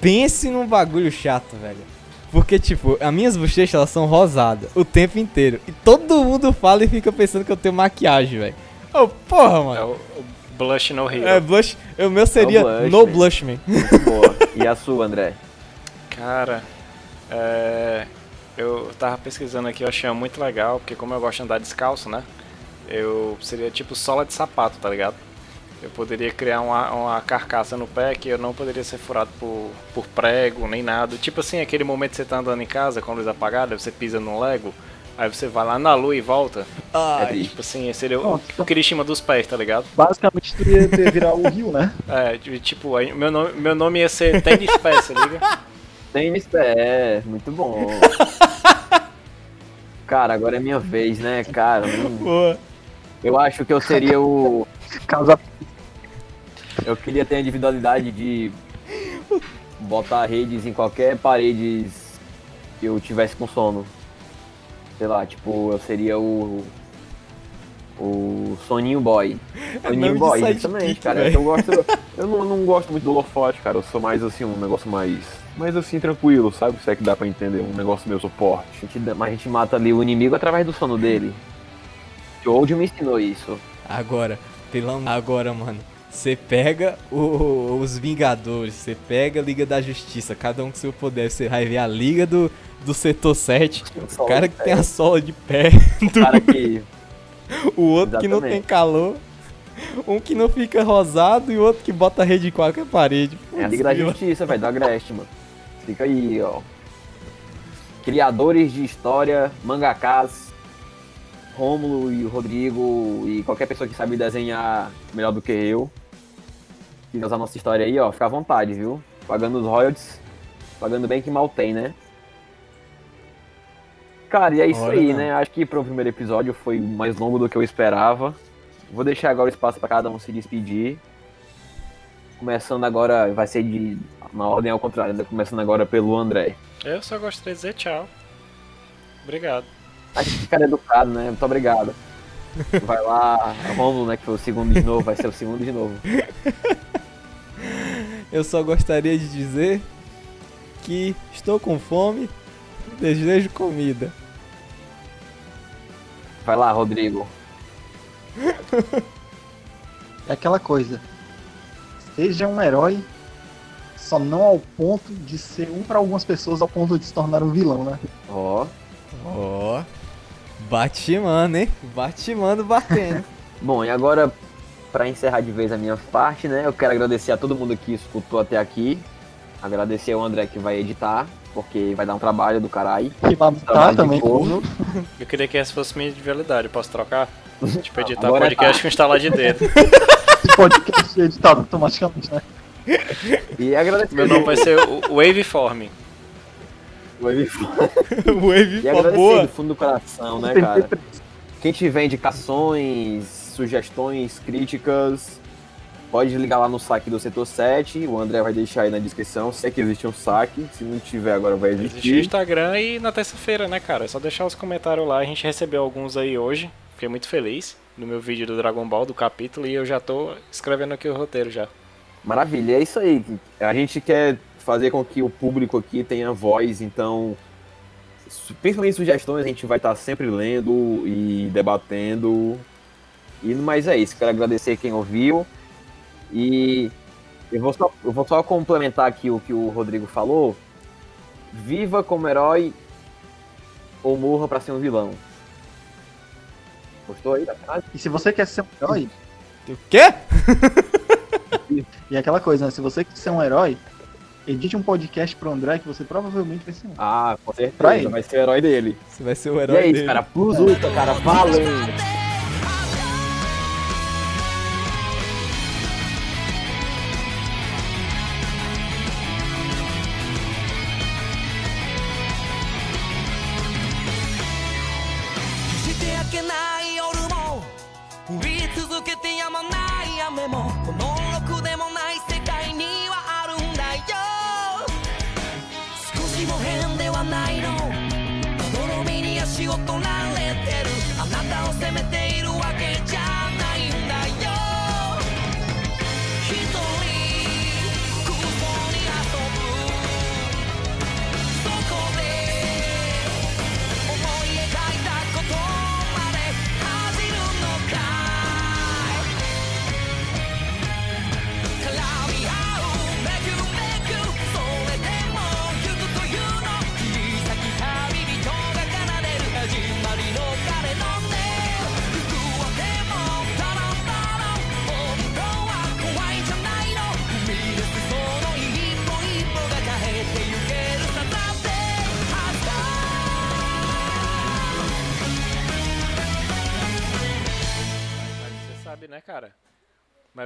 pense num bagulho chato, velho. Porque, tipo, as minhas bochechas elas são rosadas o tempo inteiro. E todo mundo fala e fica pensando que eu tenho maquiagem, velho. Ô, porra, É mano. o, o Blush no Hero. É, blush. O meu seria blush, no man. blush, man. Boa. E a sua, André? Cara, é, eu tava pesquisando aqui, eu achei muito legal, porque como eu gosto de andar descalço, né? Eu seria tipo sola de sapato, tá ligado? Eu poderia criar uma, uma carcaça no pé que eu não poderia ser furado por, por prego, nem nada. Tipo assim, aquele momento que você tá andando em casa com a luz apagada, você pisa num Lego, aí você vai lá na lua e volta. É Aí, triste. tipo assim, seria o, o Kirishima dos pés, tá ligado? Basicamente, tu ia ter virar o Rio, né? É, tipo, aí meu nome, meu nome ia ser Tênis Pés, se liga? Tênis pé, muito bom. Cara, agora é minha vez, né, cara? Hum, Pô. Eu acho que eu seria o. Causa Eu queria ter a individualidade de botar redes em qualquer parede que eu tivesse com sono. Sei lá, tipo, eu seria o. O Soninho Boy. Soninho de Boy, justamente, cara. velho. Eu gosto. Eu não, não gosto muito do holofote, cara. Eu sou mais assim, um negócio mais. Mais assim, tranquilo, sabe? Se é que dá pra entender. Um negócio meio suporte. A gente, mas a gente mata ali o inimigo através do sono dele. Jojo me ensinou isso. Agora, pelo agora, mano. Você pega o- os Vingadores, você pega a Liga da Justiça, cada um com seu poder. Você vai ver a Liga do, do Setor 7, o cara que tem a sola de pé, O cara que. o outro que não Exatamente. tem calor, um que não fica rosado e o outro que bota rede em qualquer parede. É a Liga da Putz, Justiça, velho, do Agreste, mano. Fica aí, ó. Criadores de história, mangakas, Rômulo e o Rodrigo e qualquer pessoa que sabe desenhar melhor do que eu. Que usar nossa história aí, ó, fica à vontade, viu? Pagando os royalties, pagando bem que mal tem, né? Cara, e é isso Olha, aí, não. né? Acho que pro primeiro episódio foi mais longo do que eu esperava. Vou deixar agora o espaço pra cada um se despedir. Começando agora, vai ser de. Na ordem ao contrário, né? Começando agora pelo André. Eu só gostaria de dizer tchau. Obrigado. Acho que cara educado, né? Muito obrigado. Vai lá, Romulo, né? Que foi o segundo de novo, vai ser o segundo de novo. Eu só gostaria de dizer que estou com fome, desejo comida. Vai lá, Rodrigo. É aquela coisa. Seja um herói, só não ao ponto de ser um para algumas pessoas, ao ponto de se tornar um vilão, né? Ó. Ó, Batman, hein? Batman batendo. Bom, e agora, pra encerrar de vez a minha parte, né? Eu quero agradecer a todo mundo que escutou até aqui. Agradecer ao André que vai editar, porque vai dar um trabalho do caralho. Que vai Trabalho tá também. corno. Eu queria que essa fosse minha individualidade. Posso trocar? Tipo, editar Agora podcast com instalar de dedo. Podcast é editado automaticamente, né? E agradecer. Meu nome vai ser o Waveform. Wave Wave E for agradecer boa. do fundo do coração, né, cara? Quem tiver indicações, sugestões, críticas, pode ligar lá no saque do setor 7, o André vai deixar aí na descrição, se é que existe um saque, se não tiver agora vai Existe o existir. Instagram e na terça-feira, né, cara? É só deixar os comentários lá. A gente recebeu alguns aí hoje. Fiquei muito feliz no meu vídeo do Dragon Ball, do capítulo, e eu já tô escrevendo aqui o roteiro já. Maravilha, é isso aí. A gente quer fazer com que o público aqui tenha voz, então, principalmente sugestões, a gente vai estar sempre lendo e debatendo. E mas é isso, quero agradecer quem ouviu. E eu vou só, eu vou só complementar aqui o que o Rodrigo falou. Viva como herói ou morra pra ser um vilão. Gostou aí da frase? E se você quer ser um herói, O quê? e aquela coisa, né? Se você quer ser um herói, edite um podcast pro André que você provavelmente vai ser um. Ah, com Pra certeza, ele. vai ser o herói dele. Você vai ser o E herói é isso, dele. cara. Plus Ultra, cara. Valeu!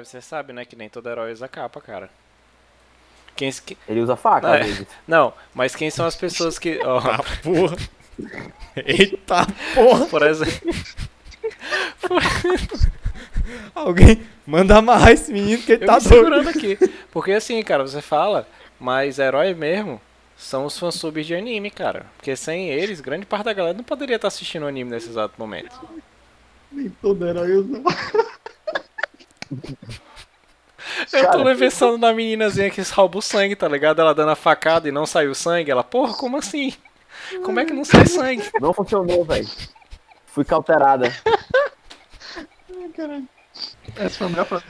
Você sabe, né, que nem todo herói usa capa, cara. Quem, que- Ele usa faca, É. às vezes. Não, mas quem são as pessoas que. ó, Porra. Eita porra. por exemplo. Alguém manda amarrar esse menino que ele Eu tá me doido. segurando aqui. Porque assim, cara, você fala, mas herói mesmo são os fansubs de anime, cara. Porque sem eles, grande parte da galera não poderia estar assistindo o anime nesse exato momento. Nem todo herói usa. Eu tô pensando na meninazinha que rouba o sangue, tá ligado? Ela dando a facada e não saiu sangue. Ela, porra, como assim? Como é que não sai sangue? Não funcionou, velho. Fui cauterada. Ai, caralho. Essa foi a melhor frase.